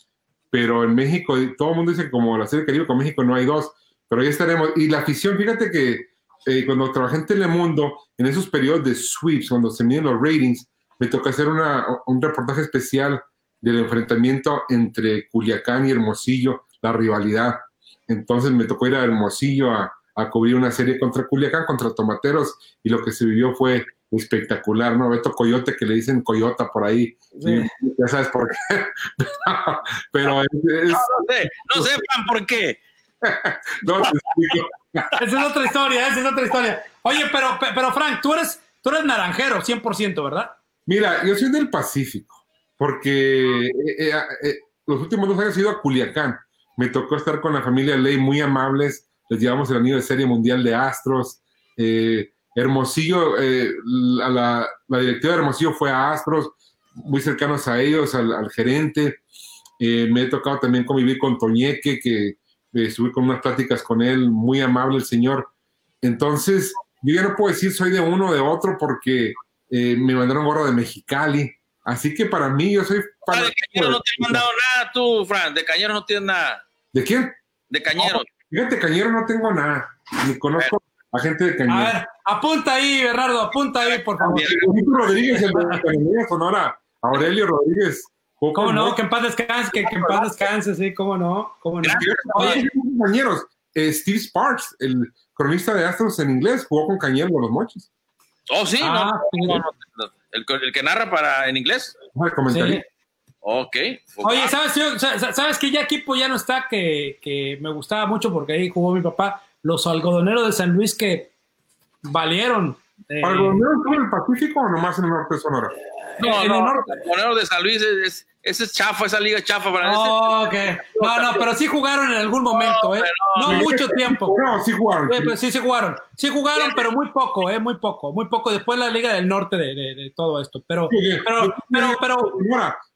pero en México todo el mundo dice que como la serie Caribe con México no hay dos, pero ahí estaremos. Y la afición, fíjate que eh, cuando trabajé en Telemundo, en esos periodos de sweeps, cuando se miden los ratings, me tocó hacer una, un reportaje especial del enfrentamiento entre Culiacán y Hermosillo, la rivalidad. Entonces me tocó ir a Hermosillo a, a cubrir una serie contra Culiacán, contra Tomateros, y lo que se vivió fue espectacular, ¿no? Beto Coyote, que le dicen Coyota por ahí, Sí. ya sabes por qué. Pero es, es- No, no sé, no sé, Fran, por qué. no, te explico. Esa es otra historia, esa es otra historia. Oye, pero, pero Frank, tú eres, tú eres naranjero, 100%, ¿verdad? Mira, yo soy del Pacífico, porque eh, eh, eh, los últimos dos años he ido a Culiacán. Me tocó estar con la familia Ley muy amables. Les llevamos el anillo de Serie Mundial de Astros. Eh, Hermosillo, eh, la, la- la directiva de Hermosillo fue a Astros, muy cercanos a ellos, al, al gerente. Eh, me he tocado también convivir con Toñeque, que eh, estuve con unas pláticas con él, muy amable el señor. Entonces, yo ya no puedo decir soy de uno o de otro porque eh, me mandaron gorra de Mexicali. Así que para mí, yo soy Ah, de Cañero no te han mandado nada tú, Fran. De Cañero no tienes nada. ¿De quién? De Cañero. Fíjate, Cañero no tengo nada. Ni conozco a gente de A Cañero. ver, apunta ahí, Bernardo, apunta ahí, por favor. Aurelio Rodríguez, el de Sonora. Aurelio Rodríguez. ¿Cómo con no? Que en paz descanse, que, que en paz descanse, sí, cómo no, cómo no. Oye, compañeros. Eh, Steve Sparks, el cronista de Astros en inglés, jugó con Cañero de los Mochis. Oh, sí, no, Ah, no, no, no, no. El, el que narra para en inglés. Ah, el comentario. sí. Ok. Oye, ¿sabes, yo- sa- sa- ¿sabes que ya equipo ya no está que, que me gustaba mucho porque ahí jugó mi papá? Los algodoneros de San Luis que valieron. eh, ¿Para los menos en el Pacífico o nomás en el norte de Sonora? No, en no, el norte. los Moneros de San Luis es, es- ese es chafa, esa liga es chafa para. Oh, ok. No, no, pero sí jugaron en algún momento, ¿eh? No no. mucho tiempo. No, sí jugaron. Pero sí, sí jugaron. Sí jugaron, pero muy poco, ¿eh? Muy poco, muy poco. Después la Liga del Norte de, de- de todo esto. Pero, pero, pero, pero.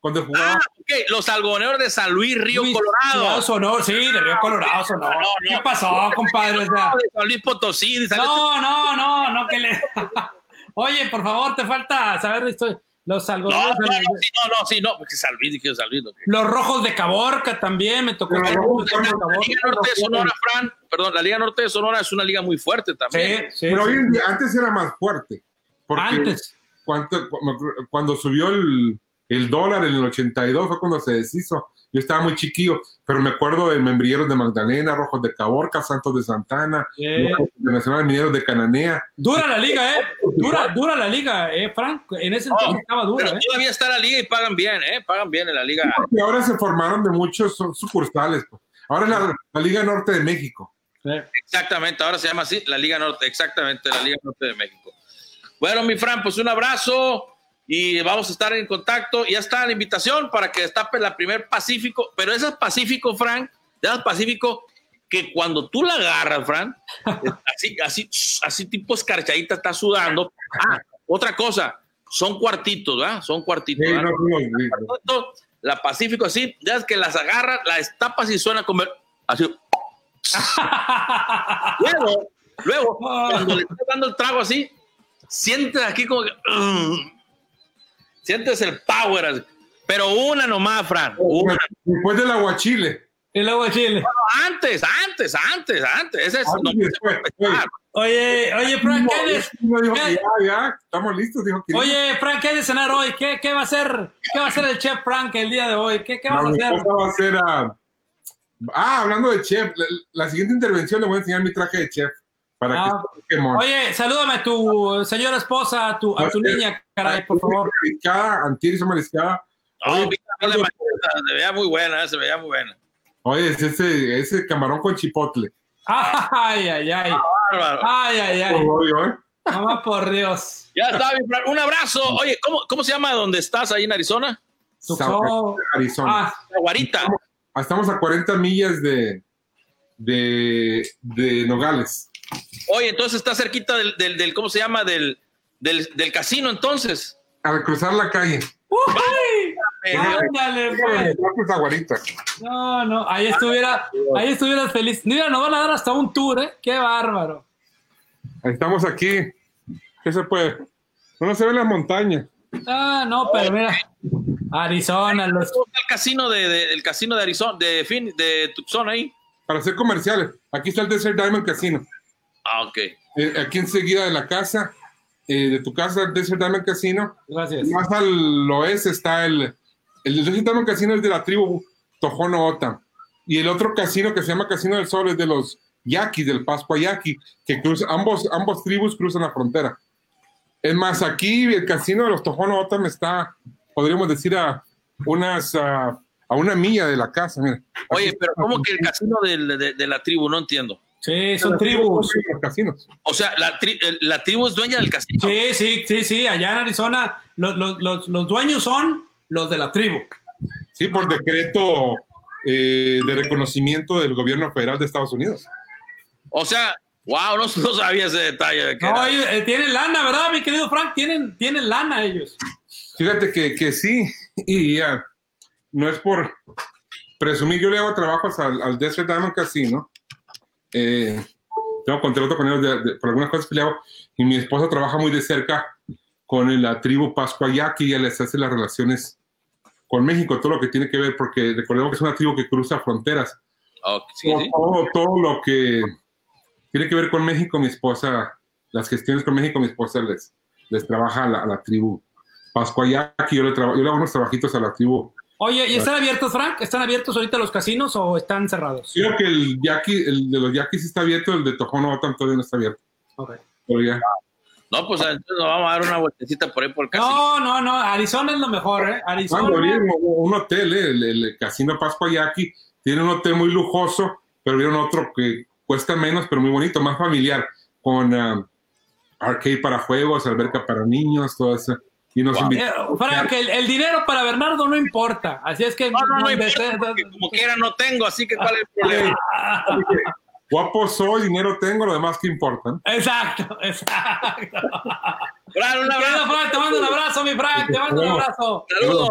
Cuando jugaba. Ah, ok, los algodoneros de San Luis, Río Luis- Colorado. Sonora, sí, de Río Colorado, Sonora. No, no. ¿Qué pasó, compadre? O sea, de San Luis Potosí. de San Luis- no, no, no, no, que le. Oye, por favor, te falta saber la historia. Los No, algodoneros. no, no, sí, no, no, sí, no, porque San Luis. ok. Los rojos de Caborca también, me tocó. La Liga Norte de Sonora, Fran, perdón, la Liga Norte de Sonora es una liga muy fuerte también. Sí, sí. Pero hoy en día, antes era más fuerte. Porque Antes. Cuando, cuando subió el, el dólar en el 82 fue cuando se deshizo. Yo estaba muy chiquillo, pero me acuerdo de Membrilleros de Magdalena, Rojos de Caborca, Santos de Santana, Yeah. Internacional Mineros de Cananea. Dura la liga, ¿eh? Dura, dura la liga, ¿eh, Frank? En ese entonces estaba dura, Pero ¿eh? todavía está la liga y pagan bien, ¿eh? Pagan bien en la liga. Y ahora se formaron de muchos su- sucursales. pues. Ahora es la, la Liga Norte de México. Sí. Exactamente, ahora se llama así, la Liga Norte, exactamente, la Liga Norte de México. Bueno, mi Fran, pues un abrazo y vamos a estar en contacto. Ya está la invitación para que destape la primer Pacífico, pero ese es Pacífico, Fran, ya es Pacífico, que cuando tú la agarras, Fran, así, así, así tipo escarchadita, está sudando. Ah, otra cosa, son cuartitos, ¿verdad? Son cuartitos. Sí, ¿verdad? no, no. Cuartito, la Pacífico así, ya es que las agarras, la destapas y suena como así. Luego, luego, cuando le estás dando el trago así, sientes aquí como que. Sientes el power. Pero una nomás, Fran. Una. Después del aguachile. Y luego Chile. Antes, antes, antes, antes. Ese es. Antes no, y después, oye. Oye, Frank, ¿qué es? No, dijo que ¿Qué? ya, ya, estamos listos, dijo que Oye, Frank, ¿qué hay de cenar hoy? ¿Qué, qué va a hacer? ¿Qué va a hacer el chef Frank el día de hoy? ¿Qué, qué a hacer? va a hacer ah, ah, hablando de chef, la, la siguiente intervención le voy a enseñar mi traje de chef para Ah. que. Oye, salúdame a tu señora esposa, a tu, a tu niña, caray, por favor. Mariscada, antierizo mariscada. Oye, manejas, se veía muy buena, se veía muy buena. Oye, es ese, ese camarón con chipotle. Ay, ay, ay. Bárbaro. Ay, ay, ay. ¿eh? Mamá, por Dios. Ya está. Un abrazo. Oye, ¿cómo, ¿cómo se llama donde estás ahí en Arizona? Tuxó. Arizona. Ah, La Guarita. Estamos a 40 millas de, de, de Nogales. Oye, entonces está cerquita del, del, del- ¿cómo se llama? Del, del, del casino, entonces. Al cruzar la calle. ¡Uy! Ándale, pues. No, no, ahí estuviera, ahí estuvieras feliz. Mira, nos van a dar hasta un tour, ¿eh? Qué bárbaro. Estamos aquí. ¿Qué se puede? No se ve la montaña. Ah, no, pero mira. Arizona, los. ¿Cómo está el casino de, de- el casino de Arizona, de Phoenix, de Tucson ahí? Para hacer comerciales. Aquí está el Desert Diamond Casino. Ah, ok. Eh, aquí enseguida de la casa, eh, de tu casa, el Desert Diamond Casino. Gracias. Más al oeste está el, el Desert Diamond Casino es de la tribu Tojono Ota. Y el otro casino que se llama Casino del Sol es de los Yaquis, del Pascua Yaqui, que cruza, ambos, ambos tribus cruzan la frontera. Es más, aquí el casino de los Tojono Otam está, podríamos decir, a unas a, a una milla de la casa. Mira. Oye, pero ¿cómo que el casino de la tribu? No entiendo. Sí, son tribus. Los casinos. O sea, la, tri- el- la tribu es dueña del casino. Sí, sí, sí, sí. Allá en Arizona, los, los, los, los dueños son los de la tribu. Sí, por decreto eh, de reconocimiento del gobierno federal de Estados Unidos. O sea, wow, no, no sabía ese detalle. de que No, ellos, eh, tienen lana, ¿verdad, mi querido Frank? Tienen, tienen lana ellos. Fíjate que, que sí, y ya, no es por presumir, yo le hago trabajos al, al Desert Diamond Casino, eh, tengo contrato con ellos de- de- por algunas cosas que le hago, y mi esposa trabaja muy de cerca con la tribu Pascuayaki, y ella les hace las relaciones con México, todo lo que tiene que ver, porque recordemos que es una tribu que cruza fronteras. Sí, todo, sí. todo, todo lo que tiene que ver con México, mi esposa, las gestiones con México, mi esposa les, les trabaja a la, a la tribu Pascuayaki, yo le, traba- yo le hago unos trabajitos a la tribu. Oye, ¿y están abiertos, Frank? ¿Están abiertos ahorita los casinos o están cerrados? Creo que el yaqui, el de los yaquis está abierto, el de Tojono Otam todavía no está abierto. Ok. Pero ya. No, pues entonces nos vamos a dar una vueltecita por ahí por el casino. No, no, no. Arizona es lo mejor, ¿eh? Cuando Arizona. abrieron un hotel, eh, el, el Casino Pascuayaki, tiene un hotel muy lujoso, pero vieron otro que cuesta menos, pero muy bonito, más familiar, con ah, arcade para juegos, alberca para niños, todo eso. Y nos Wow. invitó- Eh, Frank, el, el dinero para Bernardo no importa. Así es que. No, no, no importa, como quiera no tengo, así que ¿cuál es el problema? Guapo soy, dinero tengo, lo demás que importa. Exacto, exacto. Fran, un abrazo. Frank, te mando un abrazo, mi Frank. Te mando un abrazo. Saludos.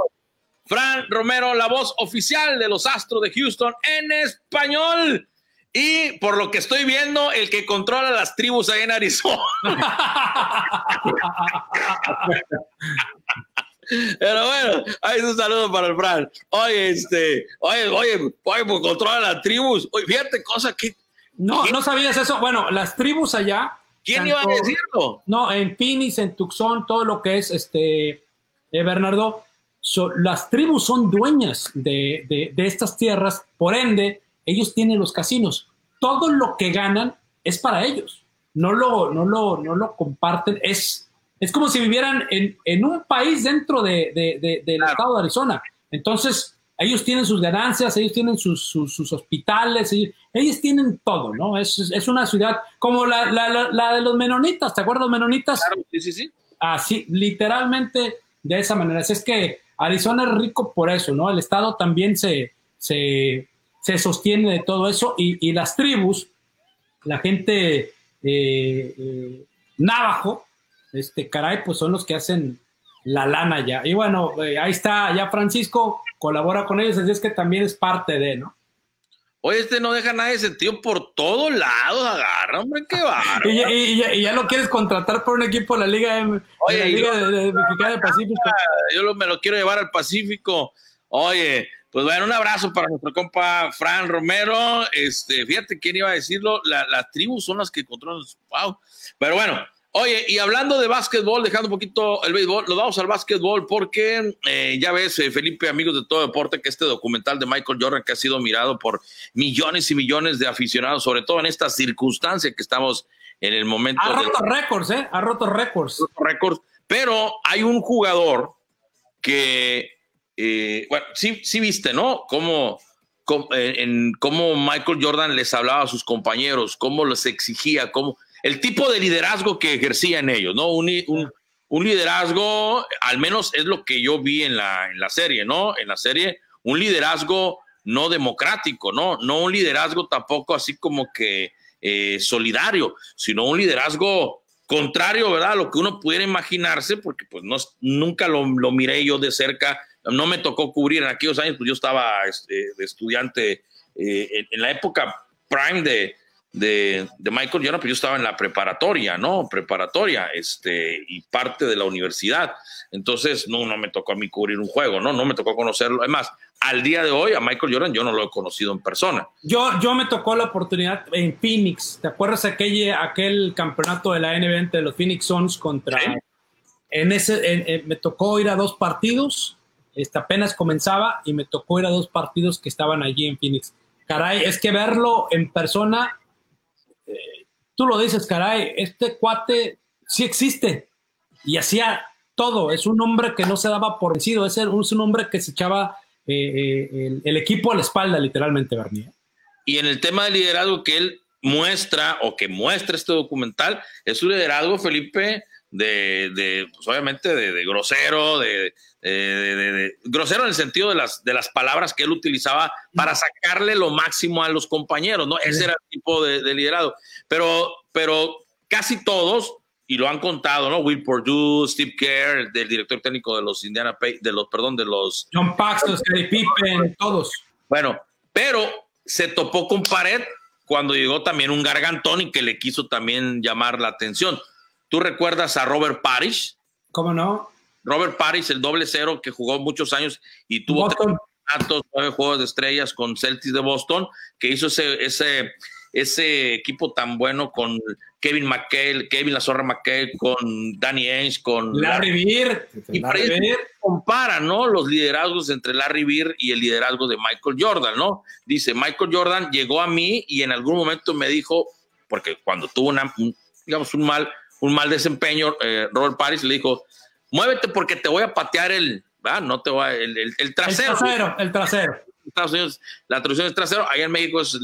Fran Romero, la voz oficial de los Astros de Houston en español. Y por lo que estoy viendo, el que controla las tribus ahí en Arizona. Pero bueno, ahí es un saludo para el Fran. Oye, este, oye, oye, oye, pues controla las tribus. Oye, fíjate, cosa que. No, no sabías eso. Bueno, las tribus allá. ¿Quién tanto- iba a decirlo? No, en Phoenix, en Tucson, todo lo que es este eh, Bernardo, las tribus son dueñas de, de, estas tierras, por ende, ellos tienen los casinos. Todo lo que ganan es para ellos. No lo, no lo, no lo comparten. Es, es como si vivieran en, en un país dentro de, del estado de Arizona. Entonces, ellos tienen sus ganancias, ellos tienen sus, sus, hospitales, ellos, tienen todo, ¿no? Es, es una ciudad como la, la, la, de los menonitas, ¿te acuerdas los menonitas? Claro, sí, sí, sí. Así, literalmente de esa manera. Así es que Arizona es rico por eso, ¿no? El Estado también se, se, sostiene de todo eso y, las tribus, la gente eh, eh, navajo, este, caray, pues son los que hacen la lana ya. Y bueno, eh, ahí está, ya Francisco colabora con ellos, así es que también es parte de, ¿no? Oye, este no deja nada de sentido por todos lados, agarra, hombre, qué va. y, ya lo quieres contratar por un equipo de la Liga, de, Oye, Liga de, del Pacífico. Yo me lo quiero llevar al Pacífico. Oye, pues bueno, un abrazo para nuestro compa Fran Romero. Este, fíjate quién iba a decirlo, las tribus son las que controlan. Wow. Pero bueno, Oye, y hablando de básquetbol, dejando un poquito el béisbol, nos vamos al básquetbol porque eh, ya ves, eh, Felipe, amigos de todo deporte, que este documental de Michael Jordan que ha sido mirado por millones y millones de aficionados, sobre todo en esta circunstancia que estamos en el momento. Ha roto récords, ¿eh? Ha roto récords. Récords. Pero hay un jugador que, eh, bueno, sí, sí viste, ¿no? Cómo, en, cómo Michael Jordan les hablaba a sus compañeros, cómo les exigía, cómo el tipo de liderazgo que ejercía en ellos, ¿no? Un, un, liderazgo, al menos es lo que yo vi en la, en la serie, ¿no? En la serie, un liderazgo no democrático, ¿no? No un liderazgo tampoco así como que eh, solidario, sino un liderazgo contrario, ¿verdad? A lo que uno pudiera imaginarse, porque pues no, nunca lo, lo miré yo de cerca, no me tocó cubrir en aquellos años, pues yo estaba este, de estudiante eh, en, la época prime de, de, Michael Jordan, pues yo estaba en la preparatoria, ¿no? Preparatoria, este, y parte de la universidad. Entonces, no, no me tocó a mí cubrir un juego, ¿no? No me tocó conocerlo. Además, al día de hoy, a Michael Jordan yo no lo he conocido en persona. Yo, yo me tocó la oportunidad en Phoenix. ¿Te acuerdas aquel, aquel campeonato de la NBA entre los Phoenix Suns contra... En ese, me tocó ir a dos partidos, este, apenas comenzaba, y me tocó ir a dos partidos que estaban allí en Phoenix. Caray, es que verlo en persona tú lo dices, caray, este cuate sí existe y hacía todo. Es un hombre que no se daba por vencido, es, un hombre que se echaba eh, eh, el, equipo a la espalda, literalmente, Bernier. Y en el tema de liderazgo que él muestra o que muestra este documental, es un liderazgo, Felipe, de, pues, obviamente, de, grosero, de, grosero en el sentido de las, de las palabras que él utilizaba para sacarle lo máximo a los compañeros, ¿no? Ese era el tipo de, liderazgo. Pero, pero casi todos, y lo han contado, ¿no? Will Purdue, Steve Kerr, del director técnico de los Indiana, de los, perdón, de los... John Paxson, Scottie Pippen, todos. Bueno, pero se topó con pared cuando llegó también un gargantón y que le quiso también llamar la atención. ¿Tú recuerdas a Robert Parrish? ¿Cómo no? Robert Parrish, el doble cero que jugó muchos años y tuvo nueve juegos de estrellas con Celtics de Boston, que hizo ese, ese ese equipo tan bueno con Kevin McHale, Kevin La Zorra McHale, con Danny Ainge, con Larry Beer. Y compara, ¿no? Los liderazgos entre Larry Beer y el liderazgo de Michael Jordan, ¿no? Dice, Michael Jordan llegó a mí y en algún momento me dijo, porque cuando tuvo una, digamos, un mal, un mal desempeño, eh, Robert Paris le dijo, muévete porque te voy a patear el, No te voy el, el, trasero. El trasero, el trasero. Estados Unidos la traducción es trasero, allá en México es,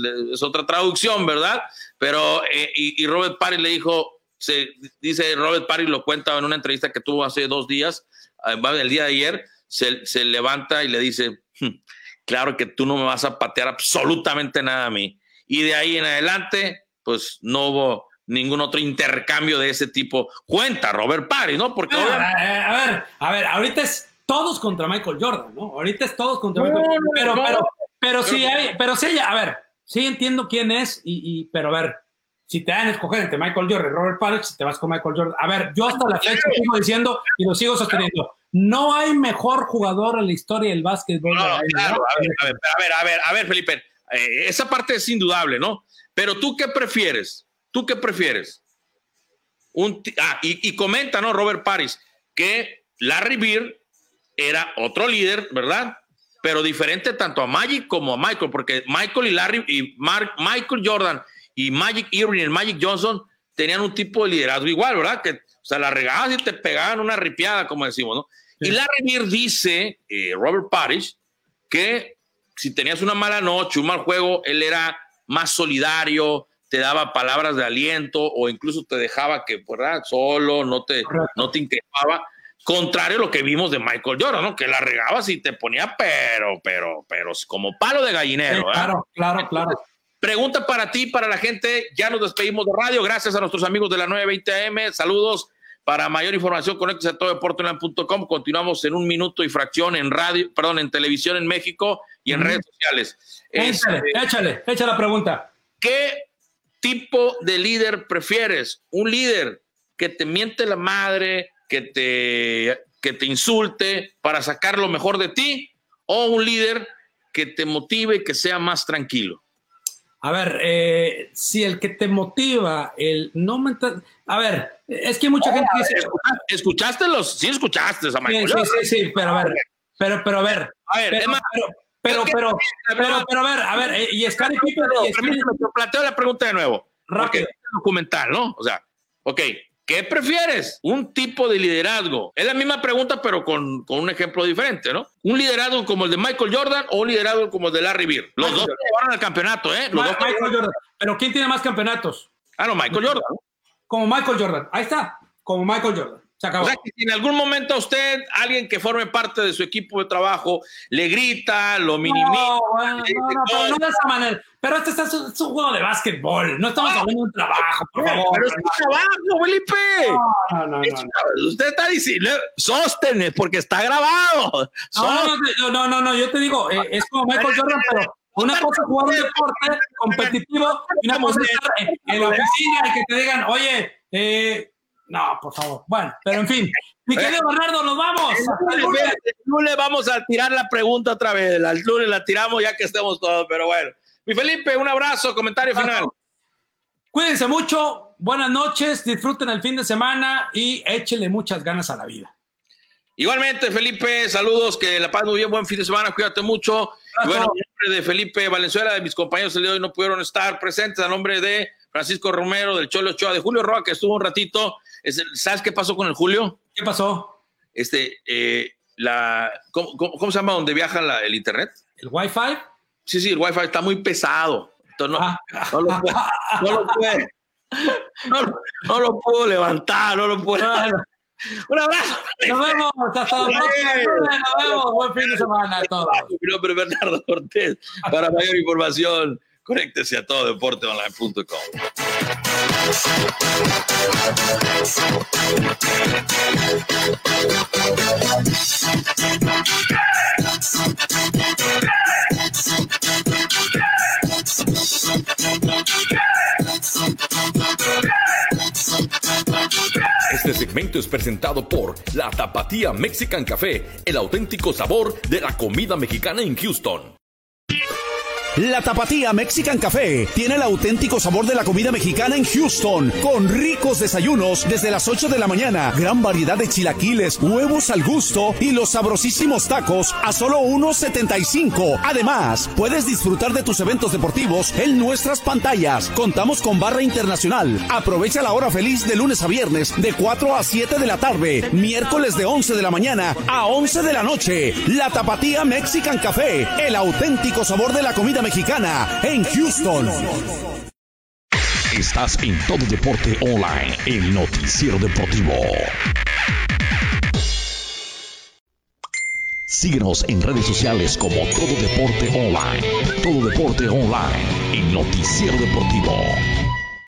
otra traducción, ¿verdad? Pero, eh, y, Robert Parry le dijo, se, dice Robert Parry, lo cuenta en una entrevista que tuvo hace dos días, eh, el día de ayer, se, se levanta y le dice, hmm, claro que tú no me vas a patear absolutamente nada a mí. Y de ahí en adelante, pues no hubo ningún otro intercambio de ese tipo. Cuenta Robert Parry, ¿no? Porque... a ver, a ver, ahorita es todos contra Michael Jordan, ¿no? Ahorita es todos contra Michael Jordan. Pero, pero, pero, sí hay, pero sí, a ver, sí entiendo quién es, y, pero a ver, si te dan a escoger entre Michael Jordan y Robert Parrish, te vas con Michael Jordan. A ver, yo hasta la fecha sigo diciendo y lo sigo sosteniendo. No hay mejor jugador en la historia del básquetbol. No, claro, a ver, a ver, a ver, a ver, Felipe, eh, esa parte es indudable, ¿no? Pero tú qué prefieres? ¿Tú qué prefieres? Un ah, y, y comenta, ¿no? Robert Paris, que Larry Beer era otro líder, ¿verdad? Pero diferente tanto a Magic como a Michael, porque Michael y Larry y Michael Jordan y Magic Irving y Magic Johnson tenían un tipo de liderazgo igual, ¿verdad? Que, o sea, la regabas y te pegaban una ripiada, como decimos, ¿no? Y Larry Bird dice, eh, Robert Parrish, que si tenías una mala noche, un mal juego, él era más solidario, te daba palabras de aliento o incluso te dejaba que, ¿verdad? Solo, no te, no te increpaba. Contrario a lo que vimos de Michael Jordan, ¿no? Que la regabas y te ponía, pero, pero, pero, como palo de gallinero. claro, claro, claro. Pregunta para ti, para la gente. Ya nos despedimos de radio. Gracias a nuestros amigos de la 920 AM. Saludos. Para mayor información, conéctese a tododeporteland.com. Continuamos en un minuto y fracción en radio, perdón, en televisión en México y en redes sociales. Échale, este, échale, échale la pregunta. ¿Qué tipo de líder prefieres? ¿Un líder que te miente la madre, que te, que te insulte para sacar lo mejor de ti? ¿O un líder que te motive y que sea más tranquilo? A ver, eh, si el que te motiva, el no mental. A ver, es que mucha gente dice. ¿Escuchaste los? Sí, escuchaste a Michael. Sí, sí, sí, pero a ver. Pero, pero a ver. A ver, pero, pero, pero, pero, pero, a ver, a ver, eh, y Scottie Pippen. Planteo la pregunta de nuevo. Rápido. Documental, ¿no? O sea, ok, ¿Qué prefieres? Un tipo de liderazgo. Es la misma pregunta, pero con, con, un ejemplo diferente, ¿no? Un liderazgo como el de Michael Jordan o un liderazgo como el de Larry Bird. Los dos llevaron al campeonato, ¿eh? Los dos Michael Jordan. Pero ¿quién tiene más campeonatos? Ah, no, Michael Jordan. Como Michael Jordan. Ahí está. Como Michael Jordan. Se acabó. O sea, que si en algún momento a usted, alguien que forme parte de su equipo de trabajo, le grita, lo minimiza. No, no, no, pero no de esa manera. Pero este es un, juego de básquetbol. No estamos hablando de un trabajo, por favor. Pero es un trabajo, Felipe. No, no, no, Usted está diciendo, sóstenes, porque está grabado. No, no, no, no, yo te digo, eh, es como Michael Jordan, pero una cosa es jugar un deporte competitivo y una cosa es estar en la oficina y que te digan, oye, eh, no, por favor. Bueno, pero en fin. Mi querido Bernardo, nos vamos. El lunes. vamos a tirar la pregunta otra vez. El lunes la tiramos ya que estemos todos, pero bueno. Mi Felipe, un abrazo, comentario final. Cuídense mucho, buenas noches, disfruten el fin de semana y échenle muchas ganas a la vida. Igualmente, Felipe, saludos, que la paz muy bien, buen fin de semana, cuídate mucho. Y bueno, en nombre de Felipe Valenzuela, de mis compañeros el día de hoy no pudieron estar presentes, a nombre de Francisco Romero, del Cholo Ochoa, de Julio Roa, que estuvo un ratito. ¿Sabes qué pasó con el Julio? ¿Qué pasó? Este, eh, la, ¿cómo, se llama donde viaja el internet? ¿El Wi-Fi? Sí, sí, el Wi-Fi está muy pesado. no, ah. no, lo no, lo puedo, no, lo puedo levantar, no lo puedo. Un abrazo. Nos vemos. Hasta la próxima. Nos vemos. Buen fin de semana a todos. Mi nombre es Bernardo Cortés. Para mayor información, conéctese a tododeporteonline.com. Este segmento es presentado por La Tapatía Mexican Café, el auténtico sabor de la comida mexicana en Houston. La Tapatía Mexican Café tiene el auténtico sabor de la comida mexicana en Houston, con ricos desayunos desde las 8 de la mañana, gran variedad de chilaquiles, huevos al gusto y los sabrosísimos tacos a solo 1.75. Además, puedes disfrutar de tus eventos deportivos en nuestras pantallas. Contamos con barra internacional. Aprovecha la hora feliz de lunes a viernes de 4 a 7 de la tarde, miércoles de 11 de la mañana a 11 de la noche. La Tapatía Mexican Café, el auténtico sabor de la comida mexicana en Houston. Estás en Todo Deporte Online, el noticiero deportivo. Síguenos en redes sociales como Todo Deporte Online. Todo Deporte Online, el noticiero deportivo.